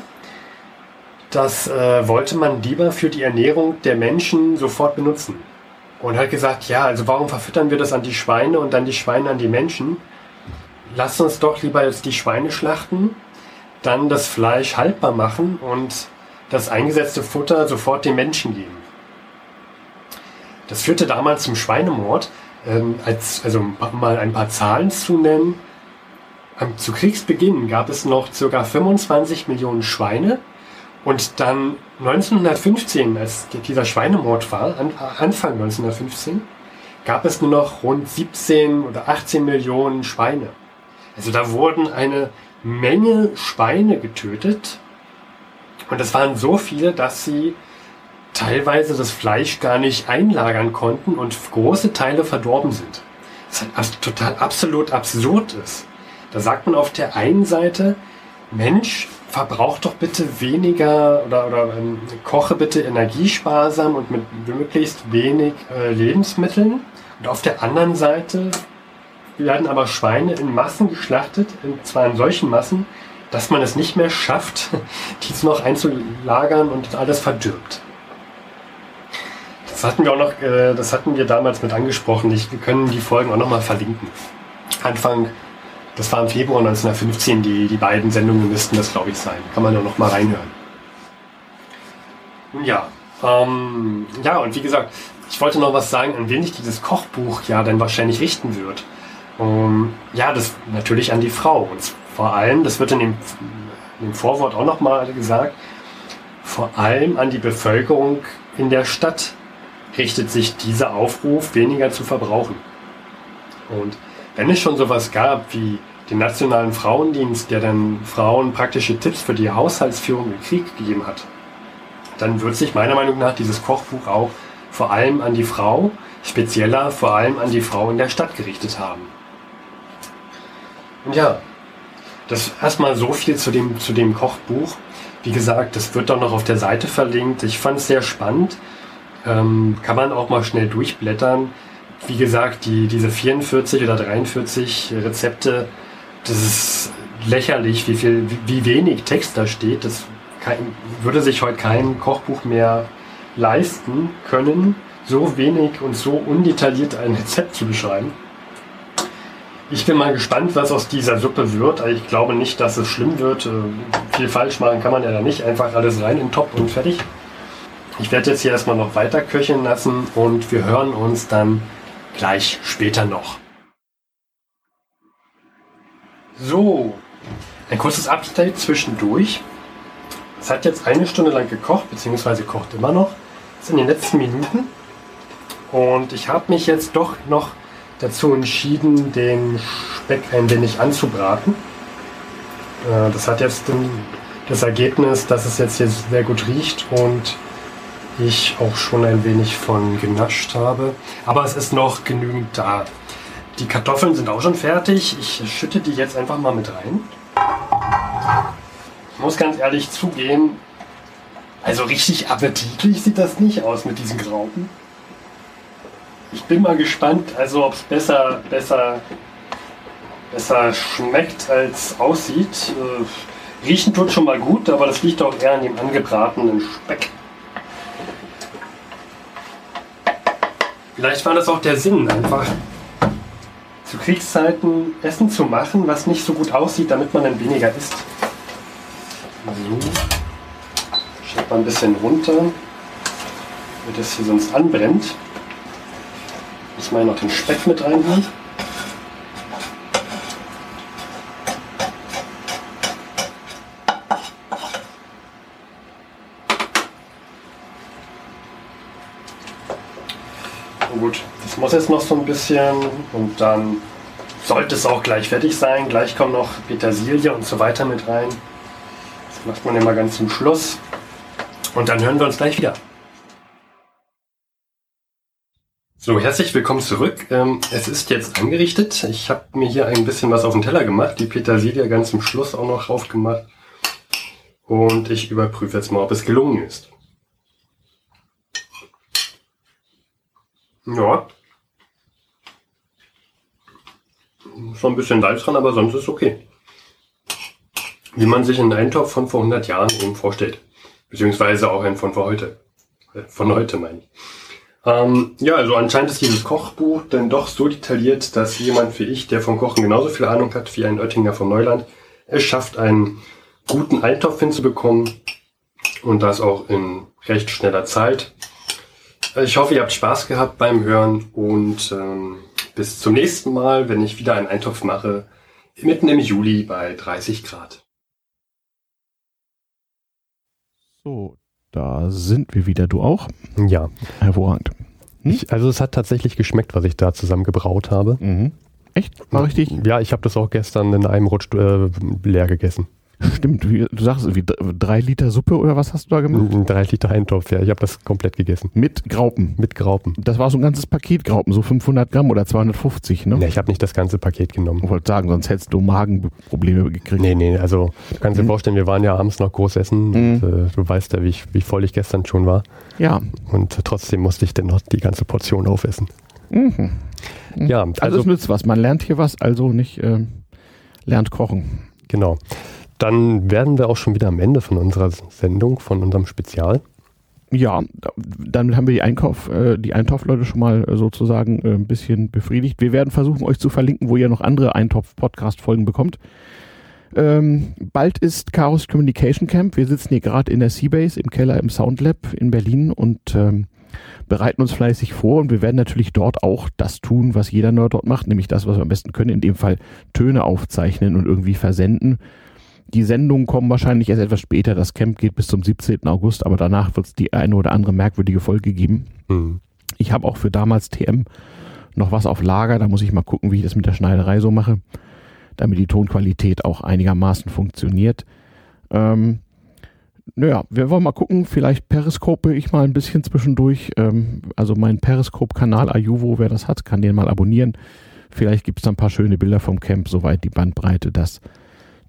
das äh, wollte man lieber für die Ernährung der Menschen sofort benutzen. Und hat gesagt, ja, also warum verfüttern wir das an die Schweine und dann die Schweine an die Menschen? Lasst uns doch lieber jetzt die Schweine schlachten, dann das Fleisch haltbar machen und das eingesetzte Futter sofort den Menschen geben. Das führte damals zum Schweinemord. Ähm, als, also mal ein paar Zahlen zu nennen. Zu Kriegsbeginn gab es noch ca. 25 Millionen Schweine und dann 1915, als dieser Schweinemord war, an, Anfang 1915, gab es nur noch rund 17 oder 18 Millionen Schweine. Also da wurden eine Menge Schweine getötet und es waren so viele, dass sie teilweise das Fleisch gar nicht einlagern konnten und große Teile verdorben sind. Was halt total absolut absurd ist. Da sagt man auf der einen Seite, Mensch, verbrauch doch bitte weniger oder, oder ähm, koche bitte energiesparsam und mit möglichst wenig äh, Lebensmitteln. Und auf der anderen Seite werden aber Schweine in Massen geschlachtet, und zwar in solchen Massen, dass man es nicht mehr schafft, dies noch einzulagern und alles verdirbt. Das hatten wir auch noch, äh, das hatten wir damals mit angesprochen. Ich, wir können die Folgen auch nochmal verlinken. Anfang, das war im Februar 1915, die, die beiden Sendungen müssten das, glaube ich, sein. Kann man ja noch mal reinhören. Ja, ähm, ja, und wie gesagt, ich wollte noch was sagen, an wen ich dieses Kochbuch ja dann wahrscheinlich richten wird. Um, ja, das natürlich an die Frau. Und vor allem, das wird in dem, in dem Vorwort auch nochmal gesagt, vor allem an die Bevölkerung in der Stadt richtet sich dieser Aufruf, weniger zu verbrauchen. Und wenn es schon sowas gab wie den Nationalen Frauendienst, der dann Frauen praktische Tipps für die Haushaltsführung im Krieg gegeben hat, dann wird sich meiner Meinung nach dieses Kochbuch auch vor allem an die Frau, spezieller vor allem an die Frau in der Stadt gerichtet haben. Und ja, das erstmal so viel zu dem, zu dem Kochbuch. Wie gesagt, das wird dann noch auf der Seite verlinkt. Ich fand es sehr spannend. Ähm, kann man auch mal schnell durchblättern. Wie gesagt, die, diese 44 oder 43 Rezepte, das ist lächerlich, wie viel, wie, wenig Text da steht. Das kann, würde sich heute kein Kochbuch mehr leisten können, so wenig und so undetailliert ein Rezept zu beschreiben. Ich bin mal gespannt, was aus dieser Suppe wird. Ich glaube nicht, dass es schlimm wird. Äh, viel falsch machen kann man ja da nicht. Einfach alles rein in den Topf und fertig. Ich werde jetzt hier erstmal noch weiter köcheln lassen und wir hören uns dann gleich später noch. So, ein kurzes Update zwischendurch. Es hat jetzt eine Stunde lang gekocht, beziehungsweise kocht immer noch. Das sind die letzten Minuten. Und ich habe mich jetzt doch noch dazu entschieden, den Speck ein wenig anzubraten. Äh, das hat jetzt das Ergebnis, dass es jetzt, jetzt sehr gut riecht und ich auch schon ein wenig von genascht habe. Aber es ist noch genügend da. Die Kartoffeln sind auch schon fertig. Ich schütte die jetzt einfach mal mit rein. Ich muss ganz ehrlich zugeben, also richtig appetitlich sieht das nicht aus mit diesen Graupen. Ich bin mal gespannt, also ob es besser, besser, besser schmeckt als aussieht. Äh, riechen tut schon mal gut, aber das liegt auch eher an dem angebratenen Speck. Vielleicht war das auch der Sinn, einfach zu Kriegszeiten Essen zu machen, was nicht so gut aussieht, damit man dann weniger isst. So. Schickt man ein bisschen runter, damit das hier sonst anbrennt. Muss man ja noch den Speck mit reinhauen. Gut, das jetzt noch so ein bisschen und dann sollte es auch gleich fertig sein. Gleich kommen noch Petersilie und so weiter mit rein. Das macht man immer ganz zum Schluss. Und dann hören wir uns gleich wieder. So, herzlich willkommen zurück. Ähm, es ist jetzt angerichtet. Ich habe mir hier ein bisschen was auf den Teller gemacht. Die Petersilie ganz zum Schluss auch noch drauf gemacht. Und ich überprüfe jetzt mal, ob es gelungen ist. Ja. Schon ein bisschen Salz dran, aber sonst ist okay. Wie man sich einen Eintopf von vor 100 Jahren eben vorstellt. Beziehungsweise auch einen von vor heute. Äh, Von heute meine ich. Ähm, ja, also anscheinend ist dieses Kochbuch dann doch so detailliert, dass jemand wie ich, der vom Kochen genauso viel Ahnung hat wie ein Oettinger vom Neuland, es schafft, einen guten Eintopf hinzubekommen und das auch in recht schneller Zeit. Ich hoffe, ihr habt Spaß gehabt beim Hören und ähm, bis zum nächsten Mal, wenn ich wieder einen Eintopf mache, mitten im Juli bei 30 Grad. So, da sind wir wieder. Du auch? Ja, Hervorragend. Hm? ich, also es hat tatsächlich geschmeckt, was ich da zusammen gebraut habe. Mhm. Echt? War richtig? Ja, ich habe das auch gestern in einem Rutsch äh, leer gegessen. Stimmt. Du sagst, wie dr- drei Liter Suppe oder was hast du da gemacht? Ein drei Liter Eintopf, ja, ich habe das komplett gegessen. Mit Graupen. Mit Graupen. Das war so ein ganzes Paket Graupen, so 500 Gramm oder 250, ne? Ja, ich habe nicht das ganze Paket genommen. Ich wollte sagen, sonst hättest du Magenprobleme gekriegt. Nee, nee, also du kannst dir Mhm. vorstellen, wir waren ja abends noch groß essen und äh, du weißt ja, wie, ich, wie voll ich gestern schon war. Ja. Und trotzdem musste ich dann noch die ganze Portion aufessen. Mhm. Ja, Also, also es nützt was. Man lernt hier was, also nicht ähm, lernt kochen. genau. Dann werden wir auch schon wieder am Ende von unserer Sendung, von unserem Spezial. Ja, da- dann haben wir die Einkauf, äh, die Eintopfleute schon mal äh, sozusagen äh, ein bisschen befriedigt. Wir werden versuchen, euch zu verlinken, wo ihr noch andere Eintopf-Podcast-Folgen bekommt. Ähm, bald ist Chaos Communication Camp. Wir sitzen hier gerade in der Seabase im Keller im Soundlab in Berlin und ähm, bereiten uns fleißig vor und wir werden natürlich dort auch das tun, was jeder Nerd dort macht, nämlich das, was wir am besten können, in dem Fall Töne aufzeichnen und irgendwie versenden. Die Sendungen kommen wahrscheinlich erst etwas später. Das Camp geht bis zum 17. August, aber danach wird es die eine oder andere merkwürdige Folge geben. Hm. Ich habe auch für damals TM noch was auf Lager. Da muss ich mal gucken, wie ich das mit der Schneiderei so mache, damit die Tonqualität auch einigermaßen funktioniert. Ähm, naja, wir wollen mal gucken. Vielleicht periskope ich mal ein bisschen zwischendurch. Ähm, also mein Periskop-Kanal Ayuvo, wer das hat, kann den mal abonnieren. Vielleicht gibt es da ein paar schöne Bilder vom Camp, soweit die Bandbreite das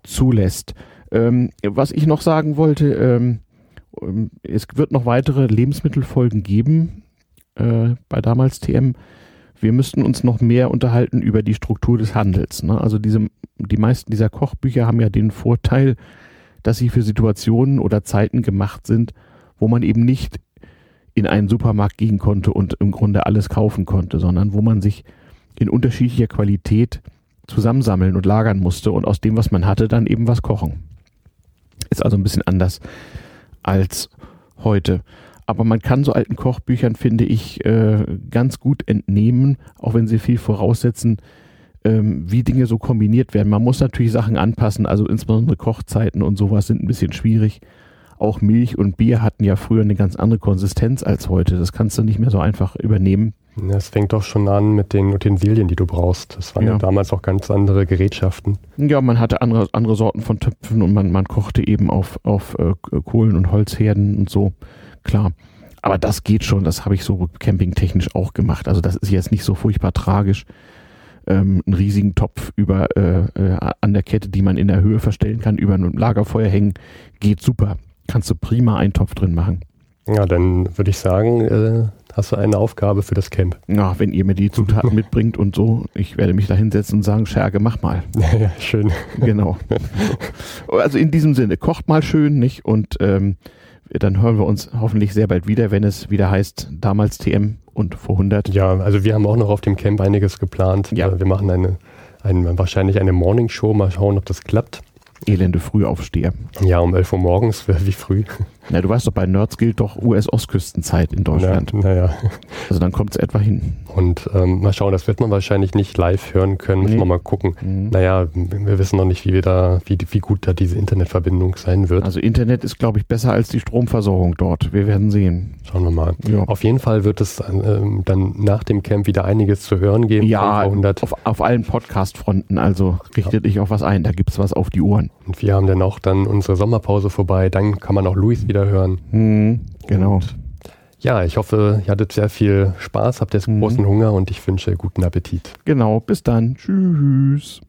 zulässt. Ähm, was ich noch sagen wollte, ähm, ähm, es wird noch weitere Lebensmittelfolgen geben äh, bei damals TM. Wir müssten uns noch mehr unterhalten über die Struktur des Handels. Ne? Also diese, die meisten dieser Kochbücher haben ja den Vorteil, dass sie für Situationen oder Zeiten gemacht sind, wo man eben nicht in einen Supermarkt gehen konnte und im Grunde alles kaufen konnte, sondern wo man sich in unterschiedlicher Qualität zusammensammeln und lagern musste und aus dem, was man hatte, dann eben was kochen. Ist also ein bisschen anders als heute. Aber man kann so alten Kochbüchern, finde ich, äh, ganz gut entnehmen, auch wenn sie viel voraussetzen, ähm, wie Dinge so kombiniert werden. Man muss natürlich Sachen anpassen, also insbesondere Kochzeiten und sowas sind ein bisschen schwierig. Auch Milch und Bier hatten ja früher eine ganz andere Konsistenz als heute. Das kannst du nicht mehr so einfach übernehmen. Das fängt doch schon an mit den Utensilien, die du brauchst. Das waren ja. Ja. damals auch ganz andere Gerätschaften. Ja, man hatte andere, andere Sorten von Töpfen und man, man kochte eben auf, auf äh, Kohlen- und Holzherden und so. Klar. Aber das geht schon, das habe ich so campingtechnisch auch gemacht. Also das ist jetzt nicht so furchtbar tragisch. Ähm, einen riesigen Topf über äh, äh, an der Kette, die man in der Höhe verstellen kann, über ein Lagerfeuer hängen, geht super. Kannst du prima einen Topf drin machen. Ja, dann würde ich sagen, äh, hast du eine Aufgabe für das Camp. Ja, wenn ihr mir die Zutaten mitbringt und so, ich werde mich da hinsetzen und sagen, Scherge, mach mal. ja, schön. Genau. Also in diesem Sinne, kocht mal schön, nicht? Und ähm, dann hören wir uns hoffentlich sehr bald wieder, wenn es wieder heißt, damals TM und vor 100. Ja, also wir haben auch noch auf dem Camp einiges geplant. Ja. Äh, Wir machen eine, eine wahrscheinlich eine Morning Show, mal schauen, ob das klappt. Elende Frühaufsteher. Ja, um 11 Uhr morgens, wie früh. Na, du weißt doch, bei Nerds gilt doch US-Ostküstenzeit in Deutschland. Na, naja. Also dann kommt es etwa hin. Und ähm, mal schauen, das wird man wahrscheinlich nicht live hören können. Müssen Nee. wir mal gucken. Mhm. Naja, wir wissen noch nicht, wie, wir da, wie, wie gut da diese Internetverbindung sein wird. Also Internet ist, glaube ich, besser als die Stromversorgung dort. Wir werden sehen. Schauen wir mal. Ja. Auf jeden Fall wird es ähm, dann nach dem Camp wieder einiges zu hören geben. Ja, von V100. auf, auf allen Podcast-Fronten. Also richtet dich auf was ein. Da gibt's was auf die Ohren. Und wir haben dann auch dann unsere Sommerpause vorbei. Dann kann man auch Luis wieder hören. Hm, genau. Und ja, ich hoffe, ihr hattet sehr viel Spaß, habt jetzt Mhm. großen Hunger und ich wünsche guten Appetit. Genau. Bis dann. Tschüss.